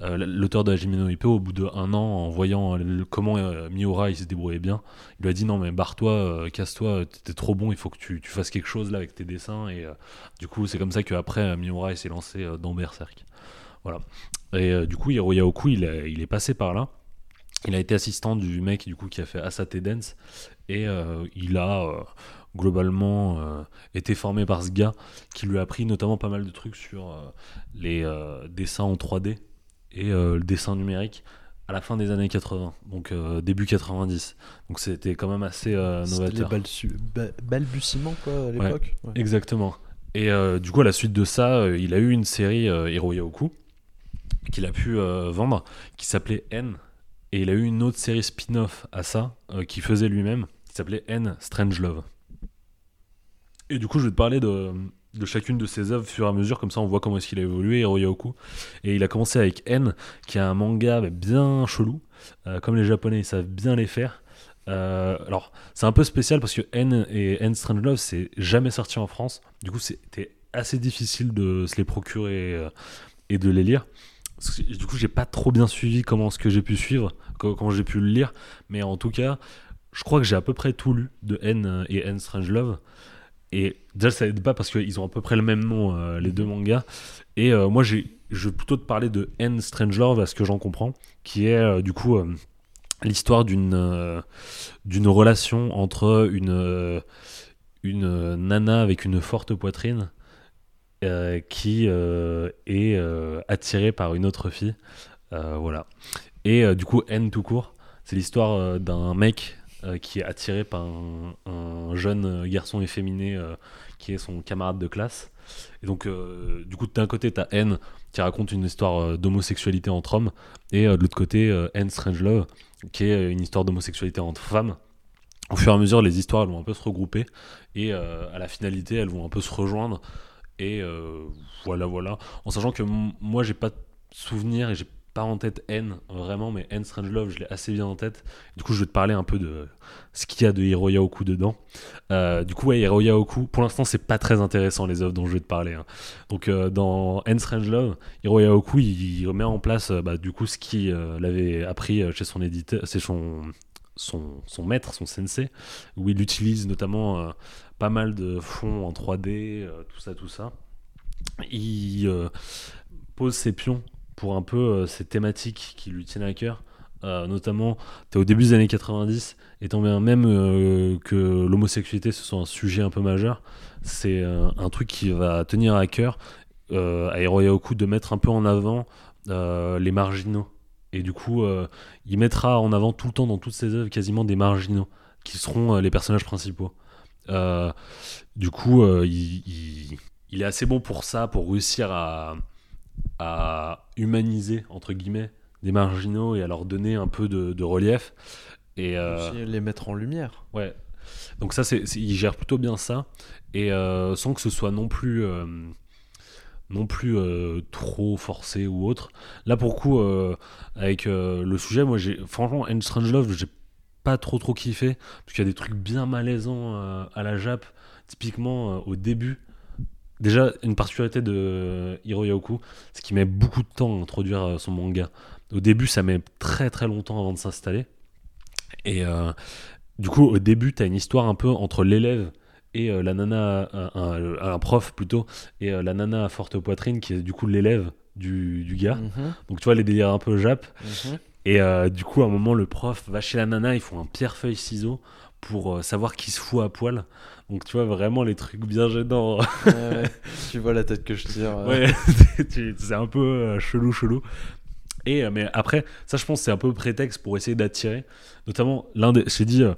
euh, l'auteur de Hajime no Ippo, au bout d'un an, en voyant comment euh, Miura il se débrouillait bien, il lui a dit non mais barre-toi, euh, casse-toi, t'es trop bon, il faut que tu, tu fasses quelque chose là avec tes dessins. Et euh, du coup, c'est comme ça qu'après, euh, Miura il s'est lancé euh, dans Berserk. Voilà. Et euh, du coup, Hiro Yaoku, il, il est passé par là. Il a été assistant du mec du coup qui a fait Asate Dance et euh, il a euh, globalement euh, été formé par ce gars qui lui a appris notamment pas mal de trucs sur euh, les euh, dessins en 3D et le dessin numérique à la fin des années 80, donc début 90. Donc c'était quand même assez euh, C'était les novateur. balbutiements, quoi, à l'époque. Ouais. Exactement. Et du coup, à la suite de ça, il a eu une série Hiro Yaoku qu'il a pu vendre qui s'appelait N. Et il a eu une autre série spin-off à ça qu'il faisait lui-même qui s'appelait N Strange Love. Et du coup, je vais te parler de, chacune de ses œuvres fur et à mesure, comme ça on voit comment est-ce qu'il a évolué, Hiro Yaoku. Et il a commencé avec N, qui est un manga bien chelou, euh, comme les Japonais ils savent bien les faire. Euh, alors, c'est un peu spécial parce que N et N Strange Love, c'est jamais sorti en France. Du coup, c'était assez difficile de se les procurer euh, et de les lire. Du coup, j'ai pas trop bien suivi comment ce que j'ai pu suivre, co- comment j'ai pu le lire. Mais en tout cas, je crois que j'ai à peu près tout lu de N et N Strange Love. Et déjà, ça aide pas parce qu'ils ont à peu près le même nom, euh, les deux mangas. Et euh, moi, j'ai, je vais plutôt te parler de N Strange Love, à ce que j'en comprends, qui est euh, du coup euh, l'histoire d'une euh, d'une relation entre une euh, une euh, nana avec une forte poitrine euh, qui euh, est euh, attirée par une autre fille. Euh, voilà. Et euh, du coup, N tout court, c'est l'histoire euh, d'un mec euh, qui est attiré par un, un jeune garçon efféminé euh, qui est son camarade de classe. Et donc, euh, du coup, d'un côté, t'as N qui raconte une histoire d'homosexualité entre hommes, et de l'autre côté, N Strange Love qui est une histoire d'homosexualité entre femmes. Au fur et à mesure, les histoires vont un peu se regrouper, et à la finalité, elles vont un peu se rejoindre. Et voilà, voilà. En sachant que moi, j'ai pas de souvenir et j'ai pas en tête N vraiment, mais N Strange Love, je l'ai assez bien en tête. Du coup, je vais te parler un peu de ce qu'il y a de Hiro Yaoku dedans. Euh, du coup, ouais, Hiro Yaoku, pour l'instant, c'est pas très intéressant les œuvres dont je vais te parler. hein. Donc, euh, dans N Strange Love, Hiro il, il met en place euh, bah, du coup ce qu'il avait appris chez son éditeur, c'est son, son, maître, son sensei, où il utilise notamment pas mal de fonds en 3D, euh, tout ça, tout ça. Il pose ses pions pour un peu euh, ces thématiques qui lui tiennent à cœur. Euh, notamment, tu es au début des années 90, et tant bien même euh, que l'homosexualité ce soit un sujet un peu majeur, c'est un truc qui va tenir à cœur à Hiro Yaoku de mettre un peu en avant les marginaux. Et du coup, il mettra en avant tout le temps dans toutes ses œuvres quasiment des marginaux qui seront les personnages principaux. Du coup, il- il est assez bon pour ça, pour réussir à, à humaniser, entre guillemets, des marginaux et à leur donner un peu de, de relief. Et, euh, les mettre en lumière. Ouais. Donc ça, c'est, il gère plutôt bien ça, et euh, sans que ce soit non plus, euh, non plus trop forcé ou autre. Là, pour coup, avec le sujet, moi, j'ai, franchement, End Strange Love, j'ai pas trop trop kiffé, parce qu'il y a des trucs bien malaisants à la Jap, typiquement au début. Déjà, une particularité de Hiro Yaoku, c'est qu'il met beaucoup de temps à introduire euh, son manga. Au début, ça met très très longtemps avant de s'installer. Et euh, du coup, au début, tu as une histoire un peu entre l'élève et euh, la nana, un, prof plutôt, et euh, la nana à forte poitrine qui est du coup l'élève du, du gars. Mhm, Donc tu vois les délires un peu jap. mhm. Et euh, du coup, à un moment, le prof va chez la nana, ils font un pierre-feuille-ciseau pour savoir qui se fout à poil. Donc tu vois vraiment les trucs bien gênants. Ouais, ouais. tu vois la tête que je tire. euh. Ouais, c'est un peu euh, chelou, chelou. Et euh, mais après, ça, je pense, c'est un peu prétexte pour essayer d'attirer. Notamment, l'un des, j'ai dit, euh,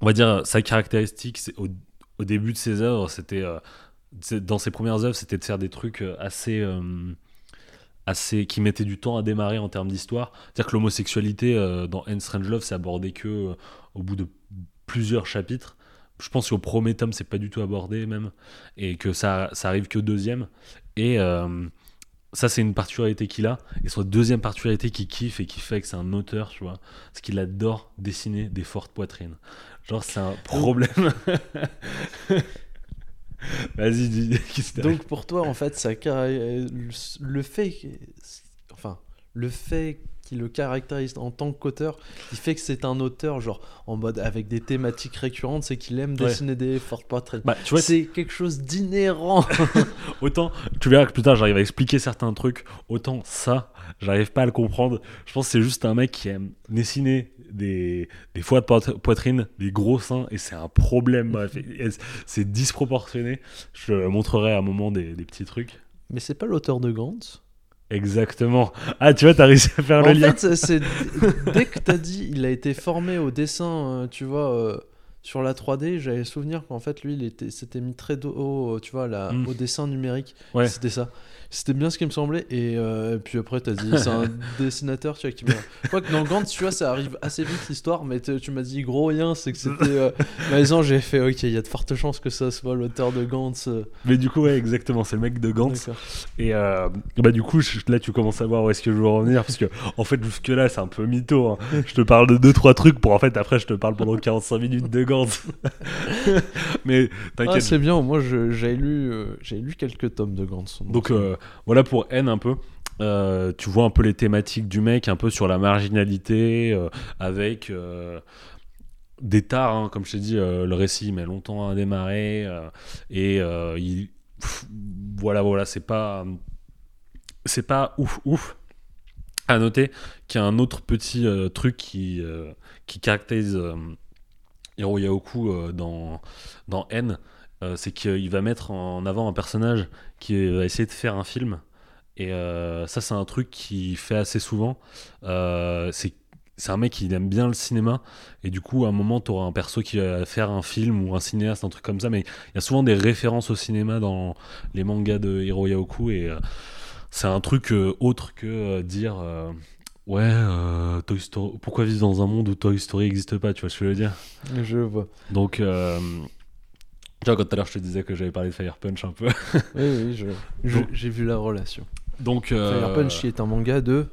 on va dire, sa caractéristique, c'est au, au début de ses œuvres, c'était euh, dans ses premières œuvres, c'était de faire des trucs euh, assez, euh, assez, qui mettaient du temps à démarrer en termes d'histoire. C'est-à-dire que l'homosexualité euh, dans End Strange Love, c'est abordé que euh, au bout de plusieurs chapitres. Je pense qu'au premier tome, c'est pas du tout abordé même, et que ça, ça arrive que au deuxième. Et euh, ça, c'est une particularité qu'il a. Et son deuxième particularité qu'il kiffe et qui fait que c'est un auteur, tu vois, c'est qu'il adore dessiner des fortes poitrines. Genre, c'est un problème. Vas-y, dis. Donc pour toi, en fait, ça le fait, que- enfin, le fait qui le caractérise en tant qu'auteur, qui fait que c'est un auteur genre en mode avec des thématiques récurrentes, c'est qu'il aime Ouais. dessiner des fortes portraits. Bah, tu vois, c'est quelque chose d'inhérent. autant, tu verras que plus tard j'arrive à expliquer certains trucs, autant ça, j'arrive pas à le comprendre. Je pense que c'est juste un mec qui aime dessiner des, des foies de poit- poitrine, des gros seins, et c'est un problème. C'est disproportionné. Je montrerai à un moment des, des petits trucs. Mais c'est pas l'auteur de Gantz? Exactement. Ah, tu vois, t'as réussi à faire En le lien. fait, c'est dès que t'as dit il a été formé au dessin, euh, tu vois, euh, sur la 3D, j'avais souvenir qu'en fait lui, il était, s'était mis très haut, tu vois, là, Mm. au dessin numérique. Ouais. C'était ça. C'était bien ce qui me semblait. Et euh, puis après, t'as dit c'est un dessinateur, tu vois, qui m'a. Je crois que dans Gantz, tu vois, ça arrive assez vite l'histoire, mais tu m'as dit gros rien, c'est que c'était. Euh... Maison, j'ai fait ok, il y a de fortes chances que ça soit l'auteur de Gantz. euh, Mais du coup, ouais, exactement, c'est le mec de Gantz. Et euh, bah du coup, je- là, tu commences à voir où est-ce que je veux revenir, parce que en fait, jusque là, c'est un peu mytho. hein. Je te parle de deux trois trucs pour en fait, après, je te parle pendant 45 minutes de Gantz. Mais Ah, t'inquiète. c'est bien, moi j'ai lu, euh, j'ai lu quelques tomes de Gantz. Donc euh, voilà pour N un peu. Euh, tu vois un peu les thématiques du mec, un peu sur la marginalité, euh, avec euh, des tares, hein, comme je t'ai dit, le récit met longtemps à démarrer, et il, voilà, voilà, c'est pas, c'est pas ouf, ouf. À noter qu'il y a un autre petit truc qui, caractérise Hiro Yaoku dans, dans N, c'est qu'il va mettre en avant un personnage qui va essayer de faire un film. Et euh, ça, c'est un truc qu'il fait assez souvent. Euh, c'est c'est un mec qui aime bien le cinéma. Et du coup, à un moment, tu auras un perso qui va faire un film ou un cinéaste, un truc comme ça. Mais il y a souvent des références au cinéma dans les mangas de Hiro Yaoku. Et euh, c'est un truc euh, autre que euh, dire. euh, Ouais, euh, Toy Story. Pourquoi vivre dans un monde où Toy Story n'existe pas Tu vois ce que je veux dire? Je vois. Donc, euh, tu vois, quand tout à l'heure je te disais que j'avais parlé de Fire Punch un peu. Oui, oui, je- je- j'ai vu la relation. Donc, euh, Fire Punch est un manga de.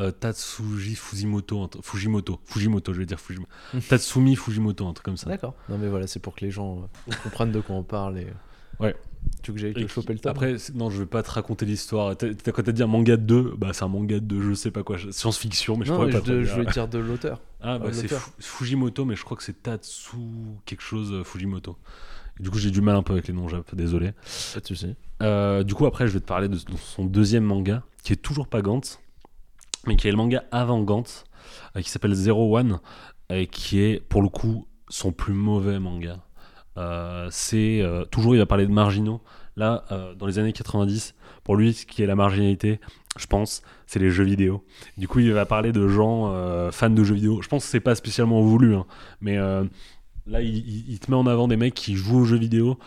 euh, Tatsuji Fujimoto, Fujimoto, Fujimoto, je vais dire Fujimoto. Tatsumi Fujimoto, un truc comme ça. D'accord. Non, mais voilà, c'est pour que les gens euh, comprennent de quoi on parle. Et... Ouais. Tu veux que j'aille te choper le tome Après, c'est- non, je vais pas te raconter l'histoire. Quand t'as dit un manga de 2, bah c'est un manga de je sais pas quoi, science-fiction, mais je Non, pourrais mais pas je, te je dire. vais dire de l'auteur. Ah, bah euh, c'est Fujimoto, mais je crois que c'est Tatsu quelque chose euh, Fujimoto. Du coup, j'ai du mal un peu avec les noms jap, désolé. Pas de soucis. Euh, du coup, après, je vais te parler de son deuxième manga, qui est toujours pas Gantz, mais qui est le manga avant Gantz, euh, qui s'appelle Zero One, et qui est, pour le coup, son plus mauvais manga. Euh, c'est toujours, il va parler de marginaux. Là, dans les années 90, pour lui, ce qui est la marginalité, je pense, c'est les jeux vidéo. Du coup, il va parler de gens fans de jeux vidéo. Je pense que c'est pas spécialement voulu, hein, mais là, il, te met en avant des mecs qui jouent aux jeux vidéo.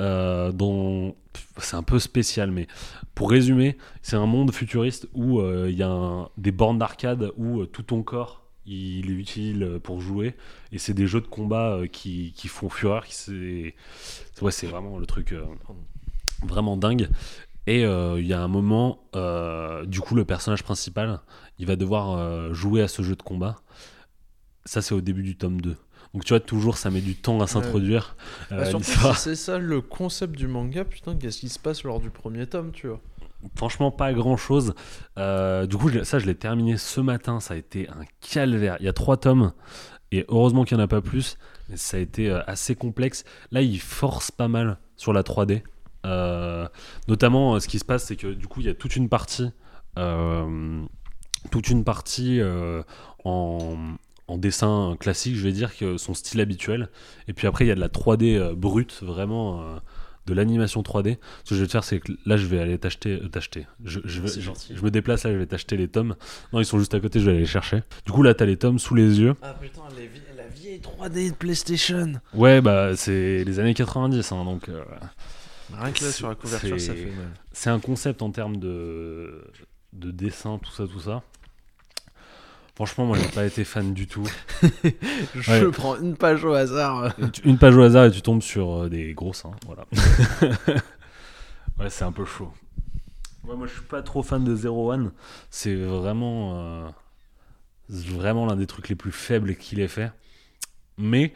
euh, dont c'est un peu spécial, mais pour résumer, c'est un monde futuriste où euh, il y a des bornes d'arcade où euh, tout ton corps il est utile pour jouer et c'est des jeux de combat qui, font fureur. qui C'est ouais, c'est vraiment le truc vraiment dingue. Et il y a un moment, du coup, le personnage principal, il va devoir jouer à ce jeu de combat. Ça, c'est au début du tome 2. Donc, tu vois, toujours, ça met du temps à s'introduire. euh, Bah, si c'est ça le concept du manga, putain, qu'est-ce qui se passe lors du premier tome, tu vois Franchement, pas grand chose. du coup, ça, je l'ai terminé ce matin. Ça a été un calvaire. Il y a trois tomes. Et heureusement qu'il n'y en a pas plus. Mais ça a été euh, assez complexe. Là, il force pas mal sur la 3D. Euh, notamment, euh, ce qui se passe, c'est que du coup, il y a toute une partie. euh, toute une partie euh, en, en dessin classique, je vais dire, que son style habituel. Et puis après, il y a de la 3D euh, brute, vraiment. euh, de l'animation 3D. Ce que je vais te faire, c'est que là, je vais aller t'acheter. euh, t'acheter. Je, je, vais- C'est je- gentil. je me déplace là, je vais t'acheter les tomes. Non, ils sont juste à côté, je vais aller les chercher. Du coup, là, t'as les tomes sous les yeux. Ah putain, la vieille 3D de PlayStation Ouais, bah, c'est les années 90, hein, donc euh, Rien que là, sur la couverture, ça fait mal. c'est un concept en termes de, de dessin, tout ça, tout ça. Franchement, moi, j'ai pas été fan du tout. Je Ouais. prends une page au hasard. Une page au hasard et tu tombes sur euh, des gros seins, voilà. ouais, c'est un peu chaud. Ouais, moi, je suis pas trop fan de Zero One. C'est vraiment, euh, vraiment l'un des trucs les plus faibles qu'il ait fait. Mais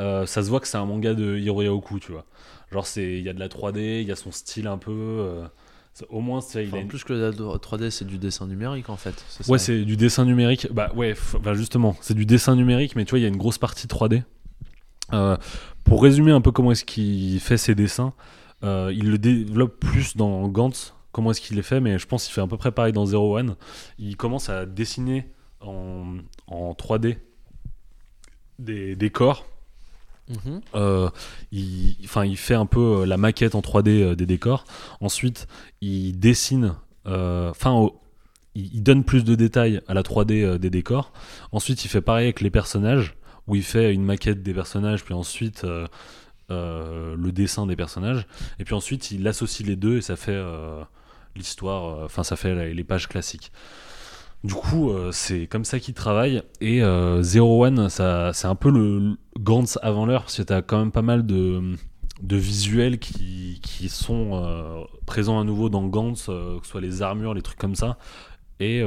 euh, ça se voit que c'est un manga de Hiro Yaoku, tu vois. Genre, il y a de la 3D, il y a son style un peu. euh, Ça- Au moins, ça, il Enfin, a une- plus que la 3D, c'est du dessin numérique en fait. Ouais, c'est du dessin numérique. Bah ouais, bah justement, c'est du dessin numérique, mais tu vois, il y a une grosse partie 3D. Euh, pour résumer un peu comment est-ce qu'il fait ses dessins, euh, il le développe plus dans Gantz, comment est-ce qu'il les fait, mais je pense qu'il fait à peu près pareil dans Zero One. Il commence à dessiner en, en 3D des décors. Mhm. Euh, il, fait un peu euh, la maquette en 3D euh, des décors. Ensuite, il dessine. Enfin, il, donne plus de détails à la 3D euh, des décors. Ensuite, il fait pareil avec les personnages, où il fait une maquette des personnages, puis ensuite le dessin des personnages. Et puis ensuite, il associe les deux et ça fait l'histoire. Enfin, ça fait les pages classiques. Du coup, euh, c'est comme ça qu'il travaille. Et euh, Zero One, ça, c'est un peu le, Gantz avant l'heure, parce que t'as quand même pas mal de, visuels qui, sont euh, présents à nouveau dans Gantz, euh, que ce soit les armures, les trucs comme ça. Et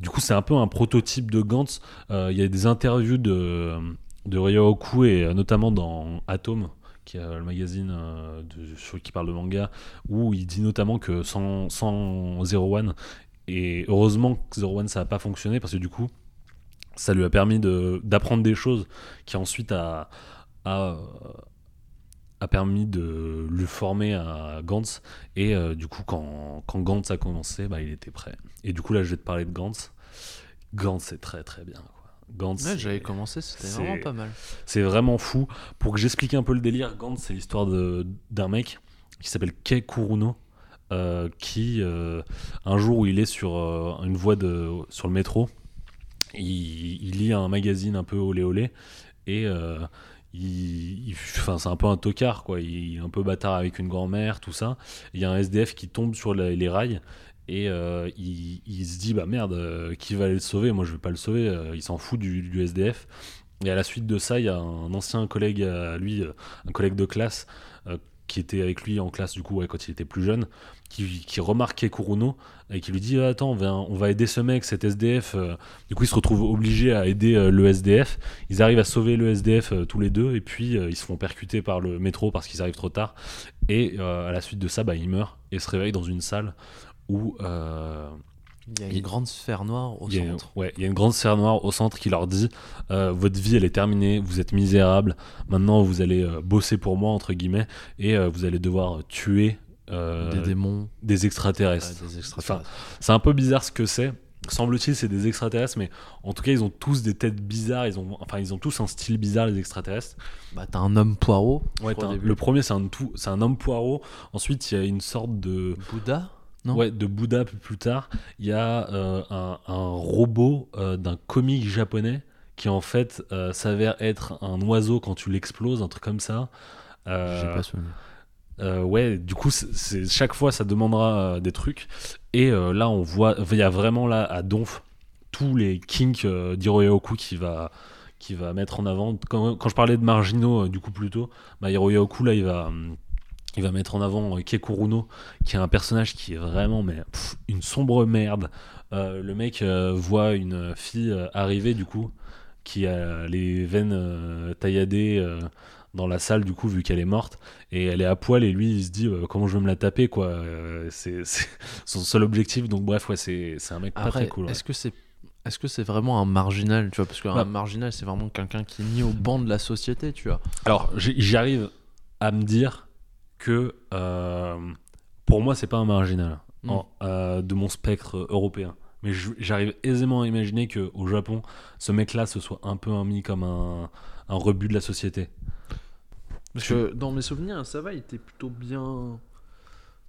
du coup, c'est un peu un prototype de Gantz. Il y a des interviews de, de Ryoku, et notamment dans Atom, qui est le magazine qui parle de manga, où il dit notamment que sans, sans Zero One, et heureusement que Zero One ça n'a pas fonctionné parce que du coup ça lui a permis de- d'apprendre des choses qui ensuite a, a, a permis de lui former à Gantz et euh, du coup quand, quand Gantz a commencé bah, il était prêt et du coup là je vais te parler de Gantz Gantz c'est très très bien quoi. Gantz Ouais, j'avais commencé, c'était vraiment pas mal. c'est vraiment fou. Pour que j'explique un peu le délire, Gantz, c'est l'histoire d'un mec qui s'appelle Kei Kuruno, euh, qui, euh, un jour où il est sur euh, une voie de, sur le métro, il, lit un magazine un peu olé olé, et il, enfin, c'est un peu un tocard, quoi. Il est un peu bâtard avec une grand-mère, tout ça. Il y a un SDF qui tombe sur les rails. Et il, se dit bah merde qui va aller le sauver? Moi je vais pas le sauver il s'en fout du, SDF et à la suite de ça, il y a un ancien collègue à lui, un collègue de classe, qui était avec lui en classe du coup ouais, quand il était plus jeune, qui, qui remarque Kuruno et qui lui dit Ah, Attends, on va, on va aider ce mec, cet SDF. euh. Du coup, il se retrouve obligé à aider euh, le SDF. Ils arrivent à sauver le SDF euh, tous les deux et puis ils se font percuter par le métro parce qu'ils arrivent trop tard. Et euh, à la suite de ça, bah, il meurt et se réveille dans une salle où. euh, Il y a une Il- grande sphère noire au centre. ouais, il y a une grande sphère noire au centre qui leur dit euh, votre vie elle est terminée, vous êtes misérable, maintenant vous allez bosser pour moi entre guillemets et vous allez devoir tuer Des démons, des extraterrestres. des extraterrestres. C'est un peu bizarre ce que c'est. Semble-t-il c'est des extraterrestres, mais en tout cas ils ont tous des têtes bizarres, ils ont enfin ils ont tous un style bizarre les extraterrestres. Bah, t'as un homme poireau. Ouais, un- le premier c'est un tout, c'est un homme poireau. Ensuite il y a une sorte de Bouddha Non? Ouais, de Bouddha plus, plus tard. Il y a euh, un, un robot euh, d'un comique japonais qui en fait euh, s'avère être un oiseau quand tu l'exploses, un truc comme ça. Euh, J'ai pas souvenir. Euh, ouais, du coup, c'est- chaque fois ça demandera euh, des trucs. Et euh, là, on voit, il y a vraiment là à Donf tous les kinks d'Hiroyaoku qui va qui va mettre en avant. Quand, je parlais de marginaux, du coup plutôt, bah, Hiroyaoku là, il va il va mettre en avant Kekuruno, qui est un personnage qui est vraiment mais une sombre merde. Le mec voit une fille arriver du coup qui a les veines tailladées dans la salle du coup vu qu'elle est morte et elle est à poil et lui il se dit euh, comment je vais me la taper quoi Euh, c'est son seul objectif donc bref ouais c'est un mec pas très cool ouais. est-ce que c'est est-ce que c'est vraiment un marginal, tu vois Parce qu'un Bah. marginal, c'est vraiment quelqu'un qui est mis au banc de la société, tu vois. alors j'y j'y arrive à me dire que euh, pour moi c'est pas un marginal Mm. en- de mon spectre européen mais j'arrive aisément à imaginer que au Japon ce mec là se soit un peu mis comme un, un rebut de la société Parce que dans mes souvenirs, ça va, il était plutôt bien.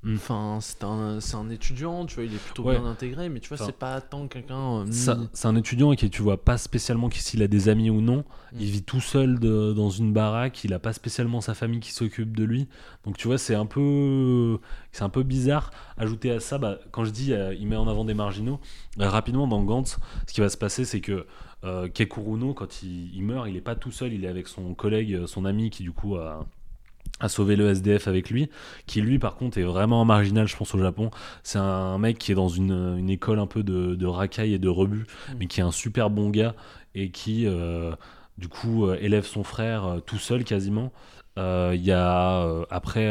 Mm. Enfin, c'est un, un étudiant, tu vois, il est plutôt Ouais. bien intégré, mais tu vois, Enfin, c'est pas tant quelqu'un. euh, c'est un étudiant qui tu vois pas spécialement s'il a des amis ou non Mm. il vit tout seul de- dans une baraque il a pas spécialement sa famille qui s'occupe de lui donc tu vois c'est un peu c'est un peu bizarre ajouté à ça bah, quand je dis euh, il met en avant des marginaux euh, rapidement dans Gantz ce qui va se passer c'est que euh, Kekuruno quand il, il meurt il est pas tout seul il est avec son collègue euh, son ami qui du coup a a sauvé le SDF avec lui, qui lui par contre est vraiment marginal je pense au Japon. C'est un mec qui est dans une, une école un peu de, de racaille et de rebut, Mm. mais qui est un super bon gars et qui euh, du coup euh, élève son frère tout seul quasiment. Il y a après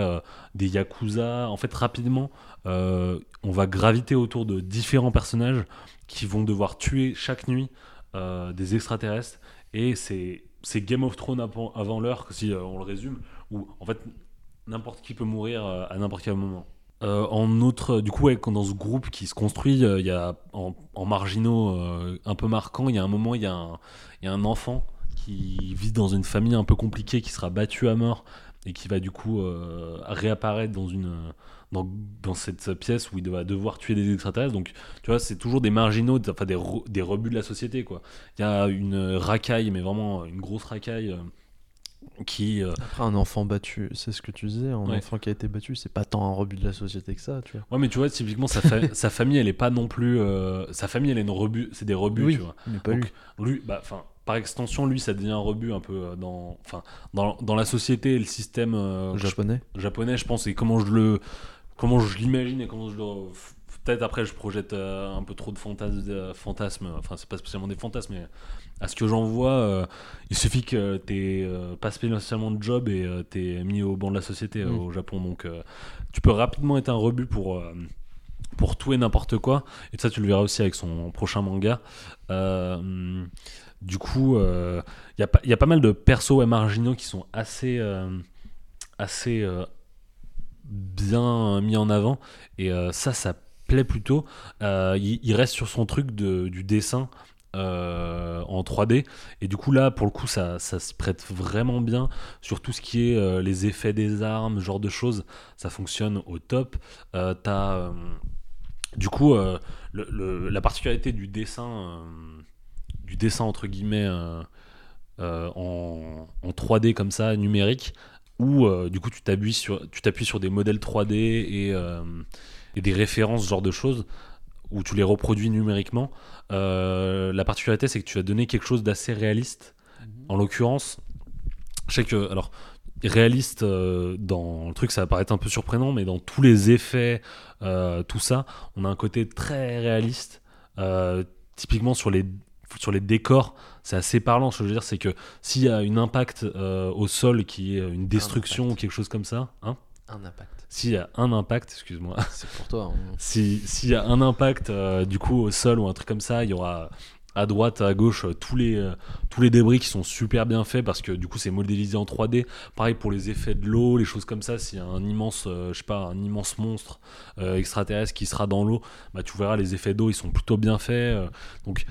des yakuza. En fait, rapidement, on va graviter autour de différents personnages qui vont devoir tuer chaque nuit des extraterrestres. Et c'est Game of Thrones avant, l'heure, si on le résume, où en fait n'importe qui peut mourir à n'importe quel moment. Euh, en autre, du coup, dans ce groupe qui se construit, euh, il y a en, marginaux euh, un peu marquant, il y a un moment, il y, a un enfant qui vit dans une famille un peu compliquée, qui sera battu à mort et qui va du coup réapparaître dans une dans, dans, cette pièce où il va devoir tuer des extraterrestres. Donc, tu vois, c'est toujours des marginaux, enfin des, des rebuts de la société, quoi. Il y a une racaille, mais vraiment une grosse racaille qui euh, après un enfant battu c'est ce que tu disais un enfant qui a été battu c'est pas tant un rebut de la société que ça tu vois. Ouais mais tu vois typiquement sa, sa famille elle est pas non plus euh, sa famille elle est une rebut c'est des rebuts tu vois. mais pas lui. lui bah enfin par extension lui ça devient un rebut un peu euh, dans enfin dans, dans, la société et le système japonais. japonais je pense et comment je le comment je l'imagine et comment je le peut-être après je projette un peu trop de fantasmes, fantasmes enfin c'est pas spécialement des fantasmes mais à ce que j'en vois, euh, il suffit que tu euh, pas spécialement de job et euh, tu es mis au banc de la société mm. au Japon. Donc tu peux rapidement être un rebut pour, pour tout et n'importe quoi. Et ça, tu le verras aussi avec son prochain manga. du coup, il y, a, y, a pas mal de persos marginaux qui sont assez, assez bien mis en avant. Et ça, ça plaît plutôt. Il, il, reste sur son truc de, du dessin. Euh, en 3D. Et du coup, là, pour le coup, ça, ça se prête vraiment bien sur tout ce qui est euh, les effets des armes, genre de choses. Ça fonctionne au top. Euh, du coup, la particularité du dessin, du dessin entre guillemets en, 3D comme ça, numérique, où du coup tu t'appuies sur, tu t'appuies sur des modèles 3D et, et des références, ce genre de choses où tu les reproduis numériquement. Euh, la particularité, c'est que tu as donné quelque chose d'assez réaliste. Mhm. En l'occurrence, je sais que, alors, réaliste euh, dans le truc, ça va paraître un peu surprenant, mais dans tous les effets, euh, tout ça, on a un côté très réaliste. typiquement sur les sur les décors, c'est assez parlant. Ce que je veux dire, c'est que s'il y a un impact au sol qui est une destruction ou quelque chose comme ça, hein un impact s'il y a un impact, excuse-moi. C'est pour toi. Hein. S'il y a un impact euh, du coup au sol ou un truc comme ça, il y aura à droite, à gauche, euh, tous les, euh, tous les débris qui sont super bien faits parce que du coup c'est modélisé en 3D. Pareil pour les effets de l'eau, les choses comme ça. S'il y a un immense, je sais pas, un immense monstre extraterrestre qui sera dans l'eau, bah tu verras les effets d'eau, ils sont plutôt bien faits. donc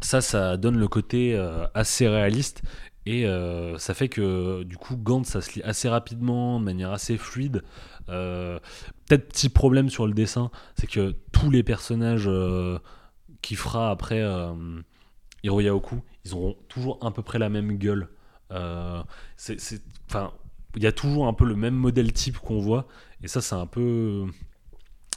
ça, ça donne le côté assez réaliste et euh, ça fait que du coup, Gantz, ça se lit assez rapidement, de manière assez fluide. Euh, peut-être petit problème sur le dessin, c'est que tous les personnages euh, qu'il fera après Hiroya Oku, ils auront toujours à peu près la même gueule. il y a toujours un peu le même modèle type qu'on voit, et ça, c'est un peu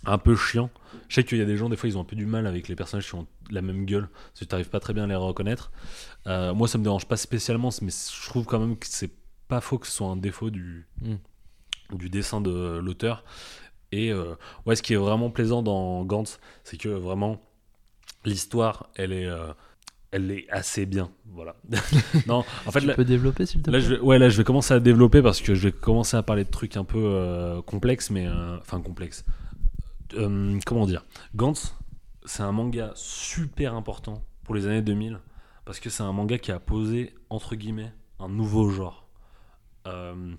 un peu chiant. Je sais qu'il y a des gens, des fois, ils ont un peu du mal avec les personnages qui ont la même gueule, parce que tu n'arrives pas très bien à les reconnaître. Euh, moi, ça me dérange pas spécialement, mais je trouve quand même que c'est pas faux que ce soit un défaut du, hmm. du dessin de l'auteur. Et euh, ouais, ce qui est vraiment plaisant dans Gantz, c'est que vraiment, l'histoire, elle est. Euh, elle est assez bien, voilà. non, en fait, tu peux développer s'il te plaît. Là, je vais, ouais, là, je vais commencer à développer parce que je vais commencer à parler de trucs un peu complexes, mais enfin complexes. Comment dire Gantz, c'est un manga super important pour les années 2000 parce que c'est un manga qui a posé entre guillemets un nouveau genre. Euh,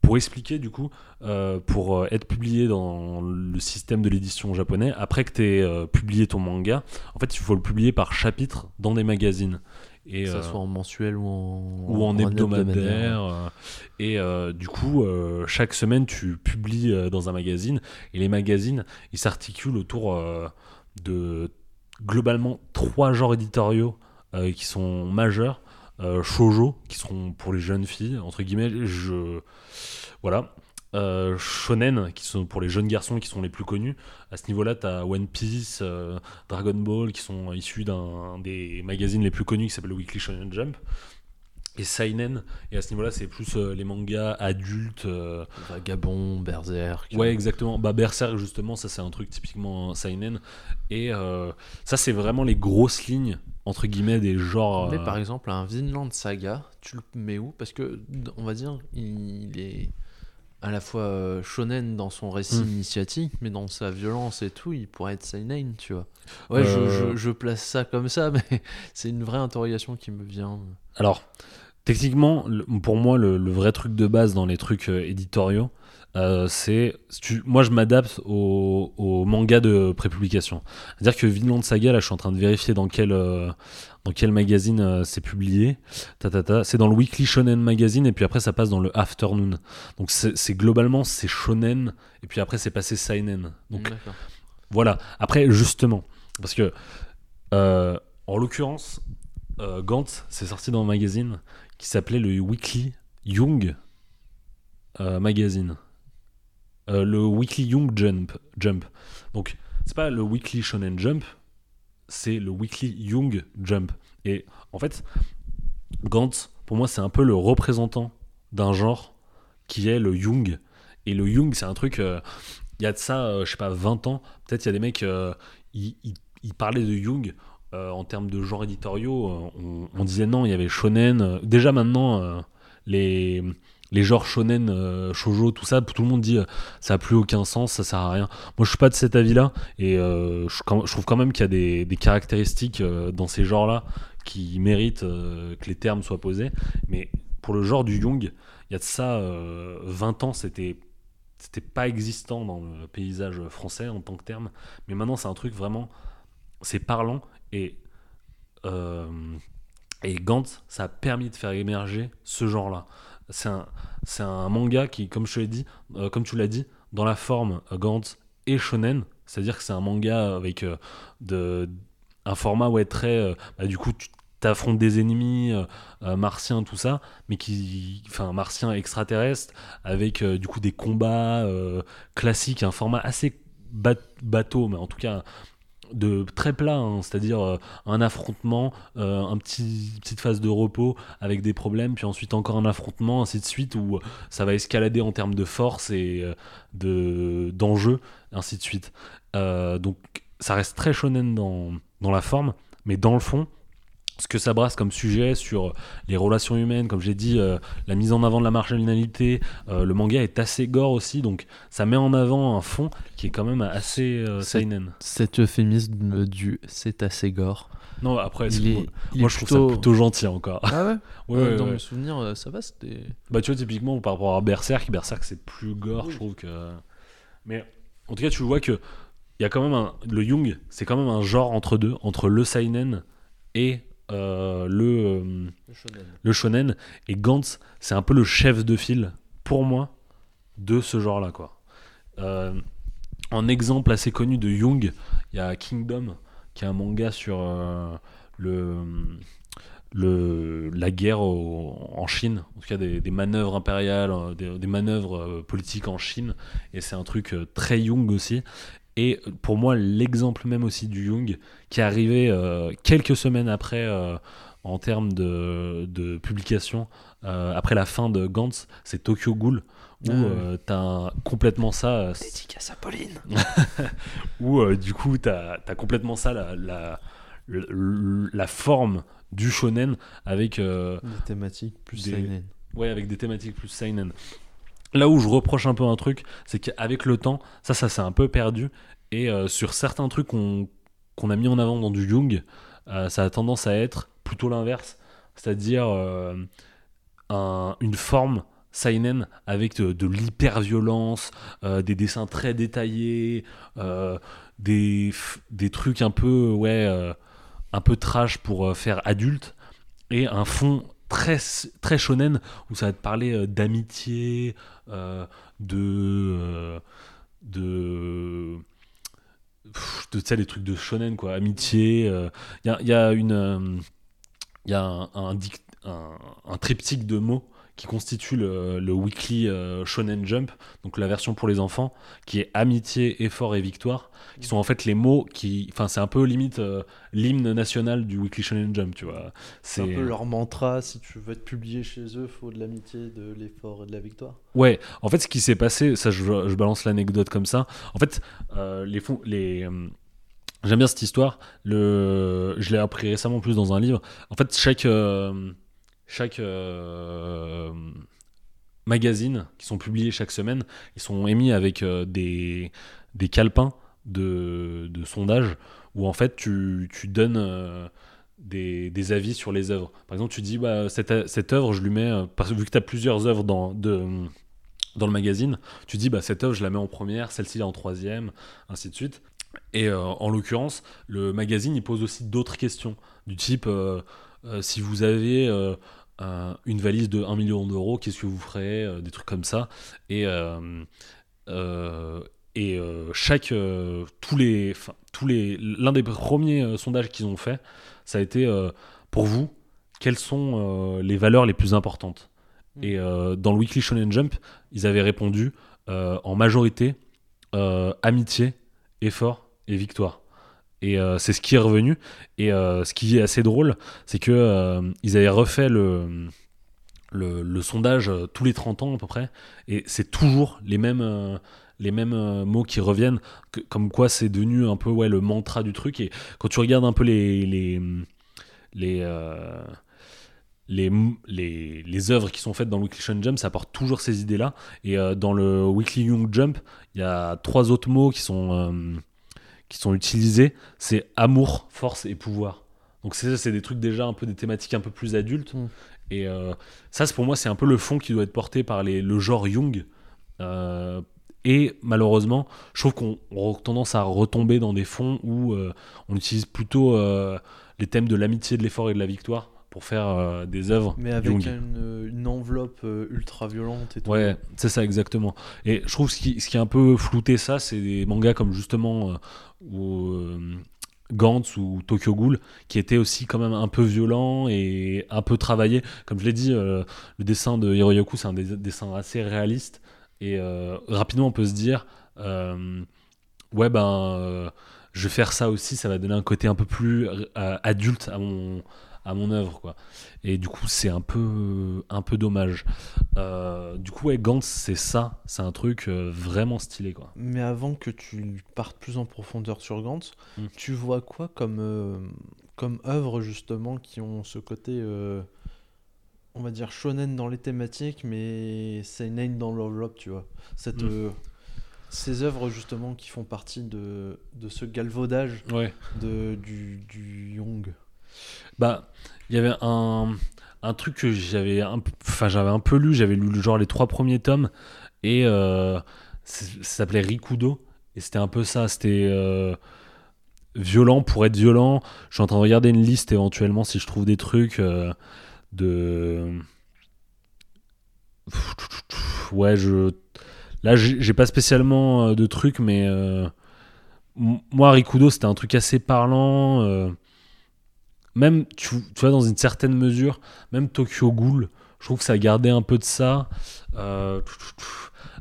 pour expliquer du coup, euh, pour euh, être publié dans le système de l'édition japonais, après que tu publié ton manga, en fait il faut le publier par chapitre dans des magazines. Et, que ça soit en mensuel ou en, ou en, hebdomadaire. et du coup, chaque semaine, tu publies dans un magazine. Et les magazines, ils s'articulent autour de globalement trois genres éditoriaux euh, qui sont majeurs. Euh, shoujo, qui sont pour les jeunes filles, entre guillemets. Je... Voilà. Euh, shonen, qui sont pour les jeunes garçons qui sont les plus connus. À ce niveau-là, tu as One Piece, Dragon Ball, qui sont issus d'un des magazines les plus connus qui s'appelle Weekly Shonen Jump et Seinen. Et à ce niveau-là, c'est plus euh, les mangas adultes. Euh, Vagabond, Berserk. Ouais, exactement. Bah, Berserk, justement, ça, c'est un truc typiquement Seinen. Et euh, ça, c'est vraiment les grosses lignes entre guillemets des genres. Mais euh, par exemple, un Vinland Saga, tu le mets où? Parce que, on va dire, il est à la fois euh, shonen dans son récit Hmm. initiatique, mais dans sa violence et tout, il pourrait être seinen, tu vois. Ouais, je, Euh. je- je place ça comme ça, mais c'est une vraie interrogation qui me vient. Alors, techniquement, pour moi, le, le vrai truc de base dans les trucs euh, éditoriaux, euh, c'est. Moi, je m'adapte au, au manga de prépublication. C'est-à-dire que Vinland Saga, là, je suis en train de vérifier dans quel, euh, dans quel magazine euh, c'est publié. C'est dans le Weekly Shonen Magazine, et puis après, ça passe dans le Afternoon. Donc, c'est globalement, c'est shonen, et puis après, c'est passé seinen. Donc, voilà. Après, justement, parce que, en l'occurrence, Gantz, c'est sorti dans un magazine qui s'appelait le Weekly Young Magazine. Euh, le Weekly Young Jump. Jump. Donc, c'est pas le Weekly Shonen Jump, c'est le Weekly Young Jump. Et en fait, Gantz, pour moi, c'est un peu le représentant d'un genre qui est le Young. Et le Young, c'est un truc. euh, il y a de ça, euh, je sais pas, 20 ans, peut-être il y a des mecs, euh, ils, parlaient de euh, en termes de genres éditoriaux. on, on disait non, il y avait shonen. déjà maintenant, les, les genres shonen, euh, shoujo, tout ça, tout le monde dit euh, ça a plus aucun sens, ça sert à rien. Moi, je suis pas de cet avis-là et euh, je, trouve quand même qu'il y a des, des caractéristiques euh, dans ces genres-là qui méritent que les termes soient posés. Mais pour le genre du Jung, il y a de ça euh, 20 ans, c'était c'était pas existant dans le paysage français en tant que terme, mais maintenant c'est un truc vraiment, c'est parlant et et Gantz, ça a permis de faire émerger ce genre-là. C'est un, manga qui, comme je l'ai dit, euh, comme tu l'as dit, dans la forme Gantz et shonen, c'est-à-dire que c'est un manga avec euh, un format ouais très, euh, bah, du coup tu t'affrontes des ennemis martiens tout ça, mais qui, enfin martiens extraterrestres avec du coup des combats classiques, un format assez bat- bateau, mais en tout cas de très plat, hein, c'est-à-dire euh, un affrontement, euh, un petit petite phase de repos avec des problèmes, puis ensuite encore un affrontement, ainsi de suite, où ça va escalader en termes de force et euh, de d'enjeu, ainsi de suite. Euh, donc ça reste très shonen dans, dans la forme, mais dans le fond, ce que ça brasse comme sujet sur les relations humaines, comme j'ai dit, euh, la mise en avant de la marginalité, euh, le manga est assez gore aussi, donc ça met en avant un fond qui est quand même assez euh, seinen. Cet euphémisme du c'est assez gore. Non, après, est, moi, je trouve ça plutôt gentil encore. Ah ouais, Ouais, Euh, ouais, Dans ouais. mes souvenirs, ça va, c'était. Bah, tu vois, typiquement, par rapport à Berserk, Berserk c'est plus gore, Oui. je trouve que. Mais en tout cas, tu vois que il y a quand même un. Le Jung, c'est quand même un genre entre deux, entre le Seinen et euh, le. le shonen et Gantz c'est un peu le chef de file pour moi de ce genre là quoi Euh, un exemple assez connu de Jung il y a Kingdom qui est un manga sur euh, le le, la guerre au- en Chine, en tout cas des, des manœuvres impériales, des, des manœuvres politiques en Chine, et c'est un truc très Jung aussi. Et pour moi, l'exemple même aussi du Jung, qui est arrivé euh, quelques semaines après euh, en termes de, de publication, euh, après la fin de Gantz, c'est Tokyo Ghoul, où Ah euh, t'as un- complètement ça, euh, Dédicace à Pauline. où euh, du coup t'as as complètement ça, la, la, la forme du shonen avec euh, Des thématiques plus Des- seinen. Ouais, avec des thématiques plus seinen. Là où je reproche un peu un truc, c'est qu'avec le temps, ça, ça s'est un peu perdu. Et euh, sur certains trucs qu'on a mis en avant dans du Jung, euh, ça a tendance à être plutôt l'inverse. C'est-à-dire euh, un- une forme seinen avec de, de l'hyper-violence, des dessins très détaillés, des, trucs un peu, un peu trash pour faire adulte, et un fond très, très shonen où ça va te parler euh, d'amitié, euh, de. euh, de. de tu sais, les trucs de shonen, quoi. Amitié. Il y, a, y a une. Il y a un triptyque de mots qui constitue le, le weekly euh, Shonen Jump, donc la version pour les enfants, qui est amitié, effort et victoire, qui sont en fait les mots qui. Enfin, c'est un peu limite euh, l'hymne national du weekly Shonen Jump, tu vois. C'est un peu leur mantra. Si tu veux être publié chez eux, faut de l'amitié, de l'effort et de la victoire. Ouais, en fait, ce qui s'est passé, ça, je, je balance l'anecdote comme ça. En fait, euh, les, fon- les, J'aime bien cette histoire. Le, je l'ai appris récemment plus dans un livre. En fait, chaque euh, chaque euh, magazine qui sont publiés chaque semaine, ils sont émis avec euh, des des calepins de, de sondage où en fait tu, tu donnes euh, des, des avis sur les œuvres. Par exemple, tu dis bah, cette, cette œuvre, je lui mets parce vu que tu as plusieurs œuvres dans de dans le magazine, tu dis bah cette œuvre je la mets en première, celle-ci en troisième, ainsi de suite. Et en l'occurrence, le magazine il pose aussi d'autres questions du type si vous avez euh, un- une valise de 1 million d'euros, qu'est-ce que vous ferez Euh, Des trucs comme ça. Et, euh, et chaque, tous les, tous les, l'un des premiers sondages qu'ils ont fait, ça a été pour vous, quelles sont les valeurs les plus importantes Mm. Et dans le Weekly Shonen Jump, ils avaient répondu en majorité amitié, effort et victoire. Et euh, c'est ce qui est revenu. Et euh, ce qui est assez drôle, c'est que euh, ils avaient refait le, le, sondage tous les 30 ans à peu près. Et c'est toujours les mêmes, les mêmes mots qui reviennent. comme quoi c'est devenu un peu ouais, le mantra du truc. Et quand tu regardes un peu les. les, les les, les, les œuvres qui sont faites dans le Weekly Shonen Jump, ça apporte toujours ces idées-là. Et dans le Weekly Young Jump, il y a trois autres mots qui sont, qui sont utilisés. C'est amour, force et pouvoir. Donc c'est c'est des trucs déjà un peu des thématiques un peu plus adultes. Mm. Et euh, ça, c'est pour moi, c'est un peu le fond qui doit être porté par les, le genre Young. Euh, et malheureusement, je trouve qu'on on a tendance à retomber dans des fonds où euh, on utilise plutôt euh, les thèmes de l'amitié, de l'effort et de la victoire pour faire euh, des œuvres. Mais avec Young. une, une enveloppe euh, ultra violente et tout. Ouais, c'est ça exactement. Et je trouve ce qui, ce qui a un peu flouté ça, c'est des mangas comme justement euh, euh, Gantz ou Tokyo Ghoul, qui étaient aussi quand même un peu violents et un peu travaillés. Comme je l'ai dit, euh, le dessin de Hiroyoku, c'est un des- dessin assez réaliste. Et euh, rapidement, on peut se dire, euh, ouais, ben, euh, je vais faire ça aussi, ça va donner un côté un peu plus euh, adulte à mon, à mon œuvre, quoi. Et du coup, c'est un peu, un peu dommage. Euh, du coup, ouais, Gantz, c'est ça. C'est un truc euh, vraiment stylé, quoi. Mais avant que tu partes plus en profondeur sur Gantz, Mm. tu vois quoi comme, euh, comme œuvres justement qui ont ce côté, euh, on va dire, shonen dans les thématiques, mais seinen dans l'enveloppe, tu vois. Cette, Mm. ces œuvres justement qui font partie de, de ce galvaudage Ouais. de, du, du Young. Bah, il y avait un, truc que j'avais un, enfin, j'avais un peu lu. J'avais lu genre les trois premiers tomes et euh, ça s'appelait Rikudo. Et c'était un peu ça. C'était euh, violent pour être violent. Je suis en train de regarder une liste éventuellement si je trouve des trucs euh, de. Ouais, je. Là, j'ai pas spécialement de trucs, mais moi, Rikudo, c'était un truc assez parlant. Même, tu, tu vois, dans une certaine mesure, même Tokyo Ghoul, je trouve que ça gardait un peu de ça. Euh,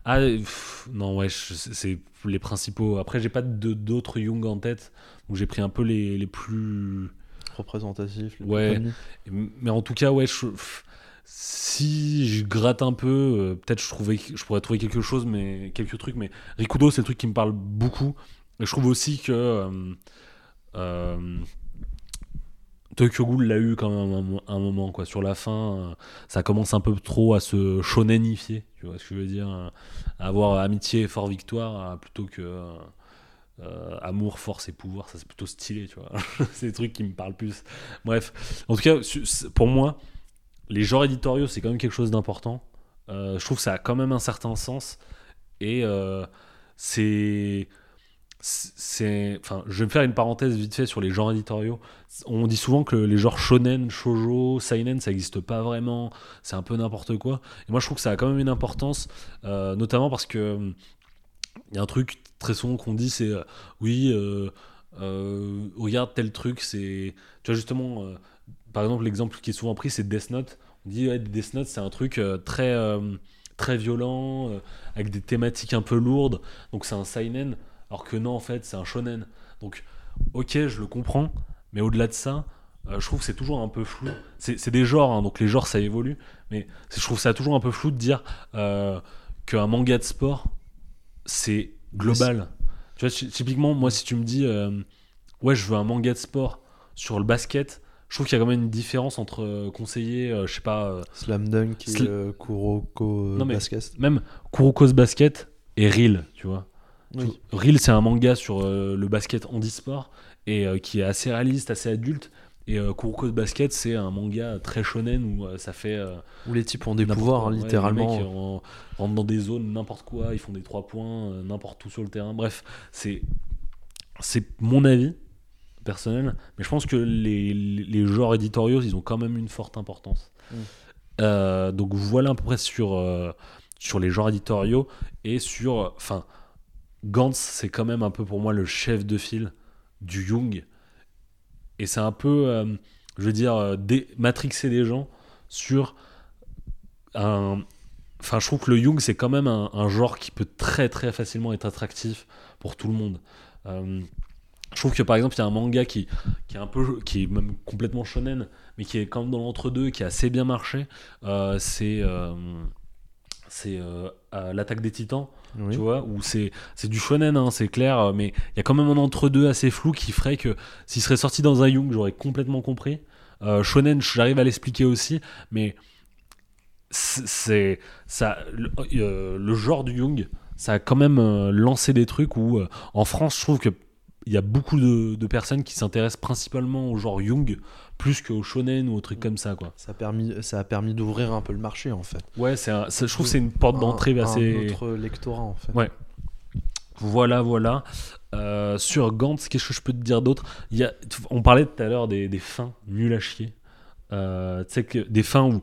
ah, pff, non, ouais, c'est les principaux. Après, j'ai pas d'autres Young en tête, donc j'ai pris un peu les, les plus. Représentatif, les Ouais. Mais en tout cas, ouais, je- pff, si je gratte un peu, euh, peut-être je, trouvais- je pourrais trouver quelque chose, mais quelques trucs. Mais Rikudo, c'est le truc qui me parle beaucoup. Et je trouve aussi que euh, Tokyo l'a eu quand même un, un moment, quoi. Sur la fin, euh, ça commence un peu trop à se shonenifier, tu vois ce que je veux dire à Avoir amitié, fort victoire, euh, plutôt que. euh, amour, force et pouvoir, ça c'est plutôt stylé, tu vois. c'est des trucs qui me parlent plus. Bref, en tout cas, pour moi, les genres éditoriaux, c'est quand même quelque chose d'important. Je trouve que ça a quand même un certain sens. Et c'est. C'est enfin je vais me faire une parenthèse vite fait sur les genres éditoriaux. On dit souvent que les genres shonen shojo seinen ça n'existe pas vraiment. C'est un peu n'importe quoi. Et moi je trouve que ça a quand même une importance euh, notamment parce que il y a un truc très souvent qu'on dit c'est euh, oui euh, regarde tel truc c'est tu vois justement par exemple l'exemple qui est souvent pris c'est Death Note. On dit ouais, Death Note c'est un truc très très violent avec des thématiques un peu lourdes. Donc c'est un seinen alors que non en fait c'est un shonen donc ok je le comprends mais au-delà de ça euh, je trouve que c'est toujours un peu flou c'est des genres hein, donc les genres ça évolue mais je trouve ça toujours un peu flou de dire euh, qu'un manga de sport c'est global tu vois ty- typiquement moi si tu me dis euh, ouais, je veux un manga de sport sur le basket, je trouve qu'il y a quand même une différence entre euh, conseiller, euh, je sais pas, euh, Slam Dunk et Sl- Kuroko Non, mais- Basket. même Kuroko's Basket et Reel, tu vois. Oui. Reel, c'est un manga sur euh, le basket handisport et euh, qui est assez réaliste, assez adulte. Et euh, Kuroko's Basket, c'est un manga très shonen où euh, ça fait. Où les types ont des pouvoirs, quoi. hein, Ouais, littéralement. Les mecs en- rentrent dans des zones, n'importe quoi, ils font des trois points, n'importe où sur le terrain. Bref, c'est c'est mon avis personnel, mais je pense que les, les- genres éditoriaux, ils ont quand même une forte importance. Mm. Donc voilà à peu près sur, sur les genres éditoriaux et sur. Enfin, Gantz, c'est quand même un peu pour moi le chef de file du Jung. Et c'est un peu, euh, je veux dire, euh, matrixer des gens sur un. Enfin, je trouve que le Jung, c'est quand même un, genre qui peut très très facilement être attractif pour tout le monde. Euh, je trouve que par exemple, il y a un manga qui, est un peu, qui est même complètement shonen, mais qui est quand même dans l'entre-deux, qui a assez bien marché. C'est c'est l'attaque des Titans Oui. tu vois, où c'est du shonen, hein, c'est clair, euh, mais il y a quand même un entre-deux assez flou qui ferait que s'il serait sorti dans un Young, j'aurais complètement compris. Euh, shonen, j'arrive à l'expliquer aussi, mais c'est ça, le, euh, le genre du Young, ça a quand même euh, lancé des trucs où, en France, je trouve que il y a beaucoup de, de personnes qui s'intéressent principalement au genre Young plus qu'au shonen ou aux trucs comme ça, quoi. Ça a permis, ça a permis d'ouvrir un peu le marché en fait. Ouais, c'est un- c'est- je trouve que c'est une porte d'entrée assez. Un autre lectorat en fait. Ouais. Voilà, voilà. Euh, sur Gantz, qu'est-ce que je peux te dire d'autre? On parlait tout à l'heure des, des fins nulles à chier. Euh, tu sais que des fins où,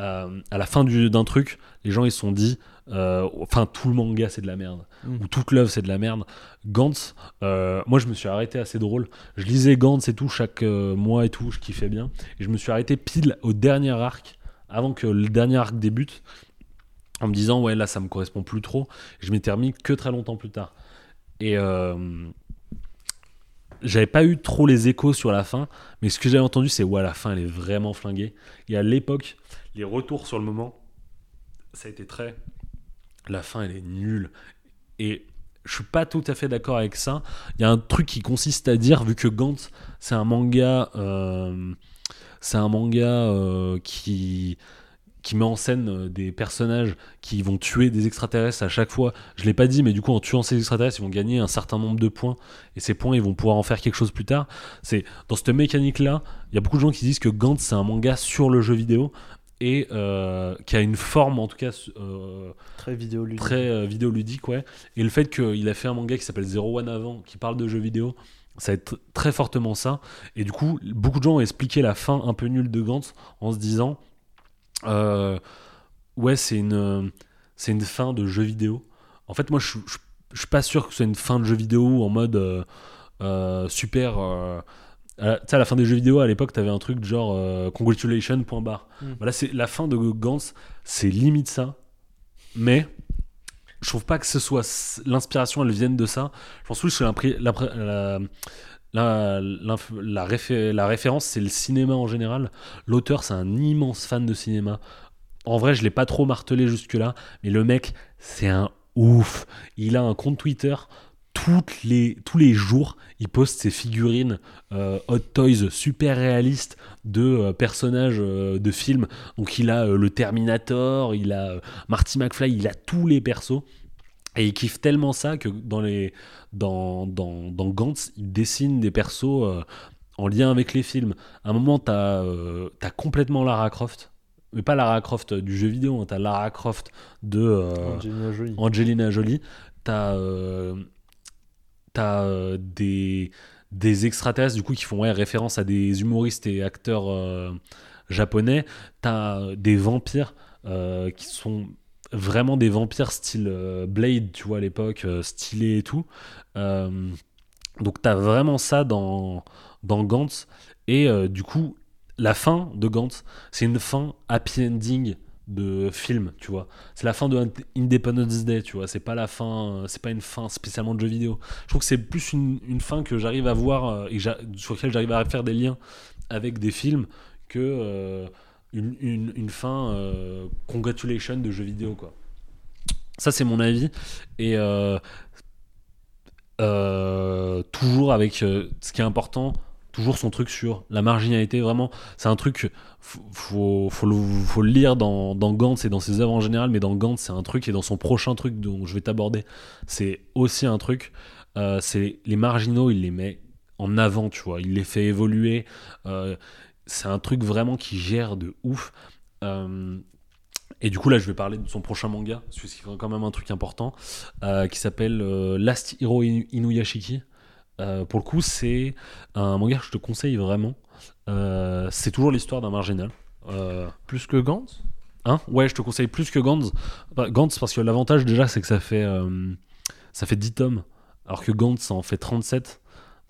euh, à la fin du- d'un truc, les gens ils se sont dit, enfin tout le manga c'est de la merde, Mm. ou toute l'œuvre c'est de la merde. Gantz, euh, moi je me suis arrêté assez drôle. Je lisais Gantz et tout chaque euh, mois et tout, je kiffais bien. Et je me suis arrêté pile au dernier arc, avant que le dernier arc débute, en me disant ouais là ça me correspond plus trop. Je m'étais remis que très longtemps plus tard. Et euh, j'avais pas eu trop les échos sur la fin, mais ce que j'avais entendu c'est ouais la fin elle est vraiment flinguée. Et à l'époque, les retours sur le moment, ça a été très. La fin elle est nulle. Et je suis pas tout à fait d'accord avec ça. Il y a un truc qui consiste à dire, vu que Gantz c'est un manga, euh, c'est un manga euh, qui met en scène euh, des personnages qui vont tuer des extraterrestres à chaque fois. Je l'ai pas dit, mais du coup, en tuant ces extraterrestres, ils vont gagner un certain nombre de points. Et ces points, ils vont pouvoir en faire quelque chose plus tard. C'est dans cette mécanique-là, il y a beaucoup de gens qui disent que Gantz, c'est un manga sur le jeu vidéo et euh, qui a une forme, en tout cas, euh, Très vidéoludique. très euh, vidéoludique, ouais. Et le fait qu'il a fait un manga qui s'appelle Zero One avant, qui parle de jeux vidéo, ça va être très fortement ça. Et du coup, beaucoup de gens ont expliqué la fin un peu nulle de Gantz en se disant, ouais, c'est une, c'est une fin de jeu vidéo. En fait, moi, je, suis- je, je suis pas sûr que ce soit une fin de jeu vidéo en mode super. Tu sais, à la fin des jeux vidéo, à l'époque, t'avais un truc genre euh, congratulations, point barre. Mm. Voilà, c'est la fin de Gantz, c'est limite ça. Mais je trouve pas que ce soit l'inspiration, elle vienne de ça. Je pense plus que la, la, l'inf- la réfé- la référence, c'est le cinéma en général. L'auteur, c'est un immense fan de cinéma. En vrai, je l'ai pas trop martelé jusque-là, mais le mec, c'est un ouf. Il a un compte Twitter. Toutes les, tous les jours, il poste ses figurines euh, Hot Toys super réalistes de euh, personnages euh, de films. Donc il a le Terminator, il a Marty McFly, il a tous les persos. Et il kiffe tellement ça que dans, les, dans, dans, dans Gantz, il dessine des persos en lien avec les films. À un moment, t'as t'as complètement Lara Croft. Mais pas Lara Croft du jeu vidéo, hein, t'as Lara Croft de euh, Angelina Jolie. Angelina Jolie. T'as euh, t'as, euh, des, des extraterrestres du coup qui font référence à des humoristes et acteurs euh, japonais. T'as des vampires euh, qui sont vraiment des vampires style Blade, tu vois, à l'époque, stylé et tout. Donc t'as vraiment ça dans, dans Gantz. Et du coup, la fin de Gantz, c'est une fin happy ending de film, tu vois. C'est la fin de Independence Day, tu vois. C'est pas la fin, euh, c'est pas une fin spécialement de jeu vidéo. Je trouve que c'est plus une, fin que j'arrive à voir euh, et sur laquelle j'arrive à faire des liens avec des films que euh, une, une- fin congratulation de jeu vidéo, quoi. Ça, c'est mon avis. Et toujours avec ce qui est important, toujours son truc sur la marginalité. Vraiment, c'est un truc, faut, faut, le, lire dans, dans Gantz et dans ses œuvres en général, mais dans Gantz, c'est un truc, et dans son prochain truc dont je vais t'aborder, c'est aussi un truc. Euh, c'est les marginaux, il les met en avant, tu vois, il les fait évoluer. Euh, c'est un truc vraiment qui gère de ouf. Euh, et du coup, là, je vais parler de son prochain manga, parce que c'est quand même un truc important, qui s'appelle Last Hero Inu- Inuyashiki. Euh, pour le coup, c'est un manga que je te conseille vraiment. Euh, c'est toujours l'histoire d'un marginal. Euh, Plus que Gantz? Hein? Ouais, je te conseille plus que Gantz. Bah, Gantz, parce que l'avantage déjà, c'est que ça fait, ça fait 10 tomes, alors que Gantz ça en fait 37.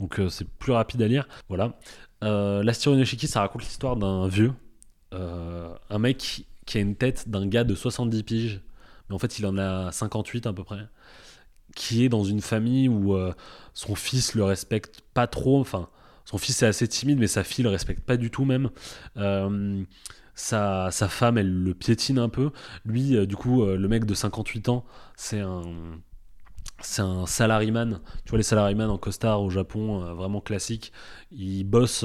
Donc c'est plus rapide à lire. Voilà. L'Astiro Inoshiki, ça raconte l'histoire d'un vieux, un mec qui, qui a une tête d'un gars de 70 piges, mais en fait il en a 58 à peu près, qui est dans une famille où euh, son fils le respecte pas trop. Enfin, son fils est assez timide, mais sa fille le respecte pas du tout même. Euh, sa, sa femme, elle le piétine un peu. Lui, euh, du coup, le mec de 58 ans, c'est un, c'est un salaryman. Tu vois, les salaryman en costard au Japon, vraiment classique. Il bosse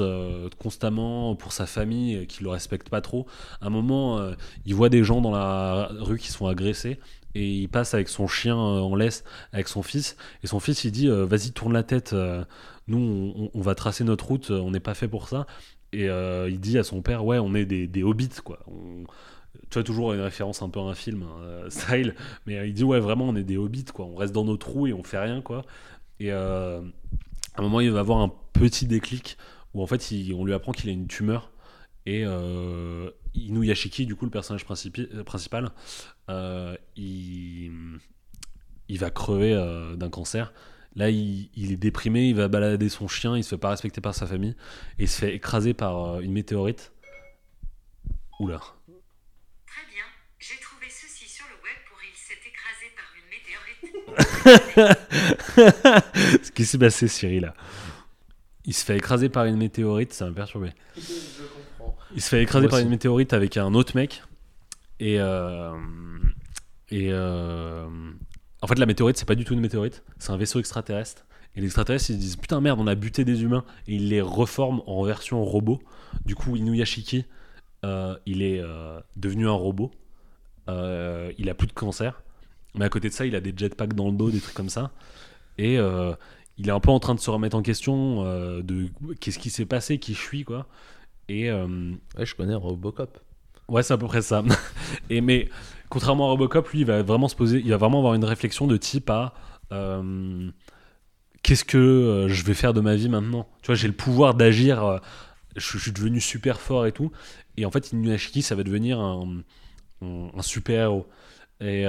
constamment pour sa famille, qui le respecte pas trop. À un moment, il voit des gens dans la rue qui se font agresser. Et il passe avec son chien euh, en laisse, avec son fils. Et son fils, il dit euh, Vas-y, tourne la tête. euh, nous, on, va tracer notre route. On n'est pas fait pour ça. Et il dit à son père Ouais, on est des, hobbits, quoi. Tu vois, toujours une référence un peu à un film, hein, style. Mais il dit Ouais, vraiment, on est des hobbits, quoi. On reste dans nos trous et on fait rien, quoi. Et à un moment, il va avoir un petit déclic où en fait, on lui apprend qu'il a une tumeur. Et Inuyashiki, du coup, le personnage principi- euh, principal, euh, il, il va crever euh, d'un cancer. Là, il, il est déprimé, il va balader son chien, il se fait pas respecter par sa famille, et il se fait écraser par euh, une météorite. Oula. Très bien, j'ai trouvé ceci sur le web pour il s'est écrasé par une météorite. Ce qui s'est passé, Cyril, là. Il se fait écraser par une météorite, ça m'a perturbé. Il se fait écraser par une météorite avec un autre mec. Et. euh, et. euh, en fait, la météorite, c'est pas du tout une météorite, c'est un vaisseau extraterrestre. Et les extraterrestres, ils se disent Putain, merde, on a buté des humains. Et ils les reforment en version robot. Du coup, Inuyashiki, euh, il est devenu un robot. Il a plus de cancer. Mais à côté de ça, il a des jetpacks dans le dos, des trucs comme ça. Et il est un peu en train de se remettre en question de qu'est-ce qui s'est passé, qui je suis, quoi. Et. euh, Ouais, je connais Robocop. Ouais, c'est à peu près ça. Et mais contrairement à Robocop, lui, il va vraiment se poser, il va vraiment avoir une réflexion de type à euh, qu'est-ce que euh, je vais faire de ma vie maintenant? Tu vois, j'ai le pouvoir d'agir. euh, je, je suis devenu super fort et tout. Et en fait, Inuyashiki, ça va devenir un, un, un super héros. Et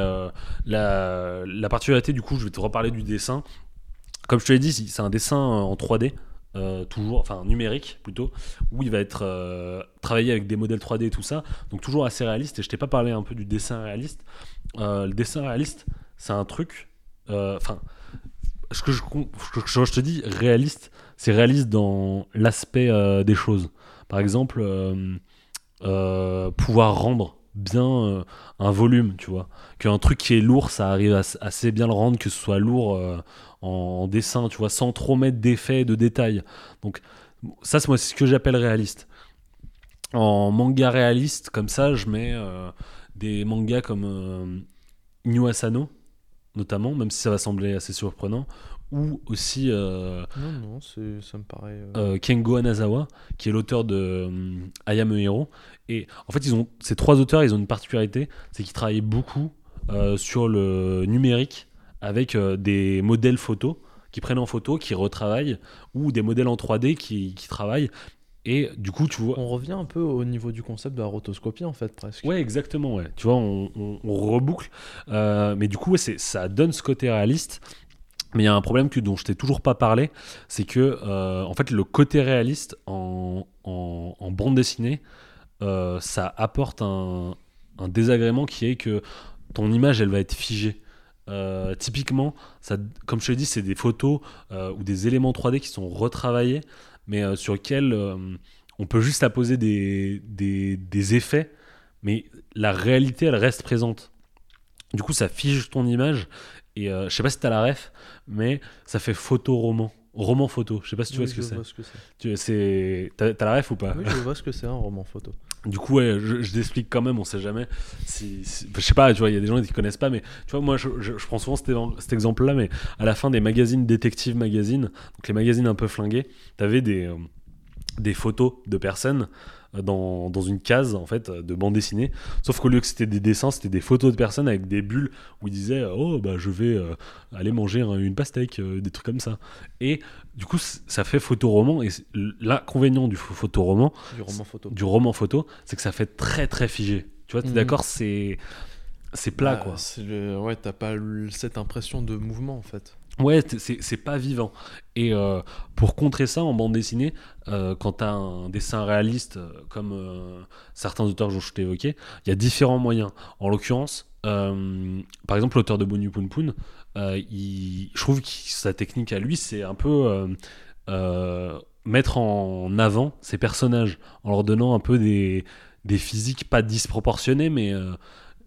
la, la particularité, du coup, je vais te reparler du dessin. Comme je te l'ai dit, c'est un dessin en 3D. Euh, toujours, enfin numérique plutôt, où il va être euh, travaillé avec des modèles 3D et tout ça, donc toujours assez réaliste. Et je t'ai pas parlé un peu du dessin réaliste. Euh, le dessin réaliste, c'est un truc. Enfin, ce que je, te dis réaliste, c'est réaliste dans l'aspect des choses. Par exemple, pouvoir rendre bien un volume, tu vois. Qu'un truc qui est lourd, ça arrive à- assez bien le rendre, que ce soit lourd en, dessin, tu vois, sans trop mettre d'effets, de détails. Donc, ça, c'est moi, c'est ce que j'appelle réaliste. En manga réaliste, comme ça, je mets euh, des mangas comme euh, Asano, notamment, même si ça va sembler assez surprenant, ou aussi euh, Non, non, ça me paraît. euh, euh, Kengo Anazawa, qui est l'auteur de I Am a Hero. Et en fait, ils ont, ces trois auteurs, ils ont une particularité, c'est qu'ils travaillent beaucoup sur le numérique avec euh, des modèles photos qui prennent en photo, qui retravaillent, ou des modèles en 3D qui, qui travaillent. Et du coup, tu vois, On revient un peu au niveau du concept de la rotoscopie, en fait, presque. Ouais, exactement, ouais. Tu vois, on, on- on reboucle. Euh, mais du coup, ouais, ça donne ce côté réaliste. Mais il y a un problème que, dont je t'ai toujours pas parlé, c'est que, euh, en fait, le côté réaliste en, en- en bande dessinée, euh, ça apporte un, un désagrément qui est que ton image, elle va être figée. Euh, typiquement, ça, comme je te dit, c'est des photos euh, ou des éléments 3D qui sont retravaillés, mais euh, sur lesquels on peut juste apposer des, des, effets mais la réalité, elle reste présente. Du coup, ça fige ton image Et je sais pas si t'as la ref, mais ça fait photo-roman. Roman photo. Je sais pas si tu vois ce que vois ce que c'est. Tu- c'est- T'as t'as la ref ou pas? Oui, je vois ce que c'est un roman photo. Du coup, ouais, je, je t'explique quand même, on sait jamais. Si, si- je sais pas, tu vois, il y a des gens qui connaissent pas, mais tu vois, moi, je, je- je prends souvent cet, exemple-là, mais à la fin des magazines détective magazines, donc les magazines un peu flingués, t'avais des, euh, des photos de personnes dans, dans une case, en fait, de bande dessinée. Sauf qu'au lieu que c'était des dessins, c'était des photos de personnes avec des bulles où ils disaient, euh, oh, bah, je vais euh, aller manger un- une pastèque, euh, des trucs comme ça. Et du coup, ça fait photo-roman, et l'inconvénient du pho- photo-roman, Du roman photo. du roman photo, c'est que ça fait très très figé. Tu vois, t'es Mhm. d'accord, c'est c'est plat Bah, quoi. le- Ouais, t'as pas cette impression de mouvement en fait. Ouais, c'est pas vivant. Et euh, pour contrer ça en bande dessinée, euh, quand t'as un dessin réaliste euh, comme certains auteurs que je t'ai évoqué, il y a différents moyens. En l'occurrence, par exemple, l'auteur de Bonu Poon Poon, il- je trouve que sa technique à lui, c'est un peu mettre en avant ses personnages en leur donnant un peu des, des physiques pas disproportionnées, mais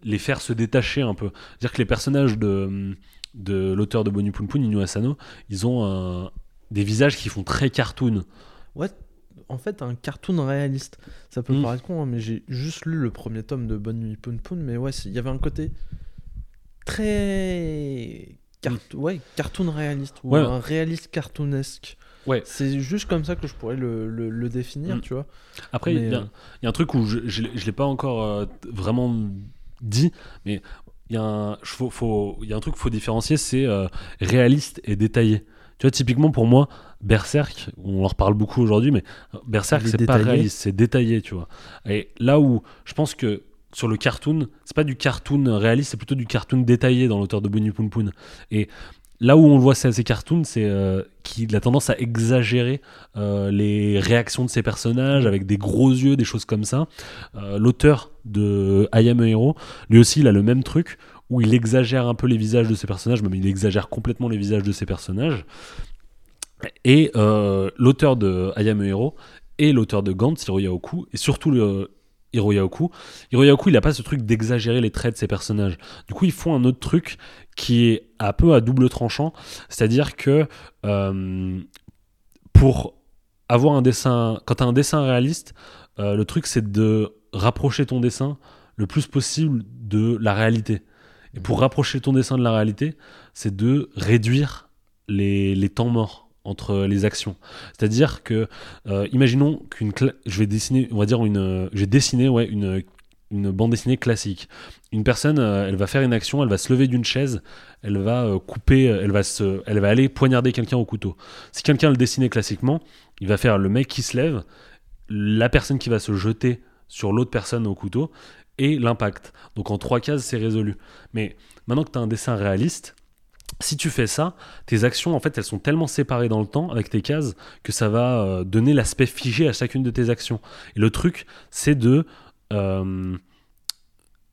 les faire se détacher un peu. C'est-à-dire que les personnages de, de l'auteur de Bonu Poon Poon, Inu Asano, ils ont des visages qui font très cartoon. Ouais, en fait, un cartoon réaliste. Ça peut Mm. paraître con, hein, mais j'ai juste lu le premier tome de Bonne Nuit Poon Poon, mais ouais, il y avait un côté très. cart- Ouais, cartoon réaliste, ou Ouais. un réaliste cartoonesque. Ouais. C'est juste comme ça que je pourrais le, le- le définir, Mm. tu vois. Après, il Mais, y, a- euh, il y a un truc où je ne l'ai pas encore euh, vraiment dit, mais il y, a un- faut, y a un truc qu'il faut différencier, c'est euh, réaliste et détaillé. Tu vois, typiquement pour moi, Berserk, on en reparle beaucoup aujourd'hui, mais Berserk, Il est c'est pas réaliste, c'est détaillé, tu vois. Et là où je pense que sur le cartoon, c'est pas du cartoon réaliste, c'est plutôt du cartoon détaillé dans l'auteur de Bunny Poon Poon. Et là où on le voit, ces cartoons, c'est euh, qu'il a tendance à exagérer euh, les réactions de ses personnages avec des gros yeux, des choses comme ça. Euh, L'auteur de I Hero, lui aussi, il a le même truc où il exagère un peu les visages de ses personnages, même il exagère complètement les visages de ses personnages. Et euh, l'auteur de I Hero et l'auteur de Gantz, Hiro Yaoku, et surtout le Hiro Yaoku, Hiro Yaoku, il a pas ce truc d'exagérer les traits de ses personnages. Du coup, ils font un autre truc qui est un peu à double tranchant, c'est-à-dire que euh, pour avoir un dessin, quand tu as un dessin réaliste, euh, le truc c'est de rapprocher ton dessin le plus possible de la réalité. Et pour rapprocher ton dessin de la réalité, c'est de réduire les, temps morts entre les actions. C'est-à-dire que, euh, imaginons qu'une, je vais dessiner, on va dire une, ouais une une bande dessinée classique. Une personne, euh, elle va faire une action, elle va se lever d'une chaise, elle va euh, couper, euh, elle va se, elle va aller poignarder quelqu'un au couteau. Si quelqu'un le dessinait classiquement, il va faire le mec qui se lève, la personne qui va se jeter sur l'autre personne au couteau et l'impact. Donc en trois cases, c'est résolu. Mais maintenant que tu as un dessin réaliste, si tu fais ça, tes actions, en fait, elles sont tellement séparées dans le temps avec tes cases que ça va donner l'aspect figé à chacune de tes actions. Et le truc, c'est de,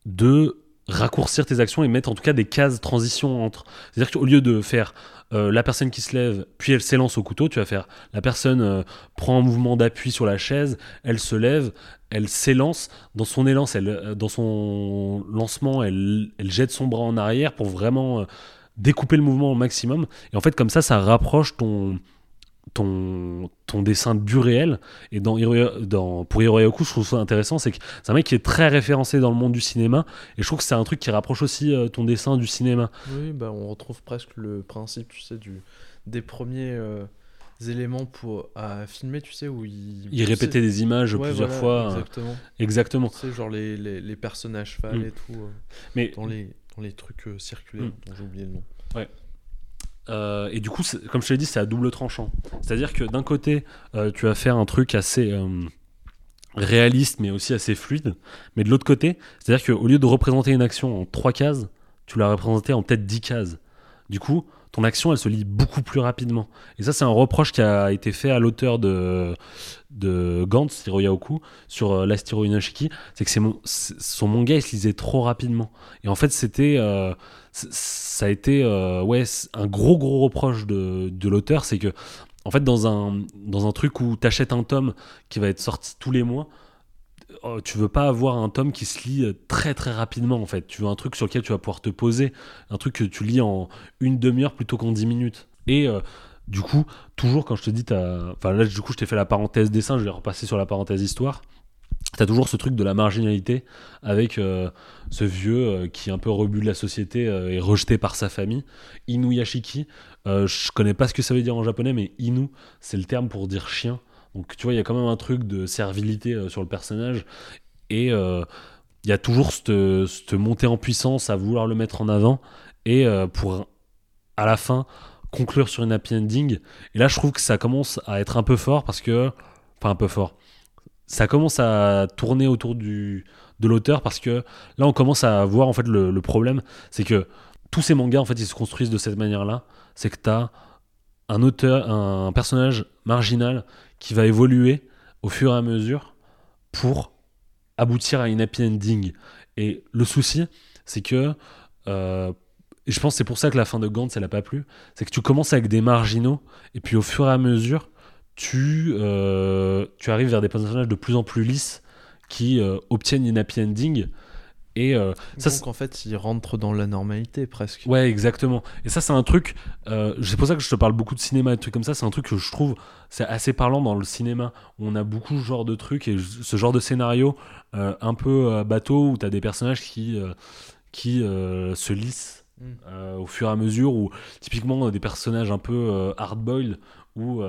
de raccourcir tes actions et mettre en tout cas des cases transition entre. C'est-à-dire qu'au lieu de faire euh, la personne qui se lève, puis elle s'élance au couteau, tu vas faire la personne euh, prend un mouvement d'appui sur la chaise, elle se lève, elle s'élance. Dans son élance, elle, euh, dans son lancement, elle, elle jette son bras en arrière pour vraiment découper le mouvement au maximum. Et en fait, comme ça, ça rapproche ton, ton, ton dessin du réel. Et dans, pour Hiroyaku, je trouve ça intéressant, c'est que c'est un mec qui est très référencé dans le monde du cinéma. Et je trouve que c'est un truc qui rapproche aussi euh, ton dessin du cinéma. Oui, bah, on retrouve presque le principe, tu sais, du, des premiers euh, éléments pour, à filmer, tu sais, où il... Il répétait des images Ouais, plusieurs voilà, fois. euh, Exactement. exactement. Tu sais, genre les, les, les personnages phares Mm. et tout, euh, Mais dans, les, dans les trucs circulaires, Mm. dont j'ai oublié le nom. Euh, et du coup, comme je te l'ai dit, c'est à double tranchant. C'est-à-dire que d'un côté, euh, tu vas faire un truc assez euh, réaliste, mais aussi assez fluide. Mais de l'autre côté, c'est-à-dire qu'au lieu de représenter une action en trois cases, tu l'as représentée en peut-être 10 cases. Du coup, ton action, elle se lit beaucoup plus rapidement. Et ça, c'est un reproche qui a été fait à l'auteur de, de Gantz, sur euh, Inashiki, c'est que son manga, il se lisait trop rapidement. Et en fait, c'était... euh, ça a été euh, un gros gros reproche de, l'auteur, c'est que en fait dans un, dans un truc où tu achètes un tome qui va être sorti tous les mois, oh, tu veux pas avoir un tome qui se lit euh, très très rapidement en fait. Tu veux un truc sur lequel tu vas pouvoir te poser, un truc que tu lis en une demi-heure plutôt qu'en dix minutes. Et euh, du coup, toujours quand je te dis, t'as- enfin là du coup je t'ai fait la parenthèse dessin, je vais repasser sur la parenthèse histoire. T'as toujours ce truc de la marginalité avec euh, ce vieux qui est un peu rebut de la société et rejeté par sa famille. Inuyashiki, je connais pas ce que ça veut dire en japonais, mais Inu, c'est le terme pour dire chien. Donc tu vois, il y a quand même un truc de servilité euh, sur le personnage. Et euh, il y a toujours cette, montée en puissance à vouloir le mettre en avant. Et euh, pour, à la fin, conclure sur une happy ending. Et là, je trouve que ça commence à être un peu fort parce que... Enfin, un peu fort. Ça commence à tourner autour du, de l'auteur parce que là, on commence à voir en fait le, le problème. C'est que tous ces mangas, en fait, ils se construisent de cette manière-là. C'est que tu as un auteur, un personnage marginal qui va évoluer au fur et à mesure pour aboutir à une happy ending. Et le souci, c'est que, euh, et je pense c'est pour ça que la fin de Gantz, elle a pas plu, c'est que tu commences avec des marginaux, et puis au fur et à mesure, tu, euh, tu arrives vers des personnages de plus en plus lisses qui euh, obtiennent une happy ending. Et euh, ça, Donc en fait, il rentre dans la normalité presque. Ouais, exactement. Et ça, c'est un truc. Euh, c'est pour ça que je te parle beaucoup de cinéma et de trucs comme ça. C'est un truc que je trouve c'est assez parlant dans le cinéma. On a beaucoup ce genre de trucs et ce genre de scénario euh, un peu euh, bateau où tu as des personnages qui, qui se lissent Mm. au fur et à mesure. Ou typiquement des personnages un peu euh, hard-boiled où.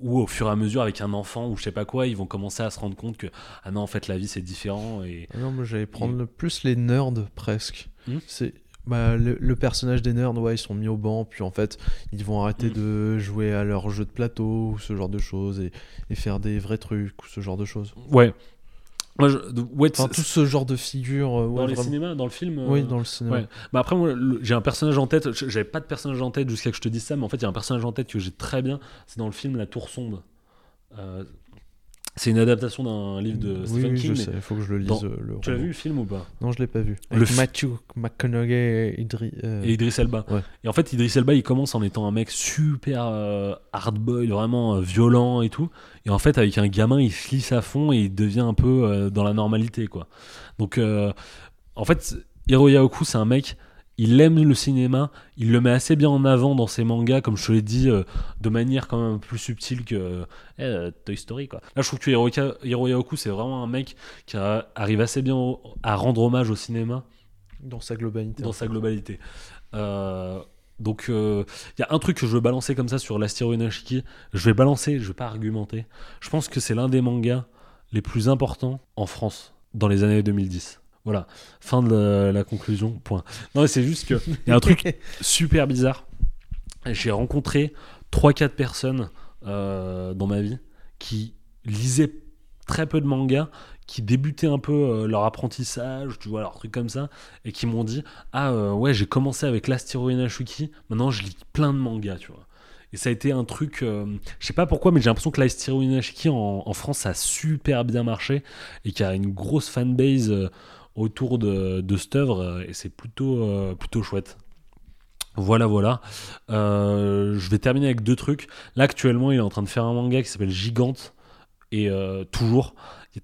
Ou au fur et à mesure avec un enfant ou je sais pas quoi, ils vont commencer à se rendre compte que ah non en fait la vie c'est différent et Ah Non, moi j'allais prendre le plus les nerds presque. Hmm. C'est bah, le, le personnage des nerds, ouais, ils sont mis au banc, puis en fait, ils vont arrêter Hmm. de jouer à leur jeu de plateau, ou ce genre de choses, et, et faire des vrais trucs, ou ce genre de choses. ouais. Moi, je, ouais, Enfin, tout ce genre de figures. euh, ouais, dans les vraiment. cinémas, dans le film. Oui, euh, dans le cinéma. Ouais. Bah après, moi, j'ai un personnage en tête. J'avais pas de personnage en tête jusqu'à que je te dise ça, mais en fait, il y a un personnage en tête que j'ai très bien. C'est dans le film La Tour Sombre. Euh, c'est une adaptation d'un livre de Stephen oui, King. je sais, il faut que je le lise. dans- euh, le Tu l'as roman. vu le film ou pas? Non, je l'ai pas vu. Le fi- Matthew McConaughey et Idri. euh, Et Idris Elba. Ouais. Et en fait, Idris Elba, il commence en étant un mec super euh, hard-boy, vraiment euh, violent et tout. Et en fait, avec un gamin, il se lisse à fond et il devient un peu dans la normalité, quoi. Donc, en fait, Hiro Yaoku, c'est un mec, il aime le cinéma, il le met assez bien en avant dans ses mangas, comme je te l'ai dit, euh, de manière quand même plus subtile que eh, euh, Toy Story, quoi. Là, je trouve que Hiro, Ka- Hiro Yaoku, c'est vraiment un mec qui a- arrive assez bien au- à rendre hommage au cinéma Dans sa globalité. dans sa globalité. Euh, donc, il y a un truc que je veux balancer comme ça sur l'Astiro Inashiki. Je vais balancer, je vais pas argumenter. Je pense que c'est l'un des mangas les plus importants en France dans les années 2010. Voilà, fin de la, la conclusion. Point. Non, c'est juste que il y a un truc super bizarre. J'ai rencontré 3-4 personnes euh, dans ma vie qui lisaient très peu de mangas, qui débutaient un peu euh, leur apprentissage, tu vois, leur truc comme ça, et qui m'ont dit Ah euh, ouais, j'ai commencé avec l'Astiro Inashuki, maintenant je lis plein de mangas, tu vois. Et ça a été un truc, euh, je sais pas pourquoi, mais j'ai l'impression que l'Astiro Inashiki en, en France ça a super bien marché et qu'il y a une grosse fanbase autour de, de cette œuvre, euh, et c'est plutôt, euh, plutôt chouette. Voilà, voilà. Euh, je vais terminer avec deux trucs. Là, actuellement, il est en train de faire un manga qui s'appelle Gigante. Et toujours,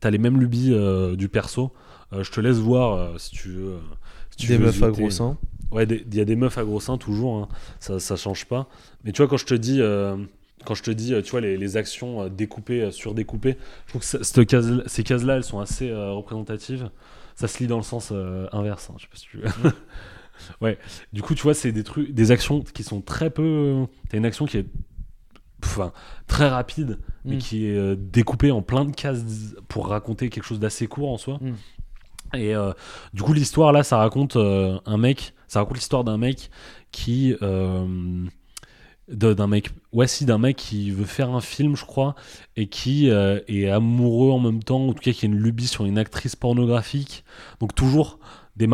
t'as les mêmes lubies du perso. Je te laisse voir si tu veux. si tu Des veux meufs à gros seins. Ouais, il y a des meufs à gros seins toujours. hein. Ça, ça change pas. Mais tu vois, quand je te dis. euh, quand je te dis, tu vois, les, les actions découpées, surdécoupées, je trouve que ça- cette case, ces cases-là, elles sont assez euh, représentatives. Ça se lit dans le sens euh, inverse. hein, je sais pas si tu veux. ouais. Du coup, tu vois, c'est des trucs, des actions qui sont très peu. T'as une action qui est, enfin, très rapide, mais Mm. qui est euh, découpée en plein de cases pour raconter quelque chose d'assez court en soi. Mm. Et euh, du coup, l'histoire là, ça raconte euh, un mec, ça raconte l'histoire d'un mec qui, d'un mec, ouais, si, d'un mec qui veut faire un film, je crois, et qui euh, est amoureux en même temps, en tout cas qui a une lubie sur une actrice pornographique. Donc toujours des,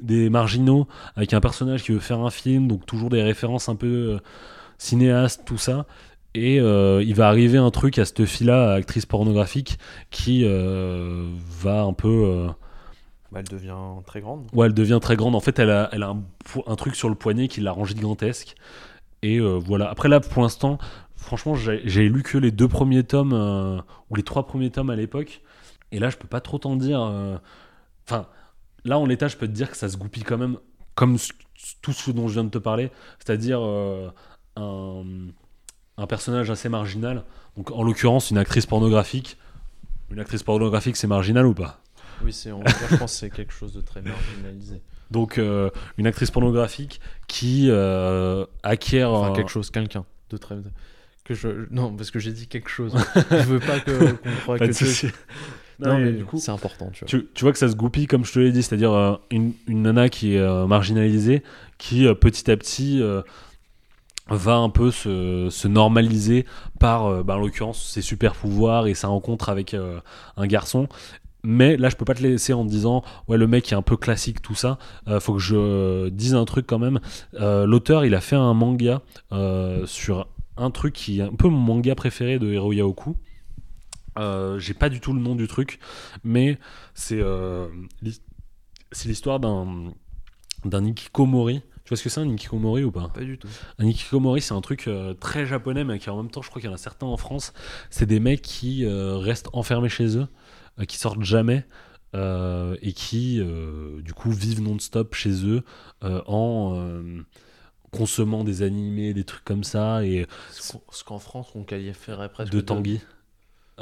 des marginaux avec un personnage qui veut faire un film, donc toujours des références un peu euh, cinéastes, tout ça. Et euh, il va arriver un truc à cette fille-là, actrice pornographique, qui va un peu. Bah, elle devient très grande. Ouais, elle devient très grande. En fait, elle a, elle a un truc sur le poignet qui la rend gigantesque. Et euh, voilà. Après, là, pour l'instant, franchement, j'ai lu que les deux premiers tomes, euh, ou les trois premiers tomes à l'époque. Et là, je peux pas trop t'en dire. euh, Enfin, là, en l'état, je peux te dire que ça se goupille quand même, comme tout ce dont je viens de te parler. C'est-à-dire un, un personnage assez marginal. Donc, en l'occurrence, une actrice pornographique. Une actrice pornographique, c'est marginal ou pas? Oui, c'est, je pense que c'est quelque chose de très marginalisé. Donc, euh, une actrice pornographique qui euh, acquiert. Enfin, quelque chose, quelqu'un de très. Que je... Non, parce que j'ai dit quelque chose. je veux pas que, qu'on croie Pas que tu-. Non, mais du coup, c'est important, tu vois. tu, tu vois que ça se goupille, comme je te l'ai dit, c'est-à-dire euh, une, une nana qui est euh, marginalisée, qui euh, petit à petit va un peu se, se normaliser par, bah, en l'occurrence, ses super pouvoirs et sa rencontre avec un garçon. Mais là, je peux pas te laisser en te disant, ouais, le mec est un peu classique, tout ça. Euh, faut que je dise un truc quand même. Euh, L'auteur, il a fait un manga euh, sur un truc qui est un peu mon manga préféré de Hiro Yaoku. J'ai pas du tout le nom du truc, mais c'est l'his- c'est l'histoire d'un d'un ikikomori. Tu vois ce que c'est un ikikomori ou pas? Pas du tout. Un ikikomori, c'est un truc euh, très japonais, mais qui en même temps, je crois qu'il y en a certains en France. C'est des mecs qui euh, restent enfermés chez eux, qui sortent jamais. euh, et qui euh, du coup vivent non-stop chez eux euh, en euh, consommant des animés, des trucs comme ça et Ce qu'en- ce qu'en France, on qualifierait presque de Tanguy.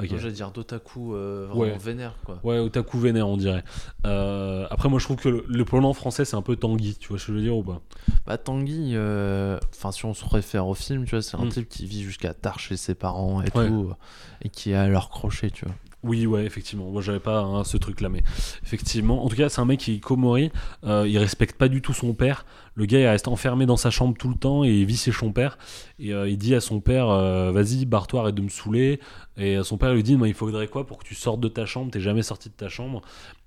Ok. Non, j'allais dire d'otaku euh, vraiment Ouais. vénère, quoi. Ouais, otaku vénère, on dirait. Euh, après, moi, je trouve que le, le pronom français, c'est un peu Tanguy, tu vois ce que je veux dire ou pas? Bah, Tanguy, euh, enfin, si on se réfère au film, tu vois, c'est un Mm. type qui vit jusqu'à tard chez ses parents et Ouais. tout, euh, et qui est à leur crochet, tu vois. Oui, ouais, effectivement. Moi, j'avais pas hein, ce truc-là, mais effectivement. En tout cas, c'est un mec qui est Komori. euh, il respecte pas du tout son père. Le gars, il reste enfermé dans sa chambre tout le temps et il vit chez son père. Et euh, il dit à son père euh, Vas-y, barre-toi, arrête de me saouler. Et son père lui dit il faudrait quoi pour que tu sortes de ta chambre? T'es jamais sorti de ta chambre.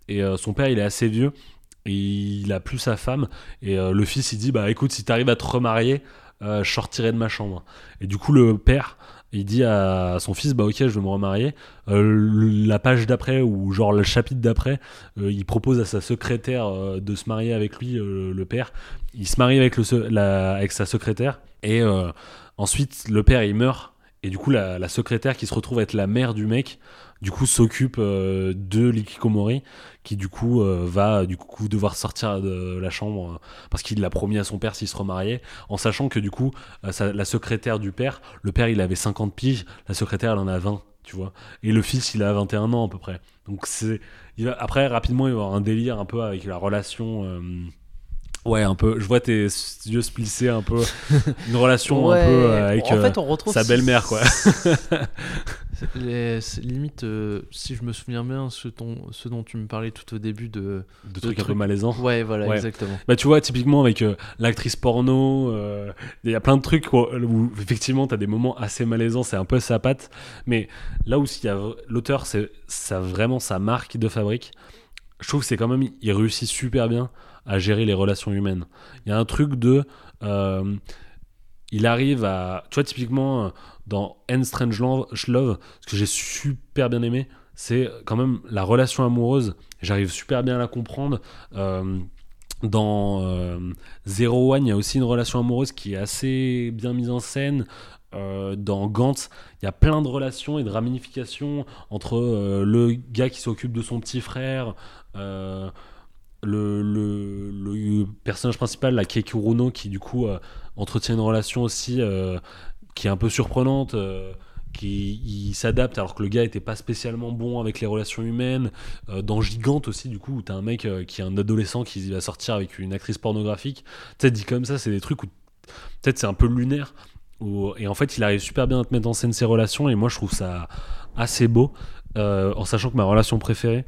Et son père, il est assez vieux. Il a plus sa femme. Et le fils, il dit Bah écoute, si t'arrives à te remarier, je sortirai de ma chambre. Et du coup, le père. Il dit à son fils, bah ok, je vais me remarier. Euh, la page d'après, ou genre le chapitre d'après, euh, il propose à sa secrétaire euh, de se marier avec lui, le père. Il se marie avec, sa secrétaire. Et ensuite, le père, il meurt. Et du coup, la, la secrétaire qui se retrouve être la mère du mec, du coup, s'occupe euh, de l'Ikikomori, qui du coup euh, va du coup devoir sortir de la chambre euh, parce qu'il l'a promis à son père s'il se remariait, en sachant que du coup, euh, sa- la secrétaire du père, le père il avait 50 piges, la secrétaire elle en a 20, tu vois. Et le fils il a 21 ans à peu près. Donc c'est. Après, rapidement, il va y avoir un délire un peu avec la relation. Ouais, un peu. Je vois tes yeux se plisser un peu. Une relation un peu avec en fait, on retrouve sa belle-mère, quoi. Les- limite, euh, si je me souviens bien, ce, ton- ce dont tu me parlais tout au début de. de trucs un peu malaisants. Ouais, voilà, Ouais. exactement. Bah tu vois, typiquement avec euh, l'actrice porno, euh, il y a plein de trucs quoi, où effectivement t'as des moments assez malaisants, c'est un peu sa patte. Mais là où l'auteur, c'est ça vraiment sa marque de fabrique. Je trouve que c'est quand même, il réussit super bien à gérer les relations humaines. Il y a un truc de, euh, il arrive à, tu vois typiquement euh, dans End Strange Love, ce que j'ai super bien aimé, c'est quand même la relation amoureuse. J'arrive super bien à la comprendre. Euh, dans euh, Zero One, il y a aussi une relation amoureuse qui est assez bien mise en scène. Dans Gantz, il y a plein de relations et de ramifications entre le gars qui s'occupe de son petit frère, le, le, personnage principal, la Kekuruno, qui du coup entretient une relation aussi euh, qui est un peu surprenante. euh, qui s'adapte alors que le gars était pas spécialement bon avec les relations humaines euh, dans Gigante aussi du coup où t'as un mec qui est un adolescent qui va sortir avec une actrice pornographique peut-être dit comme ça c'est des trucs où peut-être c'est un peu lunaire et en fait il arrive super bien à te mettre en scène ses relations et moi je trouve ça assez beau en sachant que ma relation préférée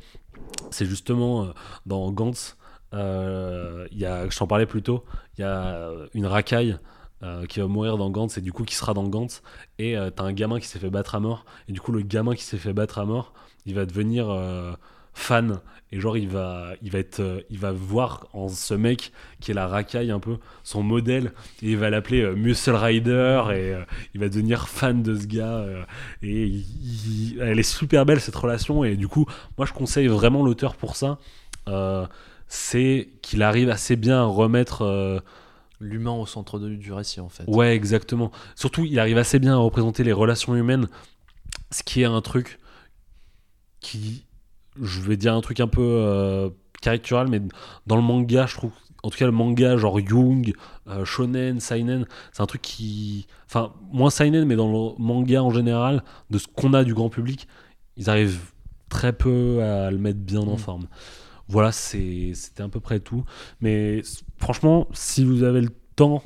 c'est justement dans Gantz il y a, je t'en parlais plus tôt il y a une racaille euh, qui va mourir dans Gantz et du coup qui sera dans Gantz. Et euh, t'as un gamin qui s'est fait battre à mort. Et du coup le gamin qui s'est fait battre à mort il va devenir euh, fan. Et genre il va il va être euh, il va voir en ce mec qui est la racaille un peu son modèle. Et il va l'appeler euh, Muscle Rider et euh, il va devenir fan de ce gars euh, et elle est super belle cette relation. Et du coup moi je conseille vraiment l'auteur pour ça. Euh, c'est qu'il arrive assez bien à remettre euh, l'humain au centre de- du récit en fait. Ouais, exactement. Surtout, il arrive assez bien à représenter les relations humaines, ce qui est un truc qui, je vais dire un truc un peu euh, caricatural, mais dans le manga, je trouve, en tout cas le manga genre Jung, euh, Shonen, Seinen, c'est un truc qui, enfin moins Seinen, mais dans le manga en général, de ce qu'on a du grand public, ils arrivent très peu à le mettre bien en Mm. forme. Voilà, c'était à peu près tout. Mais franchement, si vous avez le temps,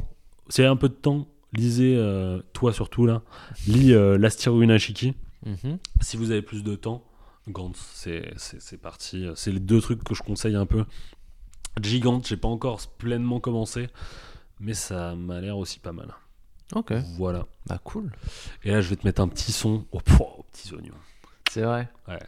si vous avez un peu de temps, lisez, euh, toi surtout là, lis euh, l'Astiru Inashiki. Mhm. Si vous avez plus de temps, Gantz, c'est parti. C'est les deux trucs que je conseille un peu. Gigante, j'ai pas encore pleinement commencé, mais ça m'a l'air aussi pas mal. Ok, Voilà. bah cool. Et là, je vais te mettre un petit son aux, pouah, aux petits oignons. C'est vrai. Ouais.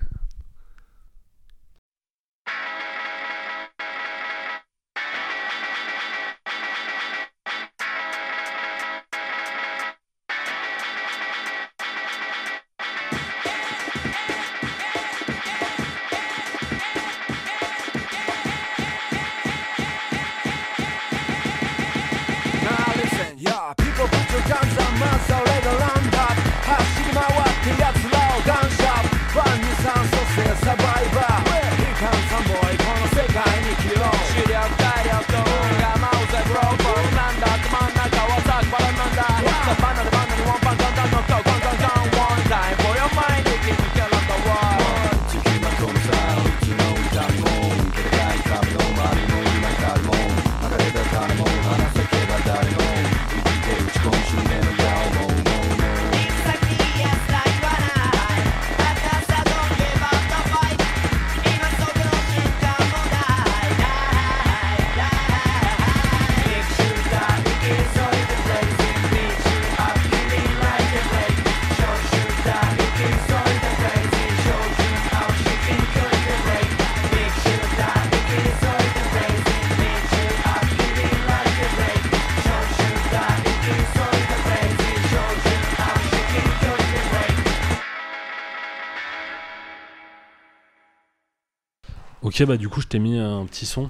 Ok, bah du coup, je t'ai mis un petit son.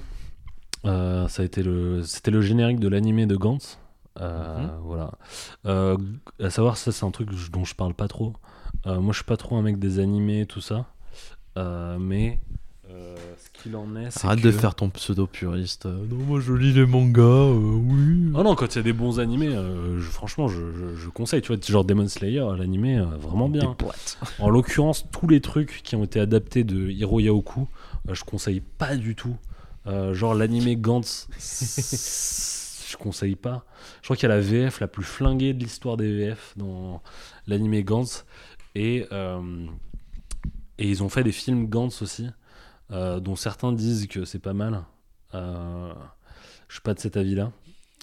Euh, ça a été le, c'était le générique de l'animé de Gantz. Euh, Mhm. Voilà. Euh, à savoir, ça, c'est un truc dont je parle pas trop. Euh, moi, je suis pas trop un mec des animés, tout ça. Mais ce qu'il en est, c'est Arrête que... de faire ton pseudo puriste. non, moi je lis les mangas, oui. Oh non, quand il y a des bons animés, je- franchement, je, je- je conseille. Tu vois, genre Demon Slayer, l'animé, vraiment bien. En l'occurrence, tous les trucs qui ont été adaptés de Hiro Yaoku, je conseille pas du tout. Euh, genre l'animé Gantz, je conseille pas. Je crois qu'il y a la VF la plus flinguée de l'histoire des VF dans l'animé Gantz. Et, euh, et ils ont fait des films Gantz aussi, euh, dont certains disent que c'est pas mal. Euh, je suis pas de cet avis-là.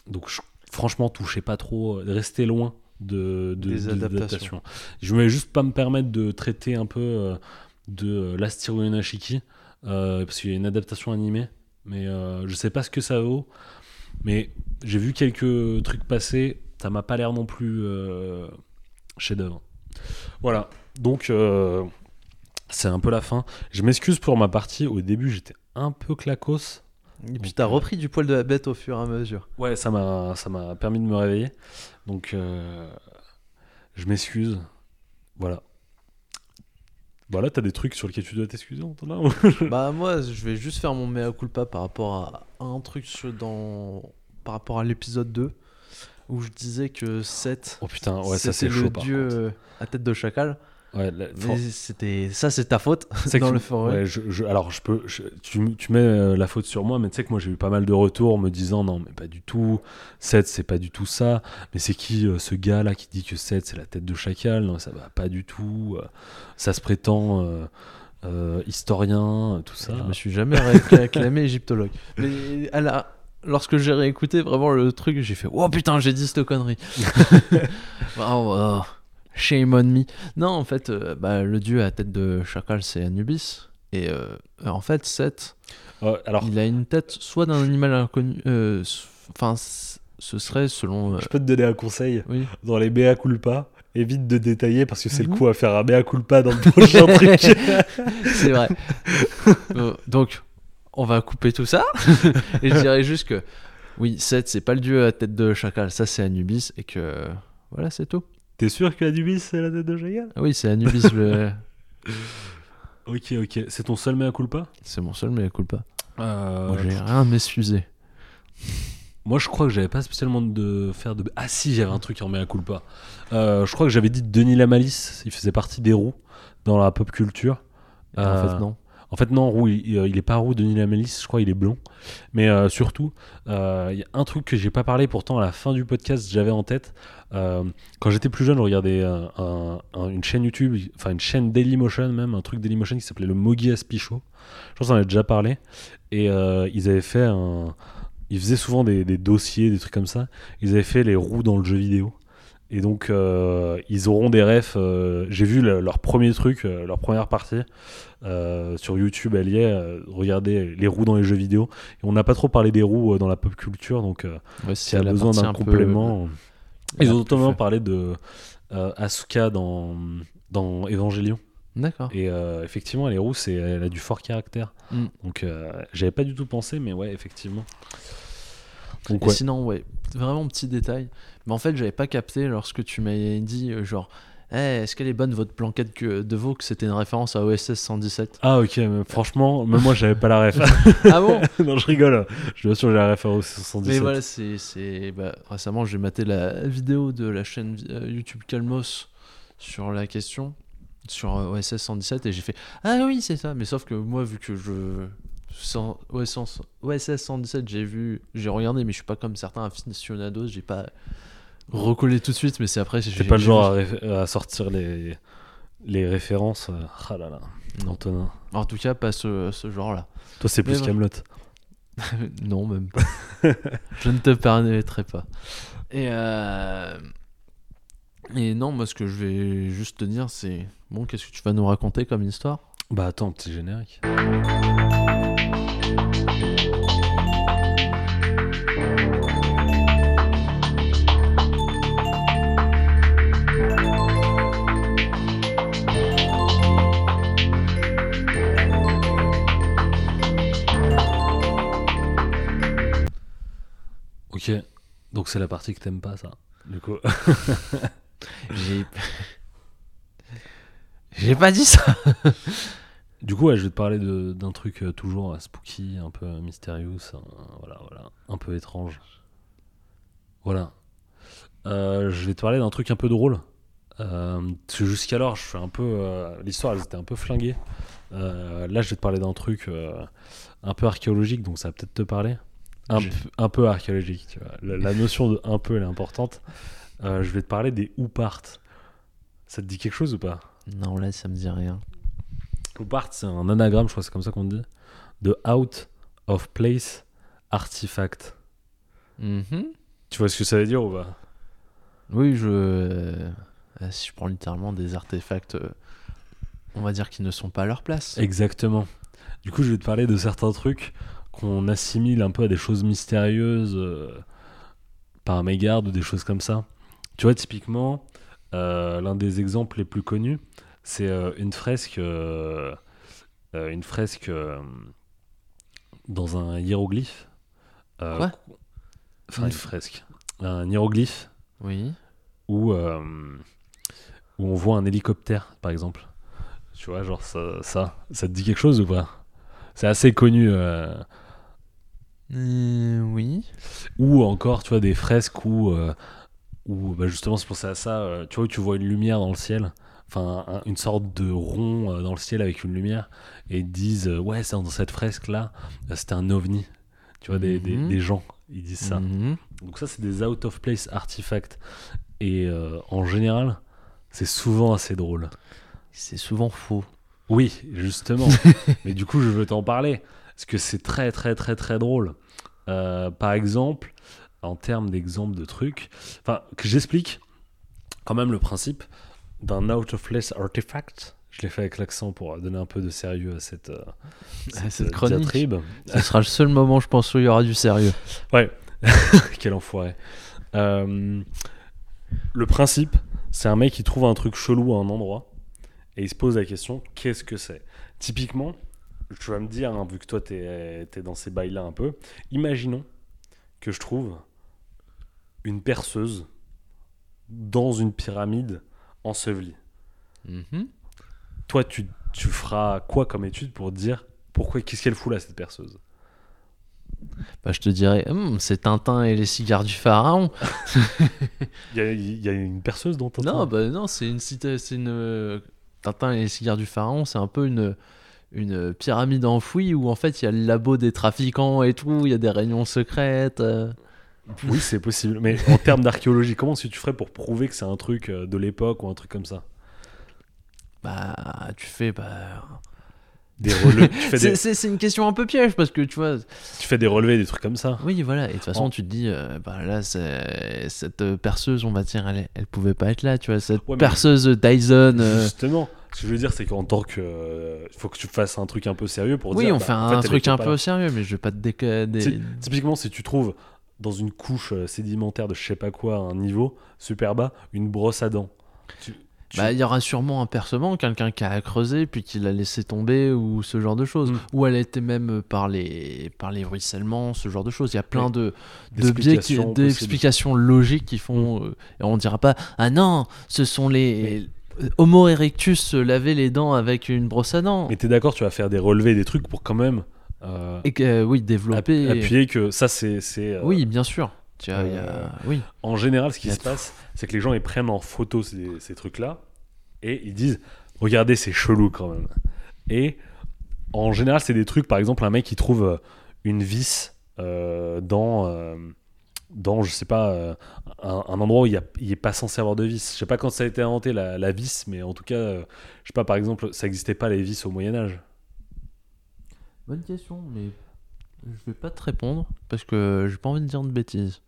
Donc je- franchement, touchez pas trop, euh, restez loin de, de- Des de- adaptations. Je voulais juste pas me permettre de traiter un peu euh, de euh, l'Astiru Inashiki, euh, parce qu'il y a une adaptation animée, mais euh, je sais pas ce que ça vaut. Mais j'ai vu quelques trucs passer, ça m'a pas l'air non plus euh, chef-d'œuvre. Voilà, donc euh, c'est un peu la fin. Je m'excuse pour ma partie, au début j'étais un peu clacos. Et puis t'as euh, repris du poil de la bête au fur et à mesure. Ouais, ça m'a ça m'a permis de me réveiller. Donc euh, je m'excuse. Voilà. Voilà, t'as des trucs sur lesquels tu dois t'excuser, Antonin bah moi je vais juste faire mon mea culpa par rapport à un truc sur- dans par rapport à l'épisode 2 où je disais que Seth Oh putain, ouais, ça c'est chaud le par dieu euh, à tête de chacal. Ouais, la- Mais c'était ça c'est ta faute dans tu- le forêt. ouais, je- je- alors, je peux, je- tu, tu mets euh, la faute sur moi, mais tu sais que moi j'ai eu pas mal de retours me disant non, mais pas du tout. Seth, c'est pas du tout ça. Mais c'est qui euh, ce gars là qui dit que Seth c'est la tête de chacal? Non, ça va pas du tout. euh, ça se prétend euh, historien, tout ça. Je me suis jamais ré- acclamé égyptologue. Mais à la- lorsque j'ai réécouté vraiment le truc, j'ai fait Oh putain, j'ai dit cette connerie. oh, oh, shame on me. Non, en fait, euh, bah, le dieu à tête de chacal, c'est Anubis. Et euh, en fait, Seth, Euh, alors, il a une tête soit d'un animal inconnu. Enfin, ce serait selon. je peux te donner un conseil oui. dans les mea culpa. Évite de détailler parce que c'est Mhm. le coup à faire un mea culpa dans le prochain truc. C'est vrai. Donc, on va couper tout ça. et je dirais juste que Oui, 7, c'est pas le dieu à tête de chacal, ça c'est Anubis, et que. Voilà, c'est tout. T'es sûr que Anubis c'est la tête de Jagan Ah oui, c'est Anubis, le... Ok, ok. C'est ton seul mea culpa? C'est mon seul, écoute pas. Euh, Moi, j'ai rien à m'excuser. Moi, je crois que j'avais pas spécialement de faire de. Ah si, j'avais un truc en mea culpa. Euh, je crois que j'avais dit Denis Lamalice. Il faisait partie des roues dans la pop culture. Et En Euh, fait, non. En fait, non, roux, il, il est pas roux, Denis Lamalice, je crois, il est blond. Mais euh, surtout, euh, il y a un truc que j'ai pas parlé, pourtant à la fin du podcast, j'avais en tête. Euh, quand j'étais plus jeune, je regardais euh, un- un- une chaîne YouTube, enfin une chaîne Dailymotion même, un truc Dailymotion qui s'appelait le Mogi Aspi Show. Je pense qu'on en a déjà parlé. Et euh, ils avaient fait. Ils faisaient souvent des dossiers, des trucs comme ça. Ils avaient fait les roues dans le jeu vidéo. Et donc, euh, ils auront des refs. euh, J'ai vu le- leur premier truc, euh, leur première partie sur YouTube. Elle y est. regardez les roues dans les jeux vidéo. Et on n'a pas trop parlé des roues dans la pop culture. Donc, Ouais, c'est y a besoin d'un peu- complément. Ils ont notamment parlé de Asuka dans, dans Evangelion. D'accord. Et effectivement, les roues, elle a du fort caractère. Mm. Donc, j'avais pas du tout pensé, mais ouais, effectivement. Donc, ouais. sinon, ouais, vraiment petit détail. Mais en fait, j'avais pas capté lorsque tu m'avais dit, euh, genre, Eh, est-ce qu'elle est bonne votre blanquette que- de veau? que c'était une référence à OSS 117 Ah, ok, mais franchement, même moi, j'avais pas la ref. Ah bon? Non, je rigole. Je suis sûr que j'ai la ref au 77. Mais voilà, c'est. bah, récemment, j'ai maté la vidéo de la chaîne euh, YouTube Calmos sur la question, sur euh, OSS 117, et j'ai fait Ah oui, c'est ça. Mais sauf que moi, vu que je. sans- OSS, OSS 117, j'ai vu, j'ai regardé, mais je suis pas comme certains aficionados, j'ai pas recollé tout de suite, mais c'est après. T'es pas le genre à, réf- à sortir les, les références. euh, Ah là là. Antonin. En tout cas, pas ce, ce genre-là. Toi, c'est plus Camelot. non, même pas. je ne te permettrai pas. Et, euh, et non, moi, ce que je vais juste te dire, c'est bon, qu'est-ce que tu vas nous raconter comme histoire? Bah, attends, petit générique. Donc c'est la partie que t'aimes pas, ça. Du coup, J'ai. J'ai pas dit ça du coup, ouais, je vais te parler de- d'un truc euh, toujours euh, spooky, un peu mystérieux, euh, voilà, voilà, un peu étrange. Voilà. Euh, je vais te parler d'un truc un peu drôle. Jusqu'alors, je suis un peu. L'histoire, elle était un peu flinguée. Là, je vais te parler d'un truc un peu archéologique, donc ça va peut-être te parler. Un, peu- un peu archéologique, tu vois. La, la notion de un peu, elle est importante. Euh, je vais te parler des Oupart. Ça te dit quelque chose ou pas? Non, là, ça me dit rien. Oupart, c'est un anagramme, je crois c'est comme ça qu'on dit, de Out of Place Artifact. Mhm. Tu vois ce que ça veut dire ou pas? Oui, je. euh, si je prends littéralement des artefacts, euh, on va dire qu'ils ne sont pas à leur place. Exactement. Du coup, je vais te parler de certains trucs qu'on assimile un peu à des choses mystérieuses euh, par mégarde ou des choses comme ça. Tu vois, typiquement, euh, l'un des exemples les plus connus, c'est euh, une fresque, une fresque dans un hiéroglyphe. Quoi? Enfin, Une fresque. Un hiéroglyphe Oui. où, euh, où on voit un hélicoptère, par exemple. Tu vois, genre ça, ça, ça te dit quelque chose ou pas? C'est assez connu. euh, Euh, oui. Ou encore, tu vois, des fresques où, euh, où bah, justement, c'est pour ça, ça euh, tu vois, tu vois une lumière dans le ciel. Enfin, un- une sorte de rond dans le ciel avec une lumière. Et ils disent, ouais, c'est dans cette fresque-là, c'était un ovni. Tu vois, des, des- Mhm. des gens, ils disent ça. Mhm. Donc ça, c'est des out of place artifacts. Et en général, c'est souvent assez drôle. C'est souvent faux. Oui, justement. Mais du coup, je veux t'en parler. Parce que c'est très, très, très, très drôle. Euh, par exemple, en termes d'exemple de trucs, enfin, que j'explique quand même le principe d'un out of place artifact. Je l'ai fait avec l'accent pour donner un peu de sérieux à cette, euh, cette chronique. diatribe. Ce sera le seul moment, je pense, où il y aura du sérieux. Ouais, quel enfoiré. Euh, le principe, c'est un mec qui trouve un truc chelou à un endroit et il se pose la question qu'est-ce que c'est? Typiquement, tu vas me dire, hein, vu que toi t'es es dans ces bails-là un peu, imaginons que je trouve une perceuse dans une pyramide ensevelie. Mhm. Toi, tu, tu feras quoi comme étude pour dire pourquoi, qu'est-ce qu'elle fout là, cette perceuse? Bah, je te dirais, Hum, c'est Tintin et les cigares du pharaon. Il y a, il y a une perceuse dans ton Non, bah non, c'est une cité, une euh, Tintin et les cigares du pharaon, c'est un peu une une pyramide enfouie où en fait il y a le labo des trafiquants et tout, il y a des réunions secrètes. euh. Oui, c'est possible. Mais en termes d'archéologie, comment est-ce que tu ferais pour prouver que c'est un truc euh, de l'époque ou un truc comme ça? Bah, tu fais bah Des relevés, c'est des, c'est- c'est une question un peu piège parce que tu vois, tu fais des relevés, des trucs comme ça. oui voilà, et de toute façon En- tu te dis, euh, bah là cette euh, perceuse, on va dire, elle, elle pouvait pas être là, tu vois, cette Ouais, mais- perceuse Dyson. euh, Justement, ce que je veux dire, c'est qu'en tant que. euh, Il faut que tu fasses un truc un peu sérieux pour oui, dire. on bah, fait en un fait, truc un peu là. sérieux, mais je vais pas te décader. Ty- Typiquement, si tu trouves dans une couche euh, sédimentaire de je sais pas quoi, un niveau super bas, une brosse à dents. Tu- tu- Bah, il y aura sûrement un percement, quelqu'un qui a creusé puis qui l'a laissé tomber ou ce genre de choses. Mm. Ou elle a été même par les, par les ruissellements, ce genre de choses. Il y a plein Oui. de, de biais, D'explications logiques qui font. euh, et on dira pas Ah non, ce sont les. Homo erectus se laver les dents avec une brosse à dents. Mais t'es d'accord, tu vas faire des relevés, des trucs pour quand même. euh, Et que, euh, oui, app- développer. appuyer que ça, c'est. euh, Oui, bien sûr. Tu vois, il y a- euh, Oui. En général, ce qui se tout. passe, c'est que les gens ils prennent en photo ces, ces trucs-là et ils disent Regardez, c'est chelou quand même. Et en général, c'est des trucs, par exemple, un mec qui trouve euh, une vis euh, dans, euh, dans, je sais pas, euh, un, un endroit où il, y a, il est pas censé avoir de vis. Je sais pas quand ça a été inventé la, la vis, mais en tout cas, euh, je sais pas, par exemple, ça n'existait pas les vis au Moyen-Âge. Bonne question, mais je vais pas te répondre parce que j'ai pas envie de dire de bêtises.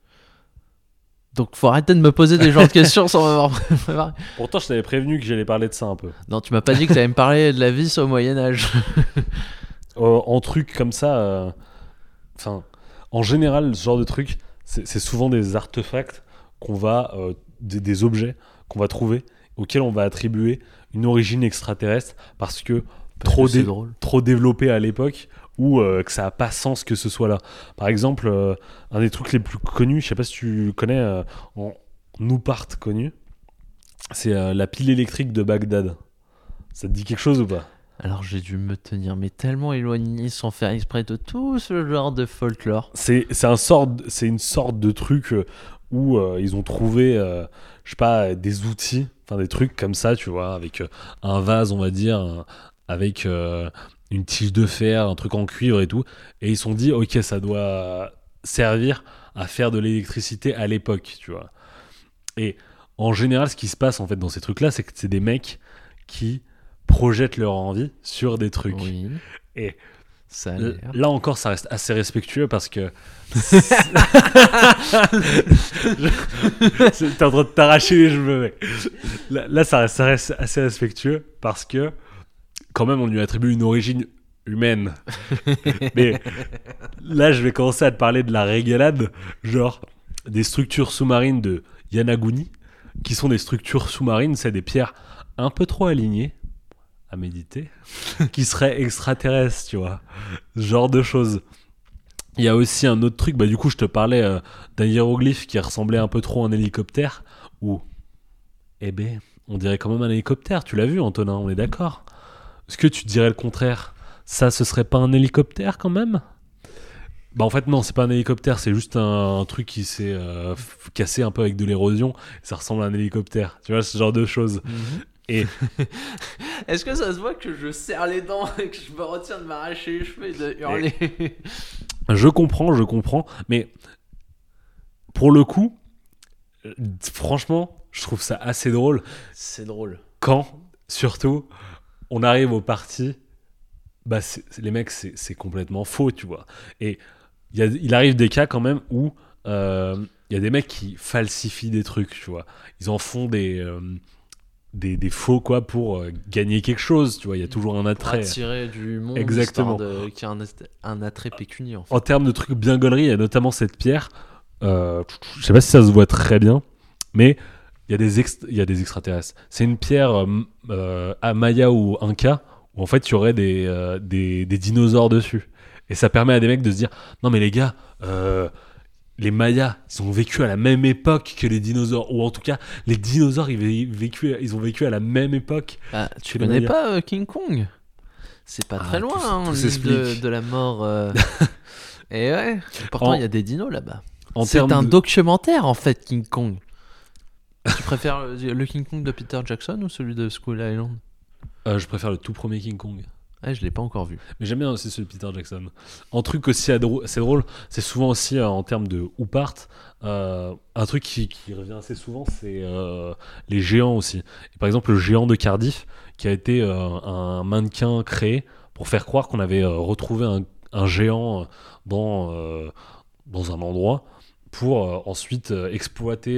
Donc faut arrêter de me poser des genres de questions sans m'avoir préparé. Pourtant, je t'avais prévenu que j'allais parler de ça un peu. Non, tu m'as pas dit que tu allais me parler de la vis au Moyen Âge. Euh, en truc comme ça, enfin, en général, ce genre de truc, c'est souvent des artefacts qu'on va, euh, des, des objets qu'on va trouver, auxquels on va attribuer une origine extraterrestre parce que trop, c'est dé- drôle. trop développé à l'époque ou euh, que ça a pas sens que ce soit là. Par exemple, euh, un des trucs les plus connus, je sais pas si tu connais, en nous part connu, c'est la pile électrique de Bagdad. Ça te dit quelque chose ou pas? Alors j'ai dû me tenir mais tellement éloigné sans faire exprès de tout ce genre de folklore. C'est un c'est une sorte de truc euh, où euh, ils ont trouvé, euh, je sais pas, des outils, enfin des trucs comme ça, tu vois, avec euh, un vase, on va dire, avec une tige de fer, un truc en cuivre et tout, et ils se sont dit, ok, ça doit servir à faire de l'électricité à l'époque, tu vois. Et en général, ce qui se passe en fait dans ces trucs-là, c'est que c'est des mecs qui projettent leur envie sur des trucs. Oui. Et ça. Là encore, ça reste assez respectueux parce que. Je- T'es en train de t'arracher les cheveux, mec. Là, là, ça, reste, ça reste assez respectueux parce que, quand même, on lui attribue une origine humaine. Mais là, je vais commencer à te parler de la régalade, genre des structures sous-marines de Yanaguni, qui sont des structures sous-marines, c'est des pierres un peu trop alignées à méditer, qui seraient extraterrestres, tu vois. Ce genre de choses. Il y a aussi un autre truc, bah du coup je te parlais euh, d'un hiéroglyphe qui ressemblait un peu trop à un hélicoptère, ou, eh ben, on dirait quand même un hélicoptère, tu l'as vu Antonin, on est d'accord. Est-ce que tu dirais le contraire? Ça, ce serait pas un hélicoptère quand même? Bah en fait non, c'est pas un hélicoptère, c'est juste un, truc qui s'est euh, cassé un peu avec de l'érosion, ça ressemble à un hélicoptère, tu vois, ce genre de choses. Et Est-ce que ça se voit que je serre les dents et que je me retiens de m'arracher les cheveux et de hurler Je comprends, je comprends, mais pour le coup, franchement, je trouve ça assez drôle C'est drôle. quand, surtout, on arrive aux parties, bah les mecs, c'est complètement faux, tu vois. Et il y a- il arrive des cas quand même où euh, il y a des mecs qui falsifient des trucs, tu vois. Ils en font des, euh, des, des faux, quoi, pour euh, gagner quelque chose, tu vois. Il y a toujours un attrait. Attirer du monde Exactement. de- qui a un, un attrait pécunier en fait. En termes de trucs bien gaulerie, il y a notamment cette pierre. euh, je sais pas si ça se voit très bien, mais il y a des, il y a des extraterrestres. C'est une pierre euh, m- euh, à Maya ou Inca où en fait il y aurait des, euh, des, des dinosaures dessus. Et ça permet à des mecs de se dire non mais les gars, euh, les Mayas, ils ont vécu à la même époque que les dinosaures, ou en tout cas, les dinosaures, ils, vé- vécu, ils ont vécu à la même époque. Bah, tu connais pas euh, King Kong? C'est pas Ah, très loin, tout s- hein, tout l'île de, la mort. euh. Et ouais, pourtant il y a des dinos là-bas. C'est un de- documentaire en fait, King Kong. tu préfères le le King Kong de Peter Jackson ou celui de Skull Island? Euh, je préfère le tout premier King Kong. Ah, je l'ai pas encore vu. Mais j'aime bien aussi celui de Peter Jackson. Un truc aussi c'est drôle, c'est souvent aussi euh, en termes de ou part. euh, un truc qui, revient assez souvent, c'est euh, les géants aussi. Par exemple, le géant de Cardiff, qui a été un mannequin créé pour faire croire qu'on avait retrouvé un, géant dans, dans un endroit pour ensuite exploiter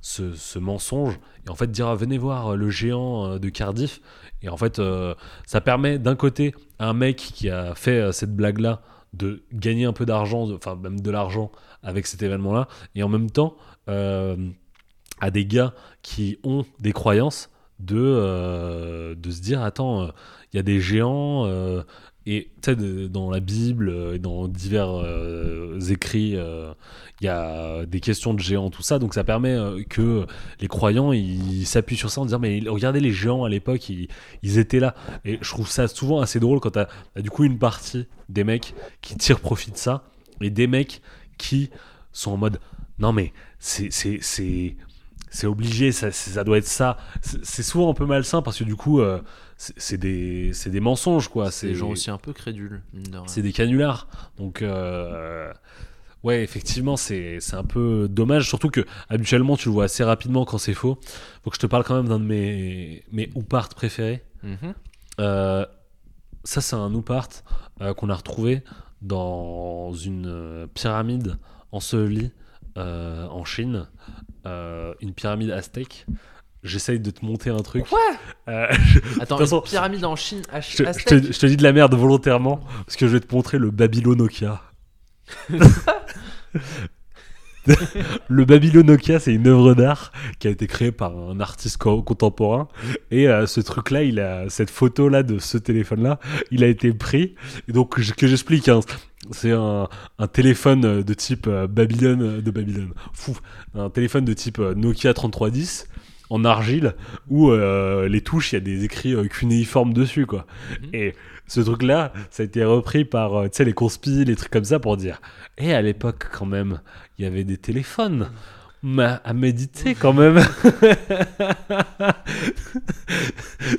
ce, mensonge et en fait dire ah, venez voir le géant de Cardiff. Et en fait, euh, ça permet d'un côté à un mec qui a fait euh, cette blague là de gagner un peu d'argent, enfin même de l'argent avec cet événement là, et en même temps euh, à des gars qui ont des croyances de, de se dire attends, il y a des géants. Et tu sais, dans la Bible euh, dans divers euh, écrits, euh, il y a des questions de géants, tout ça. Donc ça permet que les croyants ils s'appuient sur ça en disant mais regardez les géants à l'époque, ils, étaient là. Et je trouve ça souvent assez drôle quand t'as as du coup une partie des mecs qui tirent profit de ça et des mecs qui sont en mode non mais c'est c'est obligé ça, ça doit être ça c'est souvent un peu malsain parce que du coup c'est des c'est des mensonges quoi C'est des gens aussi un peu crédules, c'est des canulars. Donc, euh, ouais, effectivement, c'est c'est un peu dommage. Surtout que, habituellement, tu le vois assez rapidement quand c'est faux. Faut que je te parle quand même d'un de mes, mes ou-part préférés. Mhm. Euh, ça, c'est un ou-part euh, qu'on a retrouvé dans une pyramide ensevelie en Chine. Une pyramide aztèque. J'essaye de te monter un truc. Quoi Euh, Attends, De toute façon, une pyramide en Chine, H- je, te- je te, je te dis de la merde volontairement parce que je vais te montrer le Babylon Nokia. le Babylon Nokia, c'est une œuvre d'art qui a été créée par un artiste co- contemporain. Et euh, ce truc-là, il a cette photo-là de ce téléphone-là, il a été pris. Et donc je- que j'explique, hein, c'est un, un téléphone de type euh, Babylone, euh, de Babylone, fou, un téléphone de type euh, Nokia 3310 en argile où euh, les touches, il y a des écrits euh, cunéiformes dessus, quoi. Mhm. Et ce truc-là, ça a été repris par, euh, tu sais, les conspis, les trucs comme ça pour dire, et à l'époque, quand même, il y avait des téléphones. Mais à méditer quand même.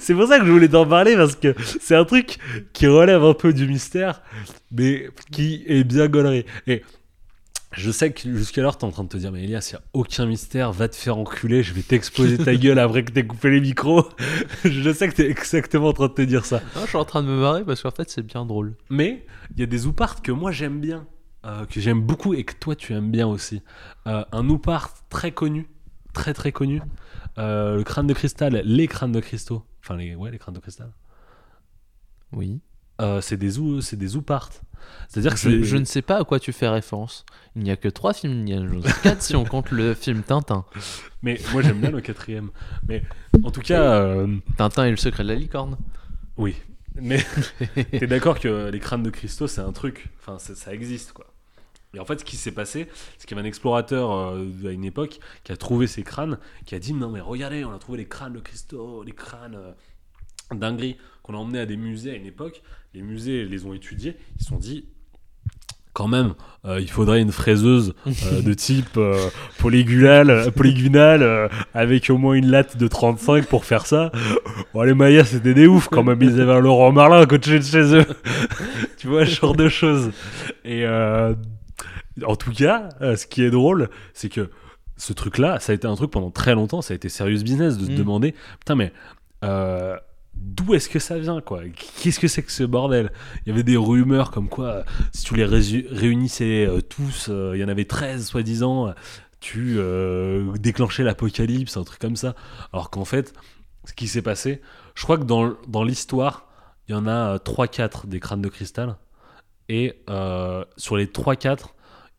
c'est pour ça que je voulais t'en parler parce que c'est un truc qui relève un peu du mystère, mais qui est bien gaulerie. Et je sais que jusqu'alors t'es en train de te dire, mais Elias, il n'y a aucun mystère, va te faire enculer, je vais t'exploser ta gueule après que t'aies coupé les micros. je sais que t'es exactement en train de te dire ça. Non, je suis en train de me marrer parce qu'en fait c'est bien drôle. Mais il y a des ouparts que moi j'aime bien, euh, que j'aime beaucoup et que toi tu aimes bien aussi. Euh, un oupart très connu, très très connu, euh, le crâne de cristal, les crânes de cristaux, enfin les, ouais, les crânes de cristal. Oui. Euh, c'est des ou, c'est des ouparts. C'est-à-dire que Je, ne sais pas à quoi tu fais référence. Il n'y a que trois films Indiana Jones. 4 si on compte le film Tintin. Mais moi j'aime bien le quatrième. Mais en tout cas, euh, Tintin et le secret de la licorne. oui. Mais t'es d'accord que les crânes de cristaux c'est un truc, enfin ça, existe quoi. Et en fait, ce qui s'est passé, c'est qu'il y avait un explorateur euh, à une époque qui a trouvé ces crânes, qui a dit non mais regardez, on a trouvé les crânes de cristaux, les crânes dingueries qu'on a emmenés à des musées à une époque. Les musées les ont étudiés, ils se sont dit quand même, euh, il faudrait une fraiseuse euh, de type euh, polygonal, polygonal euh, avec au moins une latte de 35 pour faire ça. Bon, les Mayas, c'était des oufs quand même. Ils avaient un Laurent Merlin à côté de chez eux. tu vois, ce genre de choses. Et en tout cas, ce qui est drôle, c'est que ce truc-là, ça a été un truc pendant très longtemps. Ça a été serious business de se Mm. demander putain, mais. D'où est-ce que ça vient quoi? Qu'est-ce que c'est que ce bordel? Il y avait des rumeurs comme quoi euh, si tu les réunissais euh, tous, euh, il y en avait 13 soi-disant, tu euh, déclenchais l'apocalypse, un truc comme ça. Alors qu'en fait, ce qui s'est passé, je crois que dans, dans l'histoire, il y en a 3-4 des crânes de cristal. Et sur les 3-4,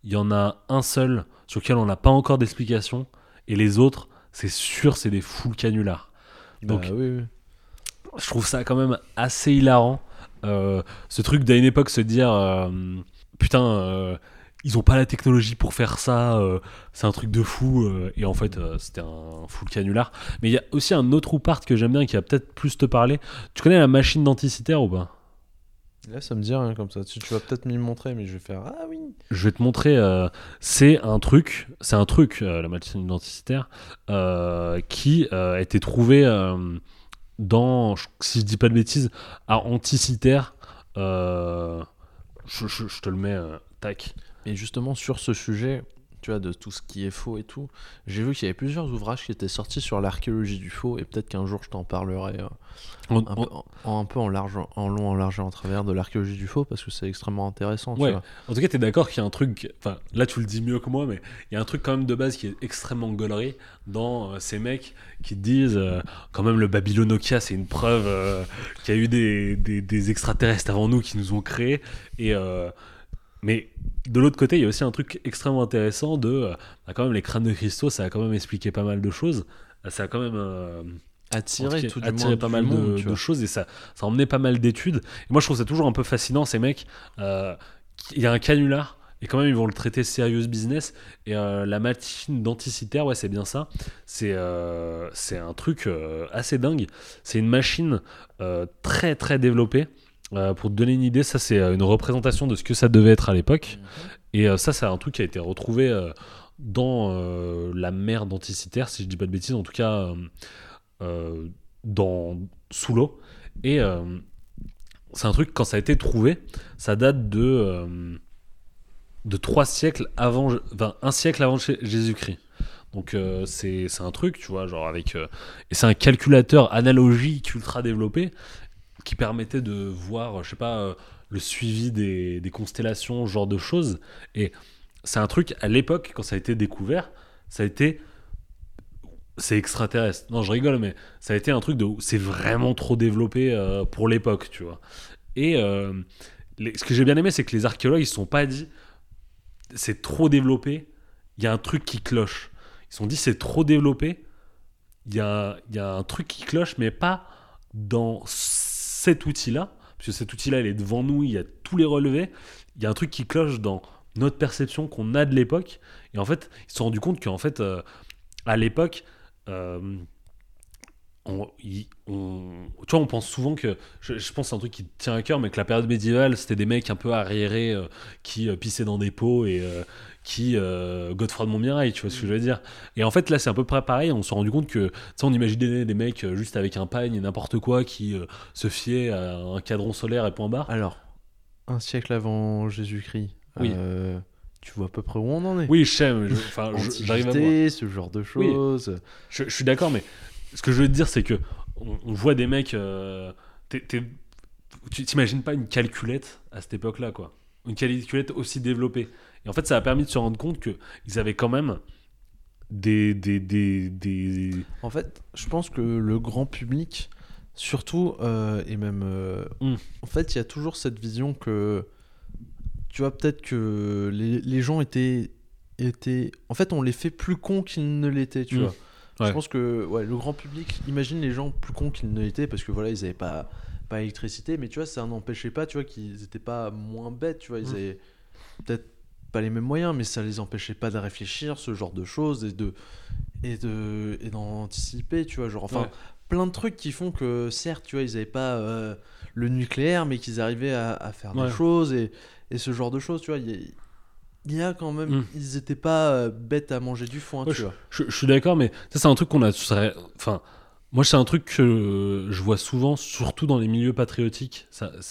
il y en a un seul sur lequel on n'a pas encore d'explication. Et les autres, c'est sûr, c'est des full canulars. Donc, Bah oui, oui. Je trouve ça quand même assez hilarant. Euh, ce truc d'à une époque se dire euh, putain, euh, ils ont pas la technologie pour faire ça, c'est un truc de fou. et en fait, c'était un full canular. Mais il y a aussi un autre part que j'aime bien qui va peut-être plus te parler. Tu connais la machine denticitaire ou pas? Là, ça me dit rien comme ça. Tu, tu vas peut-être m'y montrer, mais je vais faire Ah oui Je vais te montrer. euh, c'est un truc, c'est un truc, euh, la machine denticitaire, euh, qui a été trouvé euh, dans, si je dis pas de bêtises, à Anticitaire. euh, je te le mets, euh, tac. Et justement, sur ce sujet, tu vois, de tout ce qui est faux et tout, j'ai vu qu'il y avait plusieurs ouvrages qui étaient sortis sur l'archéologie du faux, et peut-être qu'un jour je t'en parlerai euh, On- un, on- peu, en, un peu en, large, en long, en large et en travers de l'archéologie du faux, parce que c'est extrêmement intéressant. tu vois. En tout cas, t'es d'accord qu'il y a un truc. Enfin, là, tu le dis mieux que moi, mais il y a un truc quand même de base qui est extrêmement gaulerie dans euh, ces mecs qui disent euh, quand même le Babylonokia, c'est une preuve qu'il y a eu des, des- des extraterrestres avant nous qui nous ont créés. Et, mais de l'autre côté, il y a aussi un truc extrêmement intéressant de. euh, bah, quand même, les crânes de cristaux, ça a quand même expliqué pas mal de choses. Ça a quand même. euh, tout cas, du moins pas mal monde, de, choses et ça, ça a emmené pas mal d'études. Et moi, je trouve ça toujours un peu fascinant, ces mecs. euh, Il y a un canular et quand même, ils vont le traiter serious business. Et euh, la machine denticitaire, ouais, c'est bien ça. C'est euh, c'est un truc euh, assez dingue. C'est une machine euh, très, très développée. Euh, pour te donner une idée, ça, c'est euh, une représentation de ce que ça devait être à l'époque. Et euh, ça, c'est un truc qui a été retrouvé euh, dans la mer denticitaire, si je dis pas de bêtises, en tout cas dans, sous l'eau. Et c'est un truc, quand ça a été trouvé, ça date de, de trois siècles avant, enfin, un siècle avant Jésus-Christ. Donc euh, c'est c'est un truc, tu vois, genre avec... euh, et c'est un calculateur analogique ultra développé qui permettait de voir, je sais pas, euh, le suivi des, constellations, genre de choses. Et c'est un truc, à l'époque, quand ça a été découvert, ça a été... C'est extraterrestre. Non, je rigole, mais ça a été un truc de... C'est vraiment trop développé euh, pour l'époque, tu vois. Et euh, ce que j'ai bien aimé, c'est que les archéologues, ils se sont pas dit... C'est trop développé, il y a un truc qui cloche. Ils se sont dit, c'est trop développé, il y a, y a un truc qui cloche, mais pas dans cet outil-là, parce que cet outil-là, il est devant nous, il y a tous les relevés. Il y a un truc qui cloche dans notre perception qu'on a de l'époque. Et en fait, ils se sont rendus compte qu'en fait, euh, à l'époque, euh, on, on- tu vois, on pense souvent que, je, je pense c'est un truc qui tient à cœur, mais que la période médiévale, c'était des mecs un peu arriérés euh, qui pissaient dans des pots et qui euh, Godefroy de Montmirail, tu vois ce que je veux dire. Et en fait, là, c'est un peu près pareil. On s'est rendu compte que, tu sais, on imaginait des mecs euh, juste avec un pagne et n'importe quoi qui euh, se fiaient à un cadran solaire et point barre. Alors, un siècle avant Jésus-Christ, Oui. euh, tu vois à peu près où on en est Oui, je enfin, j'arrive à voir. Ce genre de Oui. choses. Je, je suis d'accord, mais ce que je veux te dire, c'est que on, on voit des mecs. tu t'imagines pas une calculette à cette époque-là, quoi. Une calculette aussi développée. Et en fait, ça a permis de se rendre compte qu'ils avaient quand même des. des, des, des- En fait, je pense que le grand public, surtout, euh, et même. euh, Mm. En fait, il y a toujours cette vision que. Tu vois, peut-être que les, les gens étaient, étaient. En fait, on les fait plus cons qu'ils ne l'étaient, tu Mm. vois. Ouais. Je pense que ouais, le grand public, imagine les gens plus cons qu'ils ne l'étaient parce que voilà, ils n'avaient pas, pas l'électricité, mais tu vois, ça n'empêchait pas, tu vois, qu'ils n'étaient pas moins bêtes, tu vois, ils Mm. avaient peut-être pas les mêmes moyens, mais ça les empêchait pas de réfléchir, ce genre de choses, et de et de et d'anticiper, tu vois, genre enfin Ouais. plein de trucs qui font que certes, tu vois, ils n'avaient pas euh, le nucléaire, mais qu'ils arrivaient à, à faire Ouais. des choses et, et ce genre de choses, tu vois, il y a, il y a quand même, Mm. ils étaient pas euh, bêtes à manger du foin, Ouais, tu vois. Je, je suis d'accord, mais ça, c'est un truc qu'on a. Enfin, moi, c'est un truc que je vois souvent, surtout dans les milieux patriotiques.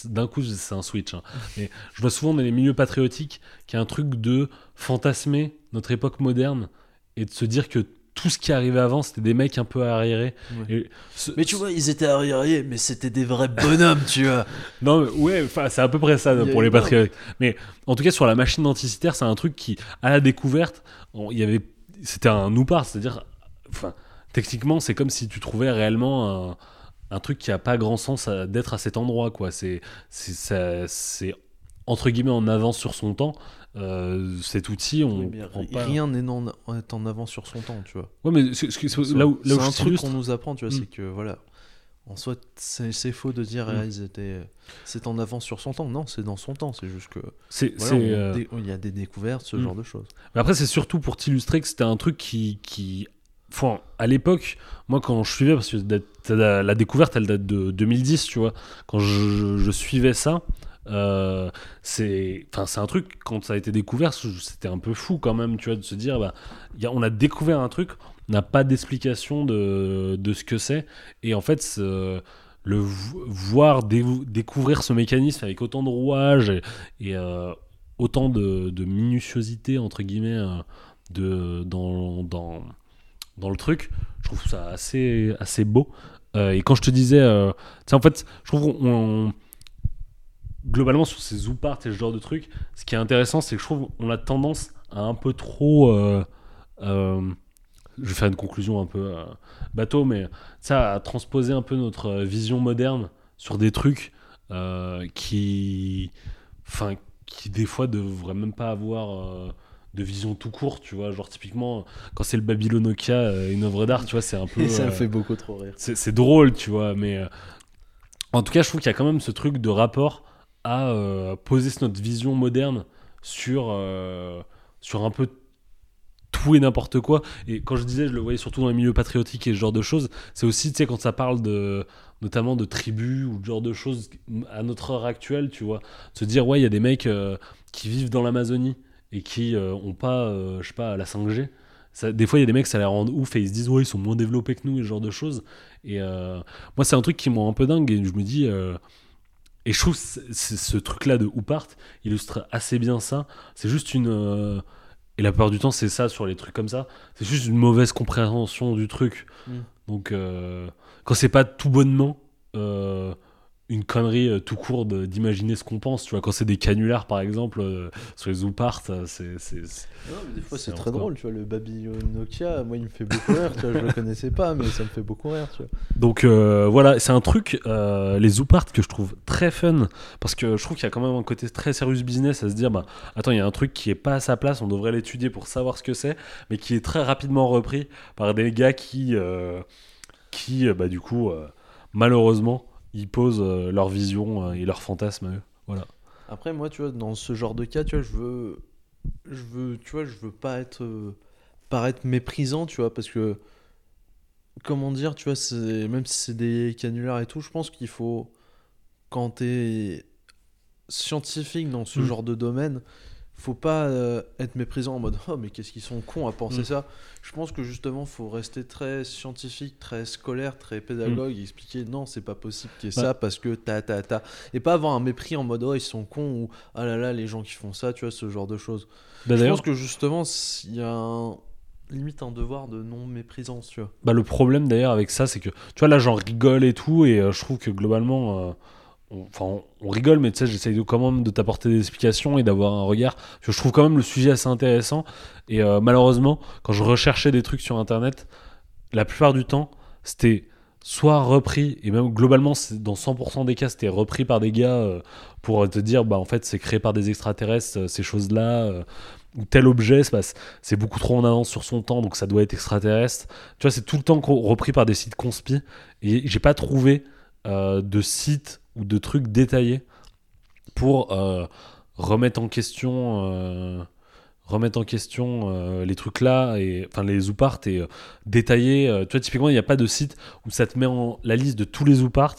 D'un coup, c'est un switch. hein. Mais je vois souvent dans les milieux patriotiques qu'il y a un truc de fantasmer notre époque moderne et de se dire que tout ce qui arrivait avant, c'était des mecs un peu arriérés. Ouais. Et ce- Mais tu vois, ils étaient arriérés, mais c'était des vrais bonhommes, tu vois. Non, mais ouais, c'est à peu près ça pour les patriotes. Mais en tout cas, sur la machine denticitaire, c'est un truc qui, à la découverte, on- il y avait, c'était un nous part, c'est-à-dire, enfin, techniquement, c'est comme si tu trouvais réellement un, un truc qui a pas grand sens d'être à cet endroit, quoi. C'est, c'est, entre guillemets en avance sur son temps. Euh, cet outil, on Oui, prend pas. Rien n'est en, est en avance sur son temps, tu vois. Ouais, mais c'est- c'est- là où, là où un truc qu'on nous apprend, tu vois, Mm. c'est que voilà, en soi, c'est faux de dire Mm. ah, ils étaient, c'est en avance sur son temps. Non, c'est dans son temps. C'est juste que C'est, voilà, euh, il y a des découvertes, ce Mm. genre de choses. Mais après, c'est surtout pour t'illustrer que c'était un truc qui. qui... À l'époque, moi, quand je suivais, parce que la, découverte, elle date de 2010, tu vois, quand je, suivais ça, euh, c'est un truc, quand ça a été découvert, c'était un peu fou quand même, tu vois, de se dire, bah, on a découvert un truc, on n'a pas d'explication de, de ce que c'est, et en fait, le vo- voir dé- découvrir ce mécanisme avec autant de rouages et, euh, autant de, de minutiosité entre guillemets euh, de, dans, dans le truc je trouve ça assez, assez beau. Euh, et quand je te disais euh, en fait je trouve qu'on on- globalement sur ces zooparts et ce genre de trucs ce qui est intéressant c'est que je trouve on a tendance à un peu trop euh, euh, je vais faire une conclusion un peu bateau mais ça à transposer un peu notre vision moderne sur des trucs qui enfin qui des fois devraient même pas avoir de vision tout court tu vois genre typiquement quand c'est le Babylon Nokia euh, une œuvre d'art tu vois c'est un peu ça me euh, fait beaucoup trop rire. c'est drôle, tu vois, mais euh, en tout cas, je trouve qu'il y a quand même ce truc de rapport à poser notre vision moderne sur, sur un peu tout et n'importe quoi. Et quand je disais, je le voyais surtout dans les milieux patriotiques et ce genre de choses, c'est aussi, tu sais, quand ça parle de notamment de tribus ou de genre de choses à notre heure actuelle, tu vois, se dire, ouais, il y a des mecs qui vivent dans l'Amazonie et qui euh, ont pas, euh, je sais pas, la 5G. Ça- des fois, il y a des mecs, ça les rend ouf et ils se disent, ouais, ils sont moins développés que nous et ce genre de choses. Et euh, moi, c'est un truc qui me rend un peu dingue et je me dis. et je trouve ce truc-là de Hoopart illustre assez bien ça. C'est juste une. et la plupart du temps, c'est ça sur les trucs comme ça. C'est juste une mauvaise compréhension du truc. Mm. Donc, euh, quand c'est pas tout bonnement. euh, une connerie euh, tout court d'imaginer ce qu'on pense, tu vois, quand c'est des canulars par exemple euh, sur les Zoopart, euh, c'est des fois, c'est très drôle. Tu vois, le Babylon Nokia, moi, il me fait beaucoup rire. Tu vois, je le connaissais pas, mais ça me fait beaucoup rire. Tu vois. Donc euh, voilà, c'est un truc, les Zoopart, que je trouve très fun, parce que je trouve qu'il y a quand même un côté très serious business à se dire, bah, attends, il y a un truc qui est pas à sa place, on devrait l'étudier pour savoir ce que c'est, mais qui est très rapidement repris par des gars qui, qui bah, du coup, malheureusement, ils posent euh, leur vision euh, et leur fantasme à eux. Voilà. Après, moi, tu vois, dans ce genre de cas, tu vois, je veux, je veux, tu vois, je veux pas être, euh, paraître méprisant, tu vois, parce que, comment dire, tu vois, c'est, même si c'est des canulars et tout, je pense qu'il faut, quand t'es scientifique dans ce Mm. genre de domaine, faut pas euh, être méprisant en mode oh mais qu'est-ce qu'ils sont cons à penser Mm. ça. Je pense que justement faut rester très scientifique, très scolaire, très pédagogue, et expliquer non c'est pas possible qu'il y ait Mm. Ouais. ça parce que ta ta ta et pas avoir un mépris en mode oh ils sont cons ou ah là là les gens qui font ça tu vois ce genre de choses. Bah, Je pense que justement il y a un- limite un devoir de non méprisance tu vois. Bah, le problème d'ailleurs avec ça, c'est que tu vois là j'en rigole et tout, et euh, je trouve que globalement, euh, enfin, on, rigole, mais tu sais, j'essaye quand même de t'apporter des explications et d'avoir un regard. Je trouve quand même le sujet assez intéressant, et euh, malheureusement, quand je recherchais des trucs sur internet, la plupart du temps, c'était soit repris, et même globalement, dans 100% des cas, c'était repris par des gars euh, pour te dire, bah en fait, c'est créé par des extraterrestres, euh, ces choses-là. ou tel objet, c'est beaucoup trop en avance sur son temps, donc ça doit être extraterrestre. Tu vois, c'est tout le temps repris par des sites conspi. Et j'ai pas trouvé de sites ou de trucs détaillés pour euh, remettre en question. euh, remettre en question euh, les trucs là et enfin les zoopart et détailler tu vois typiquement il n'y a pas de site où ça te met en la liste de tous les zoopart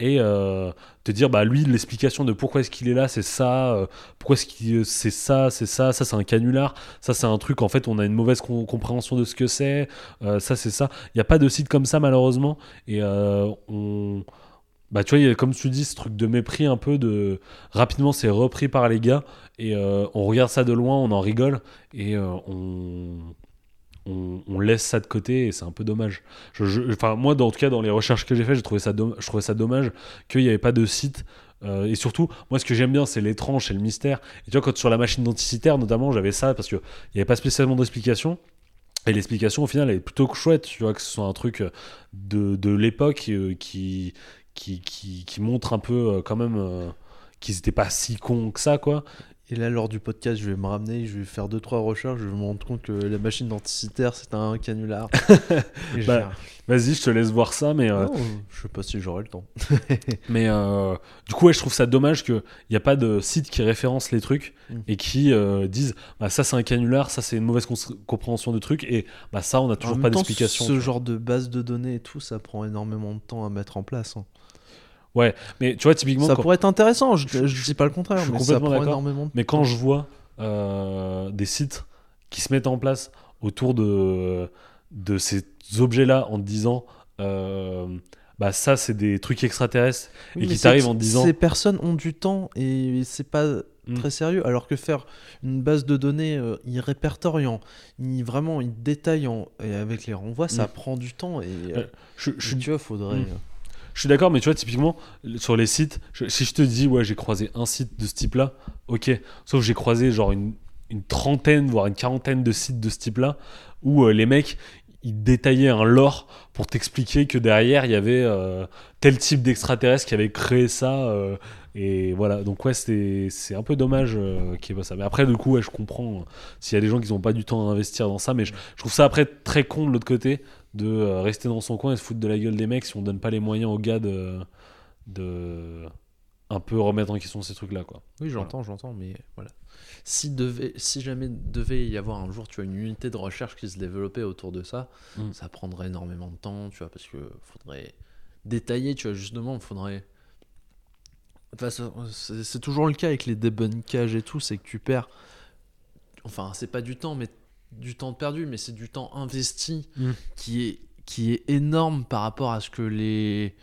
et te dire bah lui l'explication de pourquoi est-ce qu'il est là c'est ça pourquoi est-ce qu'il c'est ça c'est ça ça c'est un canular ça c'est un truc en fait on a une mauvaise com- compréhension de ce que c'est ça c'est ça il n'y a pas de site comme ça malheureusement et on bah tu vois comme tu dis ce truc de mépris un peu de rapidement c'est repris par les gars et euh, on regarde ça de loin on en rigole et euh, on, on laisse ça de côté et c'est un peu dommage je, enfin moi dans en tout cas dans les recherches que j'ai fait j'ai trouvé ça domm- je trouvais ça dommage qu'il n'y avait pas de site euh, et surtout, moi, ce que j'aime bien, c'est l'étrange, c'est le mystère. Et tu vois, quand sur la machine denticitaire, notamment, j'avais ça parce qu'il n'y avait pas spécialement d'explication. Et l'explication, au final, elle est plutôt chouette, tu vois, que ce soit un truc de, de l'époque qui, qui, qui, qui montre un peu euh, quand même euh, qu'ils n'étaient pas si cons que ça, quoi. Et là, lors du podcast, je vais me ramener, je vais faire deux trois recherches, je vais me rendre compte que la machine denticitaire, c'est un canular. Bah, Vas-y, je te laisse voir ça, mais, euh, Non, je sais pas si j'aurai le temps. mais euh, du coup, ouais, je trouve ça dommage qu'il n'y a pas de site qui référence les trucs Mm. et qui euh, disent bah, ça c'est un canular, ça c'est une mauvaise compréhension de trucs et bah, ça on n'a toujours pas d'explication. Ce genre de base de données et tout, ça prend énormément de temps à mettre en place. hein. Mais tu vois, typiquement, Ça quand- pourrait être intéressant, je, je dis pas le contraire, je suis mais ça complètement prend d'accord. énormément de Mais quand je vois euh, des sites qui se mettent en place autour de, de ces objets-là en te disant euh, bah ça c'est des trucs extraterrestres Oui, et qui t'arrivent en te disant Ces personnes ont du temps et c'est pas Mm. très sérieux. Alors que faire une base de données, euh, y répertoriant, y vraiment, y détaillant et avec les renvois, ça Mm. prend du temps et, euh, Ouais, je, je suis tu vois, faudrait. Mm. Je suis d'accord, mais tu vois, typiquement, sur les sites, si je te dis, ouais, j'ai croisé un site de ce type-là, ok. Sauf que j'ai croisé genre une, trentaine, voire une quarantaine de sites de ce type-là, où euh, les mecs, ils détaillaient un lore pour t'expliquer que derrière, il y avait euh, tel type d'extraterrestre qui avait créé ça. euh, et voilà, donc ouais, c'est un peu dommage qu'il n'y ait pas ça. Mais après, du coup, je comprends euh, s'il y a des gens qui n'ont pas du temps à investir dans ça, mais je trouve ça après très con de l'autre côté de euh, rester dans son coin et se foutre de la gueule des mecs si on donne pas les moyens aux gars de, de un peu remettre en question ces trucs-là, quoi. Oui, j'entends, j'entends, mais voilà. Si, devait, si jamais devait y avoir un jour, tu vois, une unité de recherche qui se développait autour de ça, Mm. ça prendrait énormément de temps, tu vois, parce que faudrait détailler, tu vois, justement, il faudrait. C'est c'est toujours le cas avec les débunkages et tout, c'est que tu perds. Enfin, c'est pas du temps, mais du temps perdu, mais c'est du temps investi Mm. qui est qui est énorme par rapport à ce que les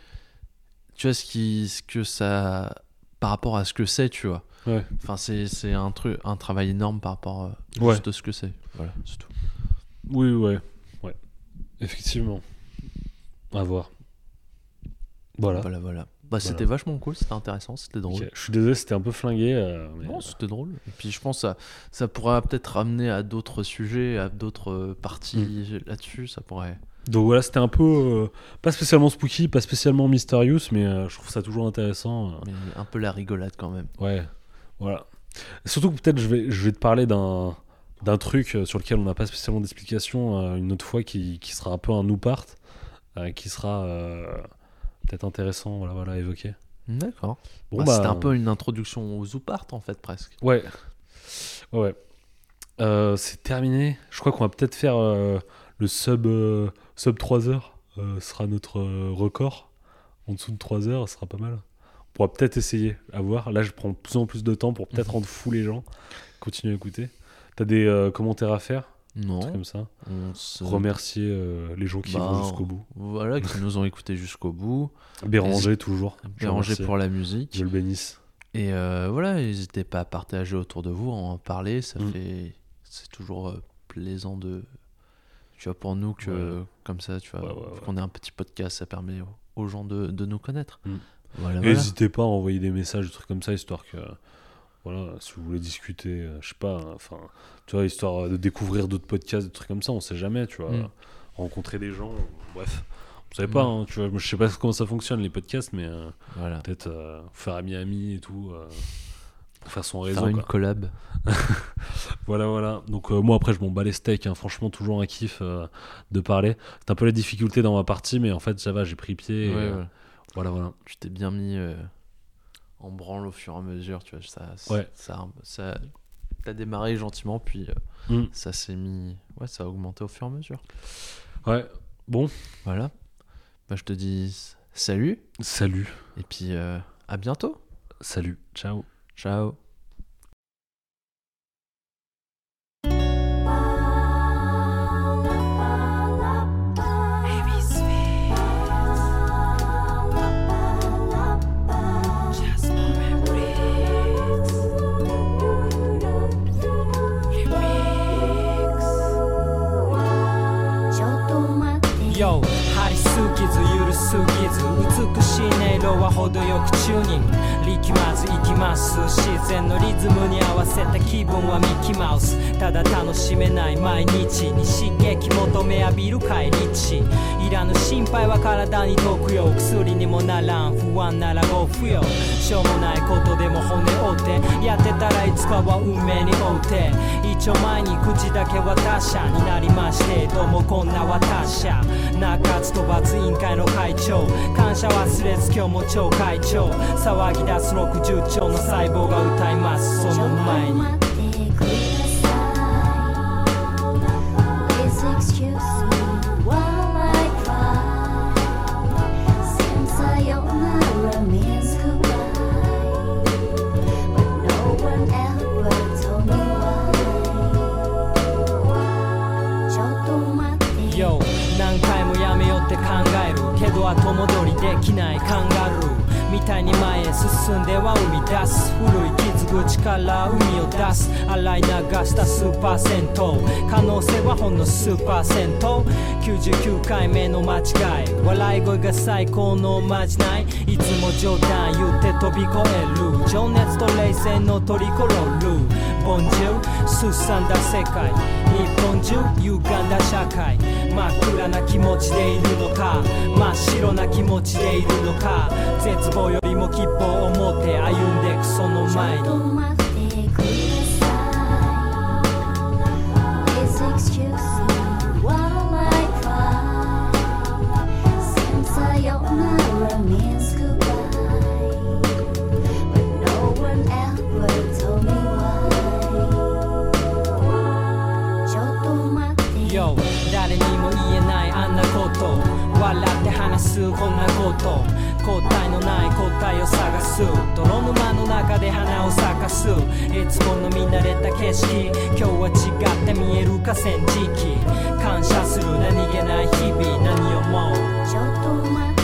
tu vois ce qui ce que ça par rapport à ce que c'est tu vois Ouais. enfin c'est c'est un truc un travail énorme par rapport à Ouais. juste ce que c'est voilà c'est tout Oui, ouais, ouais, effectivement. À voir. Voilà. voilà voilà bah c'était vachement cool c'était intéressant c'était drôle. Je suis désolé, c'était un peu flingué. euh, mais, non euh, c'était drôle et puis je pense que ça ça pourra peut-être ramener à d'autres sujets à d'autres euh, parties Mm. là-dessus ça pourrait Donc voilà, c'était un peu euh, pas spécialement spooky, pas spécialement mysterious, mais euh, je trouve ça toujours intéressant. mais un peu la rigolade quand même Ouais, voilà. Surtout que peut-être je vais, je vais te parler d'un d'un truc sur lequel on n'a pas spécialement d'explication une autre fois qui, qui sera un peu un nous part, qui sera peut-être intéressant voilà, voilà, à évoquer. d'accord Bon, Bah, bah, c'était un peu une introduction aux Zoopart en fait presque Ouais. Ouais, ouais. Euh, c'est terminé. Je crois qu'on va peut-être faire euh, le sub, euh, sub 3 heures. euh, sera notre record. En dessous de 3 heures, ce sera pas mal. On pourra peut-être essayer, à voir. Là, je prends de plus en plus de temps pour peut-être rendre fou les gens. Continuer à écouter. T'as des commentaires à faire? Un non truc comme ça on se- Remercier euh, les gens qui Bah, vont jusqu'au bout. Voilà, qui nous ont écoutés jusqu'au bout. Béranger, toujours. Je Béranger pour la musique. Dieu le bénisse. Et euh, voilà, n'hésitez pas à partager autour de vous, à en parler. Ça Mm. fait. C'est toujours euh, plaisant de. Tu vois, pour nous, que Ouais. comme ça, tu vois, Ouais, ouais, ouais. qu'on ait un petit podcast, ça permet aux, gens de, de nous connaître. Mm. Voilà, voilà. N'hésitez pas à envoyer des messages, des trucs comme ça, histoire que. Voilà, si vous voulez discuter, euh, je sais pas, enfin, tu vois, histoire de découvrir d'autres podcasts, des trucs comme ça, on sait jamais, tu vois. Mm. Rencontrer des gens, bref. Vous savez pas, hein, tu vois, je sais pas comment ça fonctionne les podcasts, mais euh, Voilà. peut-être euh, faire ami-ami et tout, euh, faire son réseau. Faire une quoi. collab. Voilà, voilà. Donc, euh, moi, après, je m'en bats les steaks, hein. franchement, toujours un kiff euh, de parler. C'est un peu la difficulté dans ma partie, mais en fait, ça va, j'ai pris pied. et, Ouais, euh, ouais. Voilà, voilà. Tu t'es bien mis euh, en branle au fur et à mesure, tu vois. Ça, Ouais. ça, ça- T'as démarré gentiment, puis euh, Mm. ça s'est mis. Ouais, ça a augmenté au fur et à mesure. Ouais, bon, Voilà. Bah, je te dis salut salut. et puis euh, à bientôt. Salut, ciao. Ciao. 程よくチューニング。力まずいきます自然のリズムに合わせた気分はミッキーマウスただ楽しめない毎日に刺激求め浴びる帰り地いらぬ心配は体に毒よ薬にもならん不安ならご不要しょうもないことでも骨折ってやってたらいつかは運命に追うて一丁前に口だけは他者になりましてどうもこんな私者中津と罰委員会の会長感謝忘れず今日も超会長騒ぎ出すます六十兆の細胞が歌いますその前に後戻りできない。カンガルーみたいに前へ進んでは生み出す古い傷口から海を出す洗い流したスーパー銭湯可能性はほんの数パーセント。99回目の間違い。笑い声が最高のまじない。いつも冗談言って飛び越える。情熱と冷静のトリコロー。ル本中すさんだ世界日本中歪んだ社会真っ暗な気持ちでいるのか真っ白な気持ちでいるのか絶望よりも希望を持って歩んでくその前に待ってください Please excuse me こんなこと答えのない答えを探す。泥沼の中で花を咲かす。いつもの見慣れた景色今日は違って見える河川敷。感謝する。何気ない日々。何をもう。ちょっと待って。